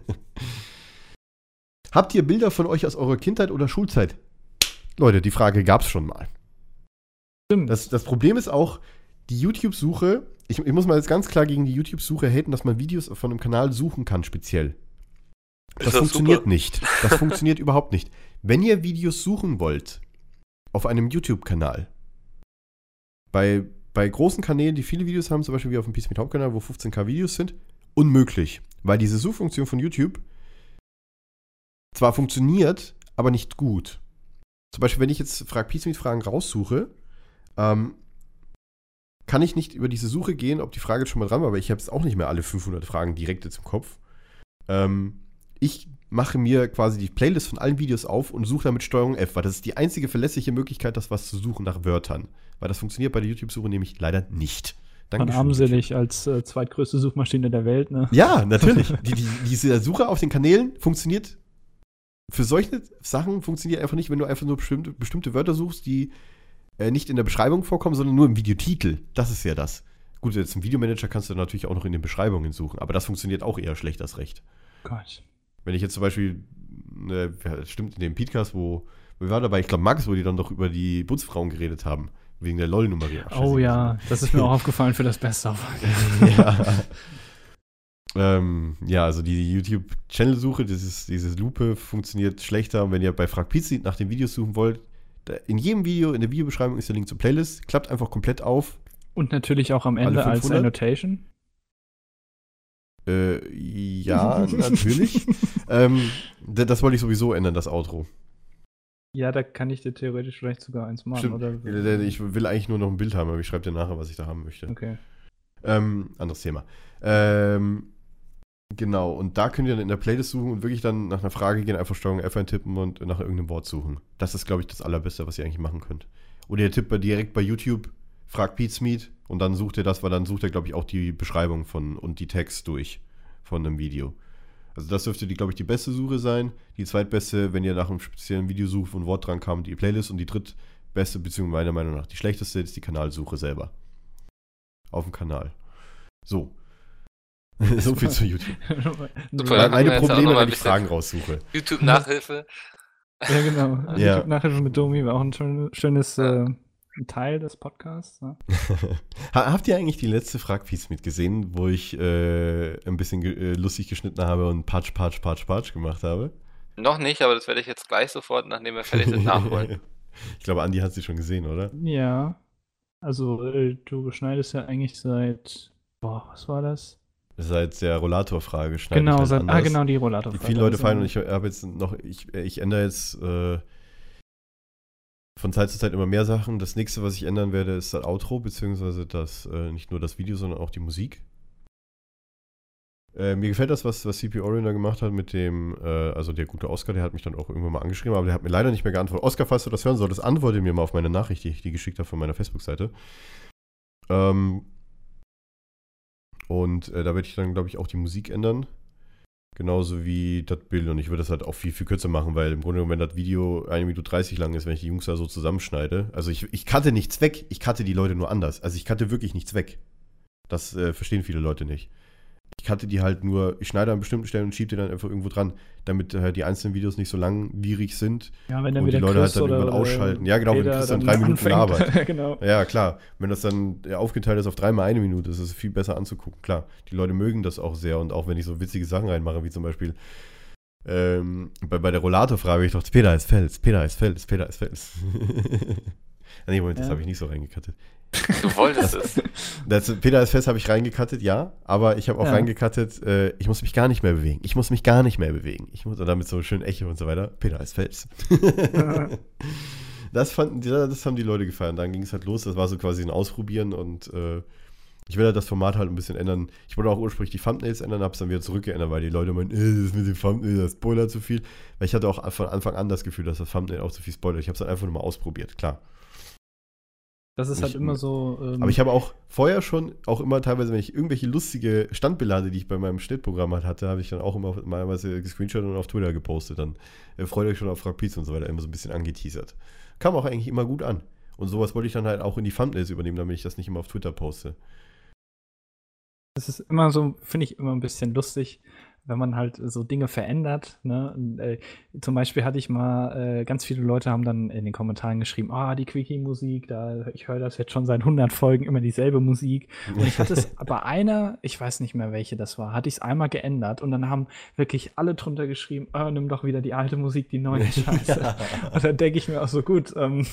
Habt ihr Bilder von euch aus eurer Kindheit oder Schulzeit? Leute, die Frage gab's schon mal. Stimmt. Das, das Problem ist auch, die YouTube-Suche, ich, ich muss mal jetzt ganz klar gegen die YouTube-Suche haten, dass man Videos von einem Kanal suchen kann, speziell. Das doch funktioniert super. nicht. Das *laughs* funktioniert überhaupt nicht. Wenn ihr Videos suchen wollt, auf einem YouTube-Kanal, bei bei großen Kanälen, die viele Videos haben, zum Beispiel wie auf dem Peace Meet Hauptkanal, wo 15k Videos sind, unmöglich. Weil diese Suchfunktion von YouTube zwar funktioniert, aber nicht gut. Zum Beispiel, wenn ich jetzt Frag Fragen raussuche, ähm, kann ich nicht über diese Suche gehen, ob die Frage jetzt schon mal dran war, weil ich habe jetzt auch nicht mehr alle 500 Fragen direkt jetzt im Kopf. Ähm, ich mache mir quasi die Playlist von allen Videos auf und suche damit Steuerung F, weil das ist die einzige verlässliche Möglichkeit, das was zu suchen nach Wörtern. Weil das funktioniert bei der YouTube-Suche nämlich leider nicht. Dankeschön, armselig als äh, zweitgrößte Suchmaschine der Welt, ne? Ja, natürlich. die, die, diese Suche auf den Kanälen funktioniert für solche Sachen funktioniert einfach nicht, wenn du einfach nur bestimmte, bestimmte Wörter suchst, die äh, nicht in der Beschreibung vorkommen, sondern nur im Videotitel. Das ist ja das. Gut, jetzt im Videomanager kannst du natürlich auch noch in den Beschreibungen suchen, aber das funktioniert auch eher schlecht als recht. Gott. Wenn ich jetzt zum Beispiel, ja, stimmt, in dem Podcast, wo, wir waren dabei, ich glaube Max, wo die dann doch über die Putzfrauen geredet haben, wegen der LOL-Nummer. Oh ja, das ist mir *laughs* auch aufgefallen für das Beste. ja. *laughs* Ähm, ja, also die YouTube-Channel-Suche, dieses, dieses Lupe funktioniert schlechter. Und wenn ihr bei Frag Pizzi nach den Videos suchen wollt, in jedem Video, in der Videobeschreibung ist der Link zur Playlist. Klappt einfach komplett auf. Und natürlich auch am Ende als 500? Annotation. Äh, ja, *laughs* natürlich. ähm, das wollte ich sowieso ändern, das Outro. Ja, da kann ich dir theoretisch vielleicht sogar eins machen, Stimmt. oder? Äh, Ich will eigentlich nur noch ein Bild haben, aber ich schreibe dir nachher, was ich da haben möchte. Okay. Ähm, anderes Thema. Ähm, genau, und da könnt ihr dann in der Playlist suchen und wirklich dann nach einer Frage gehen, einfach Steuerung F eintippen und nach irgendeinem Wort suchen. Das ist, glaube ich, das Allerbeste, was ihr eigentlich machen könnt. Oder ihr tippt direkt bei YouTube, fragt Pete's Meet und dann sucht ihr das, weil dann sucht ihr, glaube ich, auch die Beschreibung von und die Text durch von einem Video. Also das dürfte, glaube ich, die beste Suche sein. Die zweitbeste, wenn ihr nach einem speziellen Video sucht, ein Wort dran kam, die Playlist. Und die drittbeste, beziehungsweise meiner Meinung nach die schlechteste, ist die Kanalsuche selber. Auf dem Kanal. So. *laughs* so viel *laughs* zu YouTube. Super, meine wir jetzt auch Probleme, wenn ich Fragen raussuche. YouTube-Nachhilfe. *laughs* Ja, genau. Ja. Nachher mit Domi war auch ein schön, schönes Ja. äh, Teil des Podcasts. Ne? Ha- Habt ihr eigentlich die letzte Fragpiece mitgesehen, wo ich äh, ein bisschen ge äh, lustig geschnitten habe und Patsch, Patsch, Patsch, Patsch gemacht habe? Noch nicht, aber das werde ich jetzt gleich sofort, nachdem wir fertig sind, nachholen. ich glaube, Andi hat sie schon gesehen, oder? Ja. Also, äh, du schneidest ja eigentlich seit. Boah, was war das? Seit der Rollatorfrage schneide genau, ich halt seit, ah, genau, die Rollator. Die viele Leute fallen und ich habe jetzt noch, ich, ich ändere jetzt äh, von Zeit zu Zeit immer mehr Sachen. Das nächste, was ich ändern werde, ist das Outro, beziehungsweise das, äh, nicht nur das Video, sondern auch die Musik. Äh, mir gefällt das, was, was CP Orion da gemacht hat mit dem, äh, also der gute Oscar, der hat mich dann auch irgendwann mal angeschrieben, aber der hat mir leider nicht mehr geantwortet. Oscar, falls du das hören solltest, antworte mir mal auf meine Nachricht, die ich die geschickt habe von meiner Facebook-Seite. Ähm, und äh, da werde ich dann, glaube ich, auch die Musik ändern. Genauso wie das Bild. Und ich würde das halt auch viel, viel kürzer machen, weil im Grunde genommen, wenn das Video 1 Minute 30 lang ist, wenn ich die Jungs da so zusammenschneide. Also ich, ich cutte nichts weg, ich cutte die Leute nur anders. Also ich cutte wirklich nichts weg. Das äh, verstehen viele Leute nicht. Ich cutte die halt nur, ich schneide an bestimmten Stellen und schiebe die dann einfach irgendwo dran, damit äh, die einzelnen Videos nicht so langwierig sind Ja, wenn dann und die wieder Leute Chris halt dann irgendwann ausschalten. Ja, genau, wenn Chris dann drei Minuten labert. *laughs* genau. Ja, klar. Wenn das dann äh, aufgeteilt ist auf dreimal eine Minute, ist es viel besser anzugucken. Klar, die Leute mögen das auch sehr und auch wenn ich so witzige Sachen reinmache, wie zum Beispiel ähm, bei, bei der Rollator-Frage, ich dachte, Peter ist Fels, Peter ist Fels, Peter ist Fels. *laughs* Ah, nee, Moment, das Ja. habe ich nicht so reingekattet. Du wolltest es. *laughs* Das, Peter ist Fels habe ich reingekattet, ja, aber ich habe auch Ja. reingekattet, äh, ich muss mich gar nicht mehr bewegen. Ich muss mich gar nicht mehr bewegen. Ich muss, und damit so schön Echo und so weiter. Peter ist Fels. *laughs* das, fanden, die- das haben die Leute gefallen. Dann ging es halt los. Das war so quasi ein Ausprobieren und äh, ich will halt das Format halt ein bisschen ändern. Ich wollte auch ursprünglich die Thumbnails ändern, habe es dann wieder zurückgeändert, weil die Leute meinen, äh, das mit dem Thumbnail, das spoilert zu viel. Weil ich hatte auch von Anfang an das Gefühl, dass das Thumbnail auch zu viel spoilert. Ich habe es halt einfach nur mal ausprobiert, klar. Das ist halt immer so. Ähm, Aber ich habe auch vorher schon, auch immer teilweise, wenn ich irgendwelche lustige Standbilder hatte, die ich bei meinem Schnittprogramm halt hatte, habe ich dann auch immer malweise gescreenshot und auf Twitter gepostet. Dann äh, freut euch schon auf Frag Pizza und so weiter, immer so ein bisschen angeteasert. Kam auch eigentlich immer gut an. Und sowas wollte ich dann halt auch in die Thumbnails übernehmen, damit ich das nicht immer auf Twitter poste. Das ist immer so, finde ich immer ein bisschen lustig, wenn man halt so Dinge verändert. Ne? Und, äh, zum Beispiel hatte ich mal, äh, ganz viele Leute haben dann in den Kommentaren geschrieben, ah, die Quickie-Musik, da, ich höre das jetzt schon seit 100 Folgen immer dieselbe Musik. Und ich hatte es *laughs* bei einer, ich weiß nicht mehr welche das war, hatte ich es einmal geändert und dann haben wirklich alle drunter geschrieben, ah, nimm doch wieder die alte Musik, die neue *laughs* Scheiße. Und dann denke ich mir auch so, gut, ähm,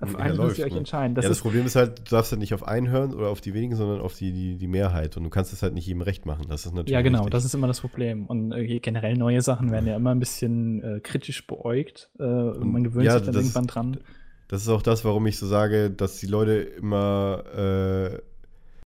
Auf Ja, einen müsst ihr euch ne? entscheiden. Das ja, das ist, Problem ist halt, du darfst halt nicht auf einen hören oder auf die wenigen, sondern auf die, die, die Mehrheit. Und du kannst es halt nicht jedem recht machen. Das ist natürlich. ja, genau, richtig. das ist immer das Problem. Und äh, generell neue Sachen werden ja immer ein bisschen äh, kritisch beäugt. Äh, und man gewöhnt ja, sich dann irgendwann dran. Das ist auch das, warum ich so sage, dass die Leute immer äh,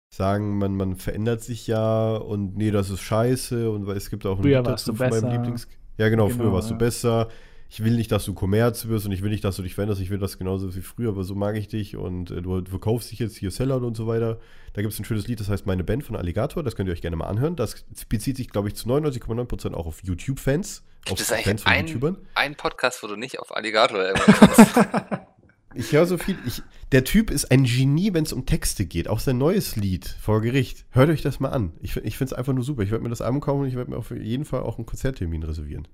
sagen, man, man verändert sich ja und nee, das ist scheiße und weil es gibt auch ein Früher warst du besser. Lieblings. Ja, genau, früher Genau, warst du ja. besser. Ich will nicht, dass du Kommerz wirst und ich will nicht, dass du dich veränderst. Ich will das genauso wie früher, aber so mag ich dich und äh, du verkaufst dich jetzt hier Sellout und so weiter. Da gibt es ein schönes Lied, das heißt Meine Band von Alligator. Das könnt ihr euch gerne mal anhören. Das bezieht sich, glaube ich, zu 99,9% auch auf YouTube-Fans. Gibt es eigentlich Fans von einen- YouTubern. Ein Podcast, wo du nicht auf Alligator kommst. *laughs* *laughs* Ich höre so viel. Ich, der Typ ist ein Genie, wenn es um Texte geht. Auch sein neues Lied vor Gericht. Hört euch das mal an. Ich, ich finde es einfach nur super. Ich werde mir das Album kaufen und ich werde mir auf jeden Fall auch einen Konzerttermin reservieren.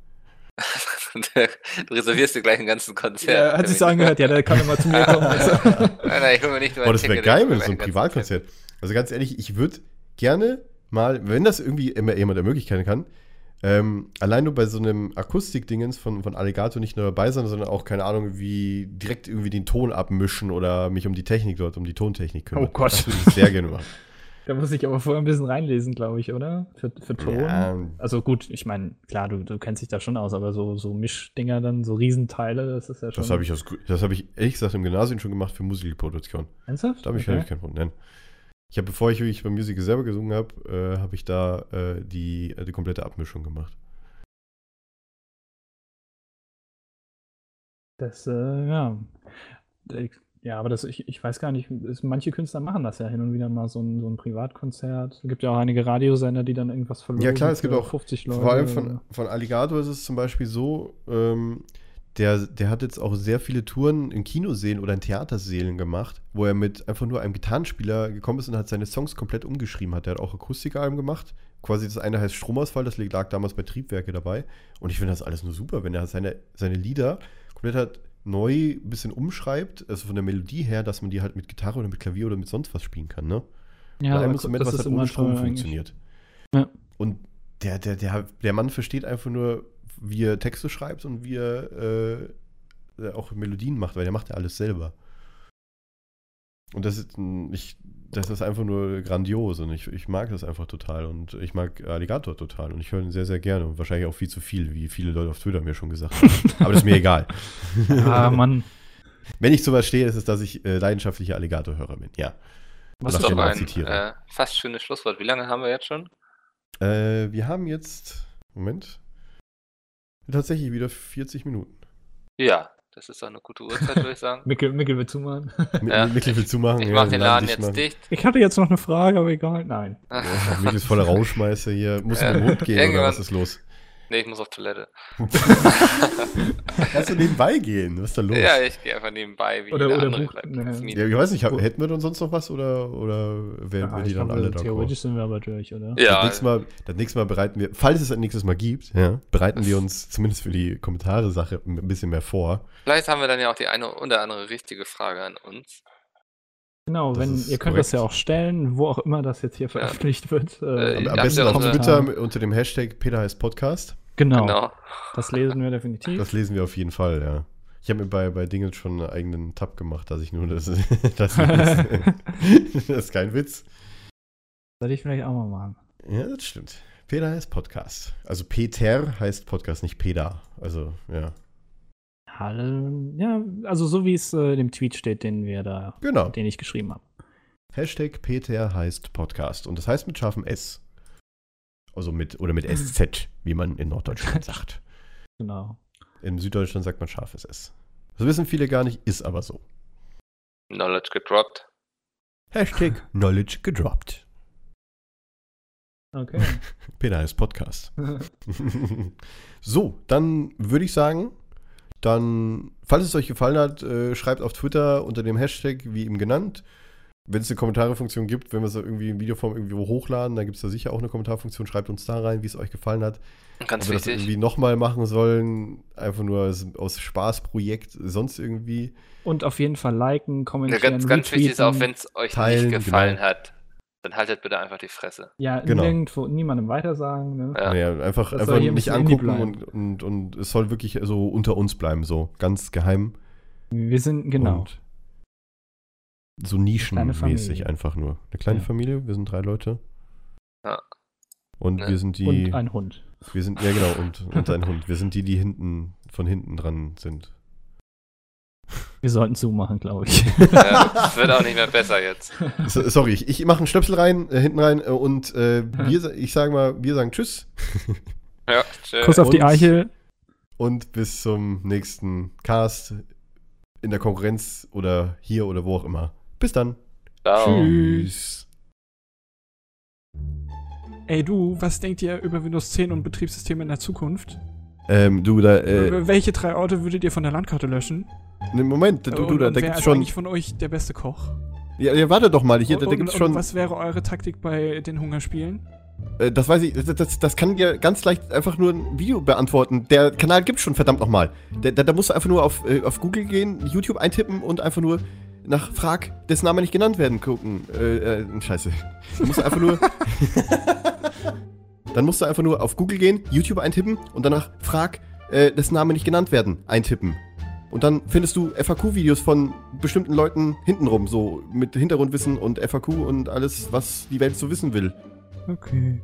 *laughs* du reservierst dir gleich einen ganzen Konzert. Ja, hat sich so angehört, ja, der kann immer zu mir kommen. *laughs* Also. Nein, nein, ich hol mir nicht nur Oh, das wäre geil mir so ein Privatkonzert. Also ganz ehrlich, ich würde gerne mal, wenn das irgendwie immer jemand der Möglichkeiten kann, ähm, allein nur bei so einem Akustikdingens von, von Alligator nicht nur dabei sein, sondern auch, keine Ahnung, wie direkt irgendwie den Ton abmischen oder mich um die Technik dort, um die Tontechnik kümmern. Oh Gott. Das würde ich sehr gerne machen. Da muss ich aber vorher ein bisschen reinlesen, glaube ich, oder? Für, für Ton. Ja. Also gut, ich meine, klar, du, du kennst dich da schon aus, aber so, so Mischdinger dann, so Riesenteile, das ist ja schon. Das habe ich, aus- das hab ich ehrlich gesagt im Gymnasium schon gemacht für Musikproduktion. Ernsthaft? Da habe ich Okay. okay. kein Problem. Ich habe, bevor ich wirklich beim Musical selber gesungen habe, äh, habe ich da äh, die, äh, die komplette Abmischung gemacht. Das, äh, ja. Ja, aber das, ich, ich weiß gar nicht, es, manche Künstler machen das ja hin und wieder mal, so ein, so ein Privatkonzert. Es gibt ja auch einige Radiosender, die dann irgendwas verlosen. Ja, klar, es gibt auch 50 Leute. Vor allem von, von Alligator ist es zum Beispiel so, ähm, der, der hat jetzt auch sehr viele Touren in Kinosälen oder in Theatersälen gemacht, wo er mit einfach nur einem Gitarrenspieler gekommen ist und hat seine Songs komplett umgeschrieben hat. Der hat auch Akustikalben gemacht. Quasi das eine heißt Stromausfall, das lag damals bei Triebwerke dabei. Und ich finde das alles nur super, wenn er seine, seine Lieder komplett halt neu ein bisschen umschreibt, also von der Melodie her, dass man die halt mit Gitarre oder mit Klavier oder mit sonst was spielen kann, ne? ja, Bei Instrument, das was halt ohne Strom funktioniert. Ja. Und der, der, der, der Mann versteht einfach nur, wie er Texte schreibt und wie er äh, auch Melodien macht, weil der macht ja alles selber. Und das ist, ein- ich, das ist einfach nur grandios und ich, ich mag das einfach total und ich mag Alligator total und ich höre ihn sehr, sehr gerne und wahrscheinlich auch viel zu viel, wie viele Leute auf Twitter mir schon gesagt haben. *laughs* Aber das ist mir egal. Ah, Mann. Wenn ich sowas stehe, ist es, dass ich äh, leidenschaftlicher Alligator-Hörer bin, ja. Was ist doch ein zitiere. äh, fast schönes Schlusswort. Wie lange haben wir jetzt schon? Äh, wir haben jetzt, Moment, tatsächlich wieder 40 Minuten. Ja, das ist doch eine gute Uhrzeit, würde ich sagen. *laughs* Mickel, Mickel will zumachen. Ja, mit Mikkel will zumachen. Ich ja, mache den Laden jetzt machen. dicht. Ich hatte jetzt noch eine Frage, aber egal. Nein. Ja, Mikkel ist voller Rauschmeißer hier. Muss Ja. in den Mund gehen *laughs* oder was ist los? Nee, ich muss auf Toilette. *laughs* Kannst du nebenbei gehen? Was ist da los? Ja, ich gehe einfach nebenbei wie Oder- oder andere buch- nee. Ja, ich weiß nicht, hab, hätten wir denn sonst noch was oder, oder wären Ja, wir die dann alle da Theoretisch sind wir aber durch, oder? Das Ja, nächste, Mal, das nächste Mal bereiten wir, falls es ein nächstes Mal gibt, ja, bereiten wir *laughs* uns zumindest für die Kommentare-Sache ein bisschen mehr vor. vielleicht haben wir dann ja auch die eine oder andere richtige Frage an uns. Genau, Das wenn, ihr könnt das ja korrekt. auch stellen, wo auch immer das jetzt hier veröffentlicht wird. Äh, Am, Ja, am habt besten auf Twitter unter dem Hashtag Peter heißt Podcast. Genau, Genau. das lesen wir definitiv. Das lesen wir auf jeden Fall, ja. Ich habe mir bei, bei Dingen schon einen eigenen Tab gemacht, dass ich nur das. *laughs* das, *laughs* das ist kein Witz. Sollte ich vielleicht auch mal machen. Ja, das stimmt. Peter heißt Podcast. Also Peter heißt Podcast, nicht Peter. Also, ja. Hallo, ja, also so wie es äh, in dem Tweet steht, den wir da, Genau. den ich geschrieben habe. Hashtag Peter heißt Podcast. Und das heißt mit scharfem S. Also mit, oder mit SZ, *laughs* wie man in Norddeutschland *laughs* sagt. Genau. In Süddeutschland sagt man scharfes S. Das wissen viele gar nicht, ist aber so. Knowledge gedroppt. Hashtag *laughs* Knowledge gedroppt. Okay. Peter heißt Podcast. so, dann würde ich sagen, dann, falls es euch gefallen hat, äh, schreibt auf Twitter unter dem Hashtag, wie eben genannt. Wenn es eine Kommentarfunktion gibt, wenn wir es irgendwie in Videoform irgendwo hochladen, dann gibt es da sicher auch eine Kommentarfunktion. Schreibt uns da rein, wie es euch gefallen hat. Ganz Ob wir das wichtig. irgendwie nochmal machen sollen, einfach nur aus, aus Spaßprojekt, sonst irgendwie. Und auf jeden Fall liken, Ja, kommentieren, ganz, ganz wichtig ist auch, wenn es euch teilen, nicht gefallen genau. hat, dann haltet bitte einfach die Fresse. Ja, Genau. nirgendwo, niemandem weitersagen. Ne? Ja. Naja, einfach, Das einfach nicht angucken und, und, und es soll wirklich so unter uns bleiben, so ganz geheim. Wir sind, genau. Und so nischenmäßig einfach nur. Eine kleine Ja. Familie, wir sind drei Leute. Ja. Und Ne. wir sind die. Und ein Hund. wir sind, ja genau, und, und ein Hund. Wir sind die, die hinten, von hinten dran sind. Wir sollten zumachen, glaube ich. *laughs* Ja, es wird auch nicht mehr besser jetzt. So, sorry, ich, ich mache einen Stöpsel rein, äh, hinten rein äh, und äh, wir, ich sage mal, wir sagen Tschüss Ja, tschö. Kuss auf die Eichel. und bis zum nächsten Cast in der Konkurrenz oder hier oder wo auch immer. Bis dann. Ciao. Tschüss. Ey du, was denkt ihr über Windows 10 und Betriebssysteme in der Zukunft? Ähm, du, da, äh, Welche drei Orte würdet ihr von der Landkarte löschen? ne, Moment, du, du, und, da, und da wer gibt's ist schon. eigentlich von euch der beste Koch? Ja, ja, warte doch mal, hier, da, da und, gibt's und schon. was wäre eure Taktik bei den Hungerspielen? Äh, das weiß ich, das, das, das kann dir ganz leicht einfach nur ein Video beantworten. Der Kanal gibt's schon, verdammt nochmal. Da, da, da musst du einfach nur auf, äh, auf Google gehen, YouTube eintippen und einfach nur nach Frag, dessen Name nicht genannt werden, gucken. Äh, äh, scheiße. Da musst du einfach nur. *laughs* Dann musst du einfach nur auf Google gehen, YouTube eintippen und danach Frag, äh, dessen Name nicht genannt werden, eintippen. Und dann findest du FAQ-Videos von bestimmten Leuten hintenrum, so mit Hintergrundwissen und FAQ und alles, was die Welt so wissen will. Okay.